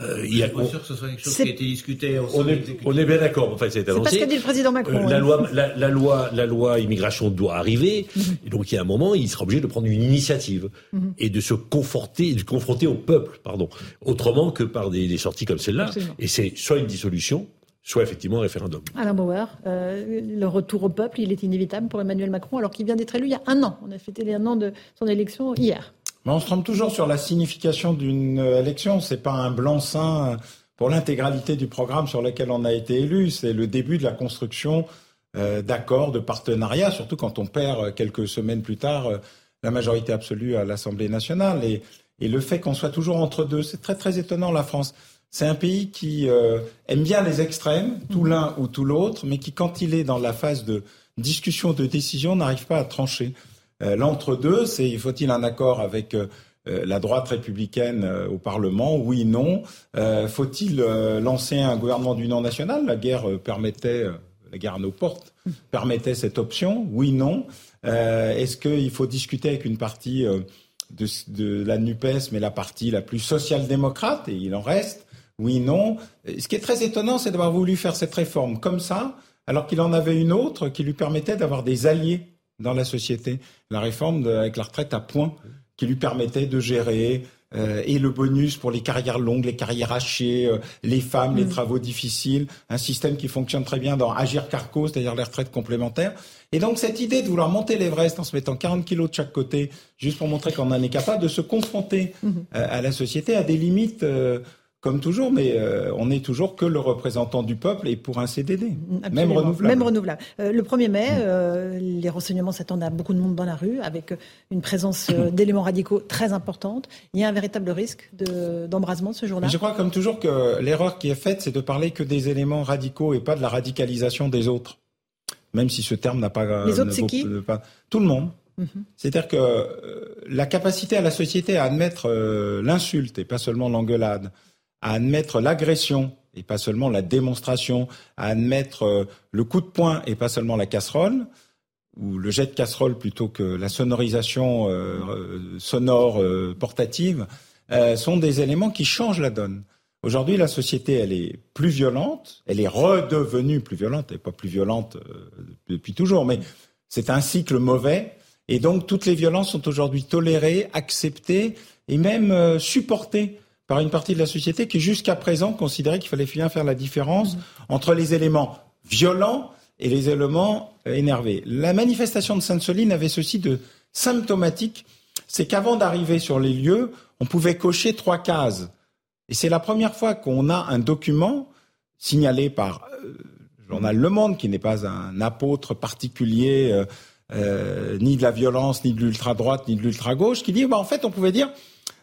Euh, il y a, suis pas sûr que ce soit quelque chose qui a été discuté. Au on, est, on est bien d'accord. En fait, c'est pas ce qu'a dit le président Macron. Euh, la, loi, la, la, loi, la loi immigration doit arriver. Mhm. Et donc, il y a un moment, il sera obligé de prendre une initiative mhm. et de se conforter, de confronter au peuple, pardon, autrement que par des, des sorties comme celle-là. Et c'est soit une dissolution, soit effectivement un référendum. Alain Bauer, euh, le retour au peuple, il est inévitable pour Emmanuel Macron, alors qu'il vient d'être élu il y a un an. On a fêté les un an de son élection hier. Mais on se trompe toujours sur la signification d'une élection. C'est pas un blanc-seing pour l'intégralité du programme sur lequel on a été élu. C'est le début de la construction euh, d'accords, de partenariats, surtout quand on perd euh, quelques semaines plus tard euh, la majorité absolue à l'Assemblée nationale. Et, et le fait qu'on soit toujours entre deux, c'est très très étonnant la France. C'est un pays qui aime bien les extrêmes, tout l'un ou tout l'autre, mais qui, quand il est dans la phase de discussion, de décision, n'arrive pas à trancher. Euh, l'entre-deux, c'est faut-il un accord avec euh, euh, la droite républicaine au Parlement? Oui, non. Faut-il lancer un gouvernement d'union nationale? La guerre permettait, la guerre à nos portes permettait cette option? Oui, non. Est-ce qu'il faut discuter avec une partie de, de, la NUPES, mais la partie la plus social-démocrate, et il en reste? Oui, non. Ce qui est très étonnant, c'est d'avoir voulu faire cette réforme comme ça, alors qu'il en avait une autre qui lui permettait d'avoir des alliés dans la société. La réforme avec la retraite à point qui lui permettait de gérer euh, et le bonus pour les carrières longues, les carrières hachées, euh, les femmes, les mm. travaux difficiles, un système qui fonctionne très bien dans Agir Carco, c'est-à-dire les retraites complémentaires. Et donc cette idée de vouloir monter l'Everest en se mettant 40 kilos de chaque côté, juste pour montrer qu'on en est capable de se confronter mm-hmm. euh, à la société, à des limites comme toujours, mais euh, on n'est toujours que le représentant du peuple et pour un CDD, même renouvelable. Même renouvelable. Euh, le 1er mai, euh, les renseignements s'attendent à beaucoup de monde dans la rue, avec une présence [clears throat] d'éléments radicaux très importante. Il y a un véritable risque d'embrasement ce jour-là? Je crois, comme toujours, que l'erreur qui est faite, c'est de parler que des éléments radicaux et pas de la radicalisation des autres. Même si ce terme n'a pas. Les autres, c'est qui? pas, Tout le monde. Mhm. C'est-à-dire que la capacité à la société à admettre l'insulte et pas seulement l'engueulade, à admettre l'agression et pas seulement la démonstration, à admettre euh, le coup de poing et pas seulement la casserole, ou le jet de casserole plutôt que la sonorisation euh, euh, sonore portative, sont des éléments qui changent la donne. Aujourd'hui, la société, elle est plus violente, elle est redevenue plus violente, elle n'est pas plus violente depuis toujours, mais c'est un cycle mauvais, et donc toutes les violences sont aujourd'hui tolérées, acceptées et même supportées par une partie de la société qui jusqu'à présent considérait qu'il fallait bien faire la différence entre les éléments violents et les éléments euh, énervés. La manifestation de Sainte-Soline avait ceci de symptomatique, c'est qu'avant d'arriver sur les lieux, on pouvait cocher trois cases. Et c'est la première fois qu'on a un document signalé par euh, le journal Le Monde, qui n'est pas un apôtre particulier euh, euh, ni de la violence, ni de l'ultra-droite, ni de l'ultra-gauche, qui dit, bah, en fait, on pouvait dire,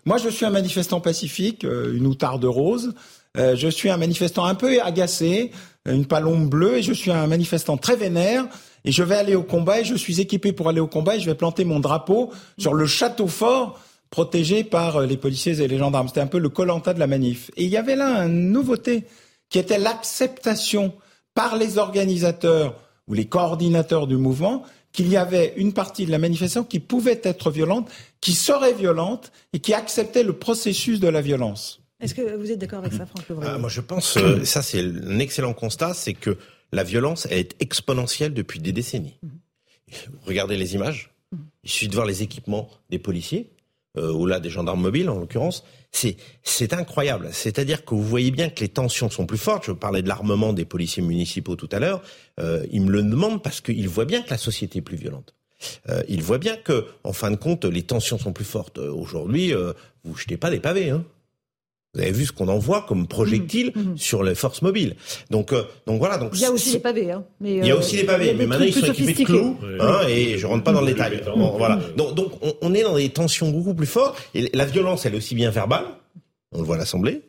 moi, je suis un manifestant pacifique, euh, une outarde rose. Euh, je suis un manifestant un peu agacé, une palombe bleue, et je suis un manifestant très vénère. Et je vais aller au combat, et je suis équipé pour aller au combat, et je vais planter mon drapeau sur le château fort protégés par les policiers et les gendarmes. C'était un peu le colanta de la manif. Et il y avait là une nouveauté qui était l'acceptation par les organisateurs ou les coordinateurs du mouvement qu'il y avait une partie de la manifestation qui pouvait être violente, qui serait violente et qui acceptait le processus de la violence. Est-ce que vous êtes d'accord avec ça, Franck ah, Moi, je pense, euh, ça c'est un excellent constat, c'est que la violence est exponentielle depuis des décennies. Mhm. Regardez les images. Mhm. Il suffit de voir les équipements des policiers, ou là des gendarmes mobiles en l'occurrence. C'est c'est incroyable. C'est-à-dire que vous voyez bien que les tensions sont plus fortes. Je parlais de l'armement des policiers municipaux tout à l'heure. Euh, ils me le demandent parce qu'ils voient bien que la société est plus violente. Euh, ils voient bien que, en fin de compte, les tensions sont plus fortes. Aujourd'hui, euh, vous jetez pas des pavés. Hein. Vous avez vu ce qu'on envoie comme projectiles mmh, mmh. sur les forces mobiles. Donc, euh, donc voilà. Donc il y a aussi les pavés. Hein. Mais, il y a aussi les pavés, mais maintenant ils sont équipés de clous, hein, et je rentre pas dans le détail. voilà. Donc, donc on, on, est dans des tensions beaucoup plus fortes. Et la violence, elle est aussi bien verbale. On le voit à l'Assemblée.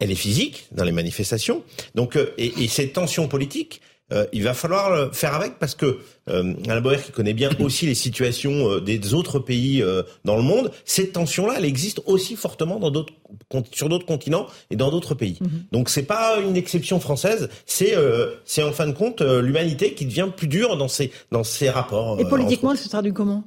Elle est physique dans les manifestations. Donc, euh, et, et ces tensions politiques, euh, il va falloir le faire avec parce que euh, Alain qui connaît bien [coughs] aussi les situations euh, des autres pays euh, dans le monde, cette tension-là, elle existe aussi fortement dans d'autres, sur d'autres continents et dans d'autres pays. Mm-hmm. Donc c'est pas une exception française, c'est c'est en fin de compte l'humanité qui devient plus dure dans ses dans ses rapports. Et politiquement, elle se traduit comment?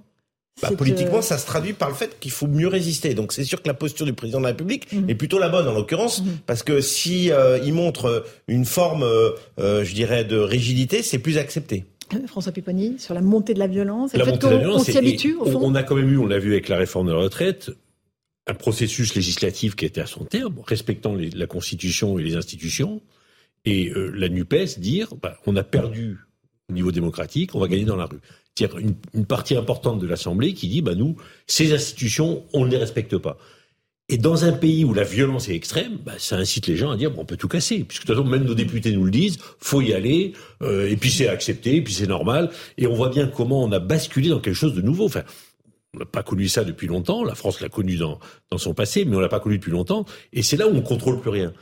Bah, politiquement, ça se traduit par le fait qu'il faut mieux résister. Donc c'est sûr que la posture du président de la République mhm. est plutôt la bonne en l'occurrence, mhm. parce que si euh, il montre une forme, euh, euh, je dirais, de rigidité, c'est plus accepté. François Pipponi, sur la montée de la violence, la montée de la violence, on s'y habitue au fond. On a quand même eu, on l'a vu avec la réforme de la retraite, un processus législatif qui était à son terme, respectant la Constitution et les institutions, et la Nupes dire, bah, on a perdu au niveau démocratique, on va gagner dans la rue une, partie importante de l'Assemblée qui dit, bah nous, ces institutions, on ne les respecte pas. Et dans un pays où la violence est extrême, bah, ça incite les gens à dire bon, on peut tout casser, puisque de toute façon même nos députés nous le disent, faut y aller, euh, et puis c'est accepté, et puis c'est normal. Et on voit bien comment on a basculé dans quelque chose de nouveau. Enfin, on n'a pas connu ça depuis longtemps. La France l'a connu dans, dans son passé, mais on l'a pas connu depuis longtemps. Et c'est là où on contrôle plus rien.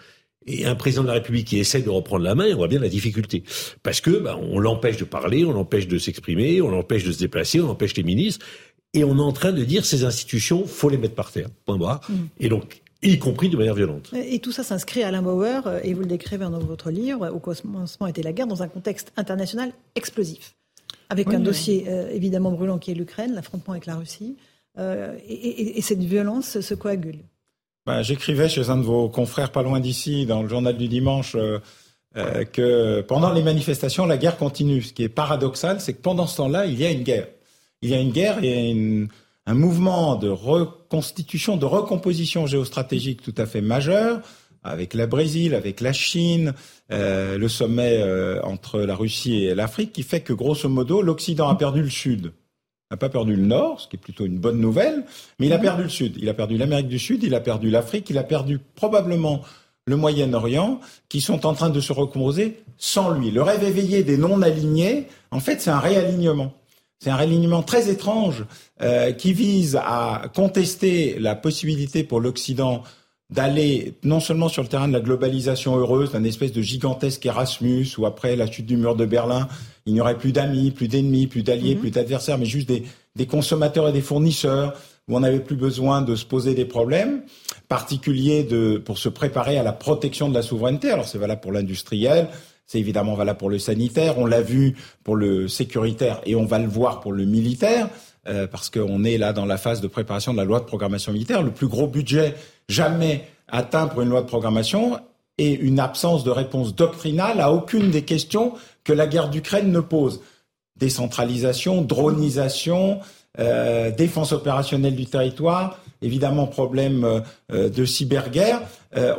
Et un président de la République qui essaie de reprendre la main, on voit bien la difficulté. Parce que bah, on l'empêche de parler, on l'empêche de s'exprimer, on l'empêche de se déplacer, on empêche les ministres. Et on est en train de dire ces institutions, faut les mettre par terre. Point barre. Mm. Et donc, y compris de manière violente. Et tout ça s'inscrit, Alain Bauer, euh, et vous le décrivez dans votre livre, au commencement était la guerre, dans un contexte international explosif. Avec un dossier euh, évidemment brûlant qui est l'Ukraine, l'affrontement avec la Russie. Euh, et, et, cette violence se coagule. Ben, j'écrivais chez un de vos confrères pas loin d'ici, dans le journal du dimanche, euh, euh, que pendant les manifestations, la guerre continue. Ce qui est paradoxal, c'est que pendant ce temps-là, il y a une guerre. Il y a une guerre et un mouvement de reconstitution, de recomposition géostratégique tout à fait majeur, avec la Brésil, avec la Chine, euh, le sommet entre la Russie et l'Afrique, qui fait que grosso modo, l'Occident a perdu le Sud n'a pas perdu le Nord, ce qui est plutôt une bonne nouvelle, mais il a perdu le Sud. Il a perdu l'Amérique du Sud, il a perdu l'Afrique, il a perdu probablement le Moyen-Orient, qui sont en train de se recomposer sans lui. Le rêve éveillé des non-alignés, en fait, c'est un réalignement. C'est un réalignement très étrange euh, qui vise à contester la possibilité pour l'Occident d'aller non seulement sur le terrain de la globalisation heureuse, d'un espèce de gigantesque Erasmus, où après la chute du mur de Berlin, il n'y aurait plus d'amis, plus d'ennemis, plus d'alliés, mhm. plus d'adversaires, mais juste des, des, consommateurs et des fournisseurs, où on n'avait plus besoin de se poser des problèmes particuliers de, pour se préparer à la protection de la souveraineté. Alors c'est valable pour l'industriel, c'est évidemment valable pour le sanitaire, on l'a vu pour le sécuritaire et on va le voir pour le militaire. Euh, parce qu'on est là dans la phase de préparation de la loi de programmation militaire, le plus gros budget jamais atteint pour une loi de programmation et une absence de réponse doctrinale à aucune des questions que la guerre d'Ukraine ne pose. Décentralisation, dronisation, euh, défense opérationnelle du territoire, évidemment problème euh, de cyberguerre.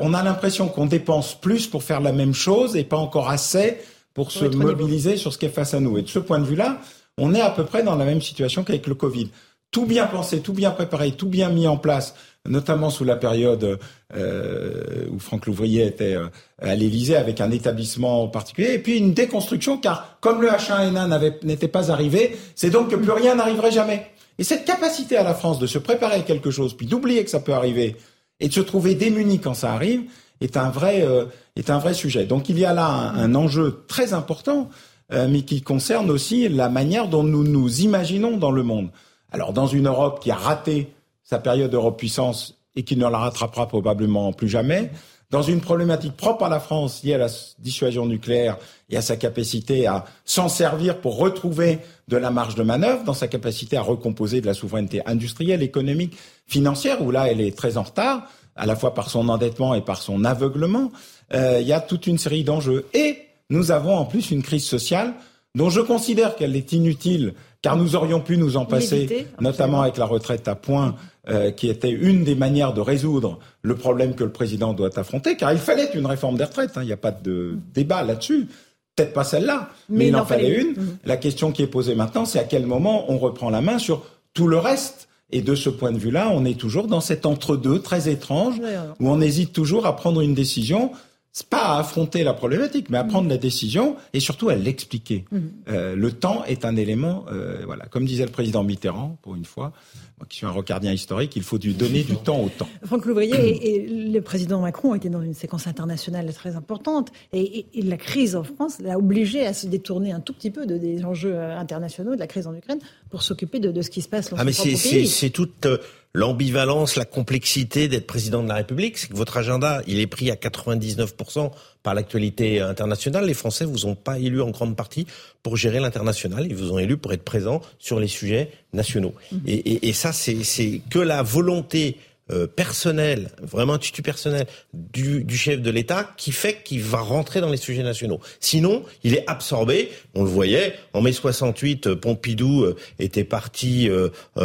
on a l'impression qu'on dépense plus pour faire la même chose et pas encore assez pour se mobiliser sur ce qui est face à nous. Et de ce point de vue-là, on est à peu près dans la même situation qu'avec le Covid. Tout bien pensé, tout bien préparé, tout bien mis en place, notamment sous la période euh, où Franck Louvrier était euh, à l'Élysée avec un établissement particulier, et puis une déconstruction, car comme le H1N1 n'était pas arrivé, c'est donc que plus rien n'arriverait jamais. Et cette capacité à la France de se préparer à quelque chose, puis d'oublier que ça peut arriver, et de se trouver démuni quand ça arrive, est un vrai, euh, est un vrai sujet. Donc il y a là un enjeu très important mais qui concerne aussi la manière dont nous nous imaginons dans le monde. Alors dans une Europe qui a raté sa période d'Europe-puissance et qu'il ne la rattrapera probablement plus jamais. Dans une problématique propre à la France liée à la dissuasion nucléaire et à sa capacité à s'en servir pour retrouver de la marge de manœuvre, dans sa capacité à recomposer de la souveraineté industrielle, économique, financière, où là elle est très en retard, à la fois par son endettement et par son aveuglement. Euh, il y a toute une série d'enjeux. Et nous avons en plus une crise sociale dont je considère qu'elle est inutile, car nous aurions pu nous en passer, notamment avec la retraite à points, euh, qui était une des manières de résoudre le problème que le président doit affronter, car il fallait une réforme des retraites, hein. il n'y a pas de débat là-dessus. Peut-être pas celle-là, mais, il en fallait une. Mhm. La question qui est posée maintenant, c'est à quel moment on reprend la main sur tout le reste. Et de ce point de vue-là, on est toujours dans cet entre-deux très étrange, où on hésite toujours à prendre une décision c'est pas à affronter la problématique, mais à prendre la décision et surtout à l'expliquer. Mmh. Euh, le temps est un élément, euh, voilà, comme disait le président Mitterrand, pour une fois, moi qui suis un rocardien historique, il faut du donner du temps au temps. [laughs] Franck Louvrier et, le président Macron étaient dans une séquence internationale très importante et, la crise en France l'a obligé à se détourner un tout petit peu de, des enjeux euh, internationaux, de la crise en Ukraine, pour s'occuper de, de, ce qui se passe dans ah, mais c'est toute l'ambivalence, la complexité d'être président de la République, c'est que votre agenda, il est pris à 99% par l'actualité internationale. Les Français vous ont pas élu en grande partie pour gérer l'international, ils vous ont élu pour être présent sur les sujets nationaux. Mmh. Et, et, et ça, c'est que la volonté euh, personnel, vraiment un tutu personnel du, du chef de l'État qui fait qu'il va rentrer dans les sujets nationaux. Sinon, il est absorbé. On le voyait en mai 68, euh, Pompidou euh, était parti,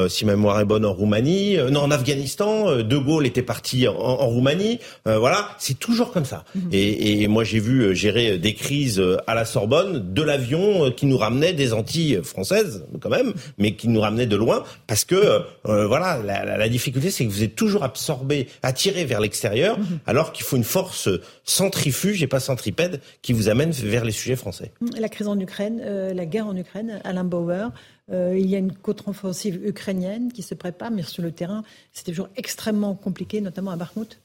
si ma mémoire est bonne, en Roumanie, non en Afghanistan. De Gaulle était parti en, en Roumanie. voilà, c'est toujours comme ça. Mhm. Et, et, moi, j'ai vu gérer des crises à la Sorbonne de l'avion qui nous ramenait des Antilles françaises, quand même, mais qui nous ramenait de loin, parce que voilà, la, la difficulté, c'est que vous êtes toujours absorbé, attiré vers l'extérieur, mhm. alors qu'il faut une force centrifuge et pas centripède qui vous amène vers les sujets français. La crise en Ukraine, euh, la guerre en Ukraine, Alain Bauer, euh, il y a une contre-offensive ukrainienne qui se prépare, mais sur le terrain, c'est toujours extrêmement compliqué, notamment à Bakhmut.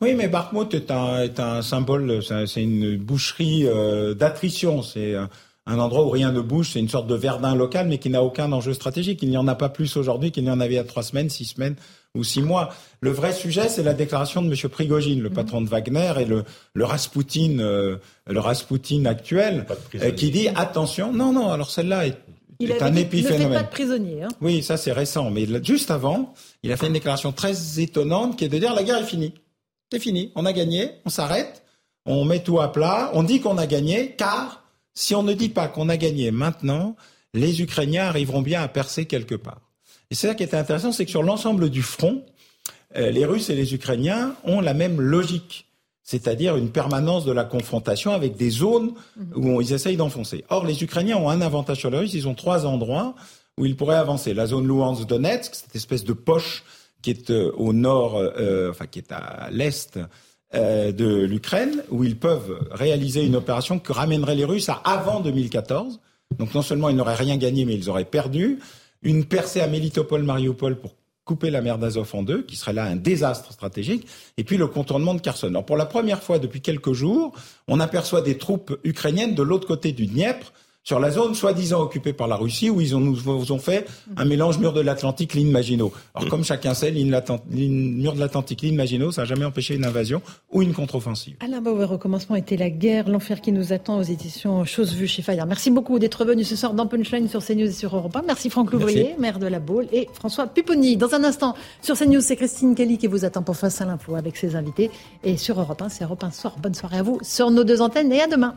Oui, mais Bakhmut est un, est un symbole, c'est une boucherie euh, d'attrition. C'est un endroit où rien ne bouge, c'est une sorte de Verdun local, mais qui n'a aucun enjeu stratégique. Il n'y en a pas plus aujourd'hui qu'il n'y en avait il y a trois semaines, six semaines ou six mois. Le vrai sujet, c'est la déclaration de M. Prigogine, le patron de Wagner, et le, le Rasputin, euh, le Rasputin actuel, euh, qui dit attention. Non, non. Alors celle-là est, il un épiphénomène. Ne fait pas de prisonnier. Hein. Oui, ça c'est récent. Mais juste avant, il a fait une déclaration très étonnante, qui est de dire la guerre est finie. C'est fini. On a gagné. On s'arrête. On met tout à plat. On dit qu'on a gagné, car si on ne dit pas qu'on a gagné maintenant, les Ukrainiens arriveront bien à percer quelque part. Et c'est ça qui est intéressant, c'est que sur l'ensemble du front, euh, les Russes et les Ukrainiens ont la même logique, c'est-à-dire une permanence de la confrontation avec des zones où ils essayent d'enfoncer. Or, les Ukrainiens ont un avantage sur les Russes, ils ont trois endroits où ils pourraient avancer. La zone Luhansk-Donetsk, cette espèce de poche qui est euh, au nord, euh, enfin qui est à l'est de l'Ukraine, où ils peuvent réaliser une opération que ramènerait les Russes à avant 2014. Donc non seulement ils n'auraient rien gagné, mais ils auraient perdu une percée à Melitopol-Mariupol pour couper la mer d'Azov en deux, qui serait là un désastre stratégique, et puis le contournement de Kherson. Alors pour la première fois depuis quelques jours, on aperçoit des troupes ukrainiennes de l'autre côté du Dniepr, sur la zone soi-disant occupée par la Russie, où ils ont, nous ont fait un mélange mur de l'Atlantique, ligne Maginot. Alors comme chacun sait, ligne, mur de l'Atlantique, ligne Maginot, ça n'a jamais empêché une invasion ou une contre-offensive. Alain Bauer, au commencement était la guerre, l'enfer qui nous attend aux éditions Chose Vue chez Fayard. Merci beaucoup d'être venu ce soir dans Punchline sur CNews et sur Europe 1. Merci Franck Louvrier, maire de la Baule, et François Pupponi. Dans un instant, sur CNews, c'est Christine Kelly qui vous attend pour Face à l'info avec ses invités. Et sur Europe 1, c'est Europe 1 soir. Bonne soirée à vous sur nos deux antennes et à demain.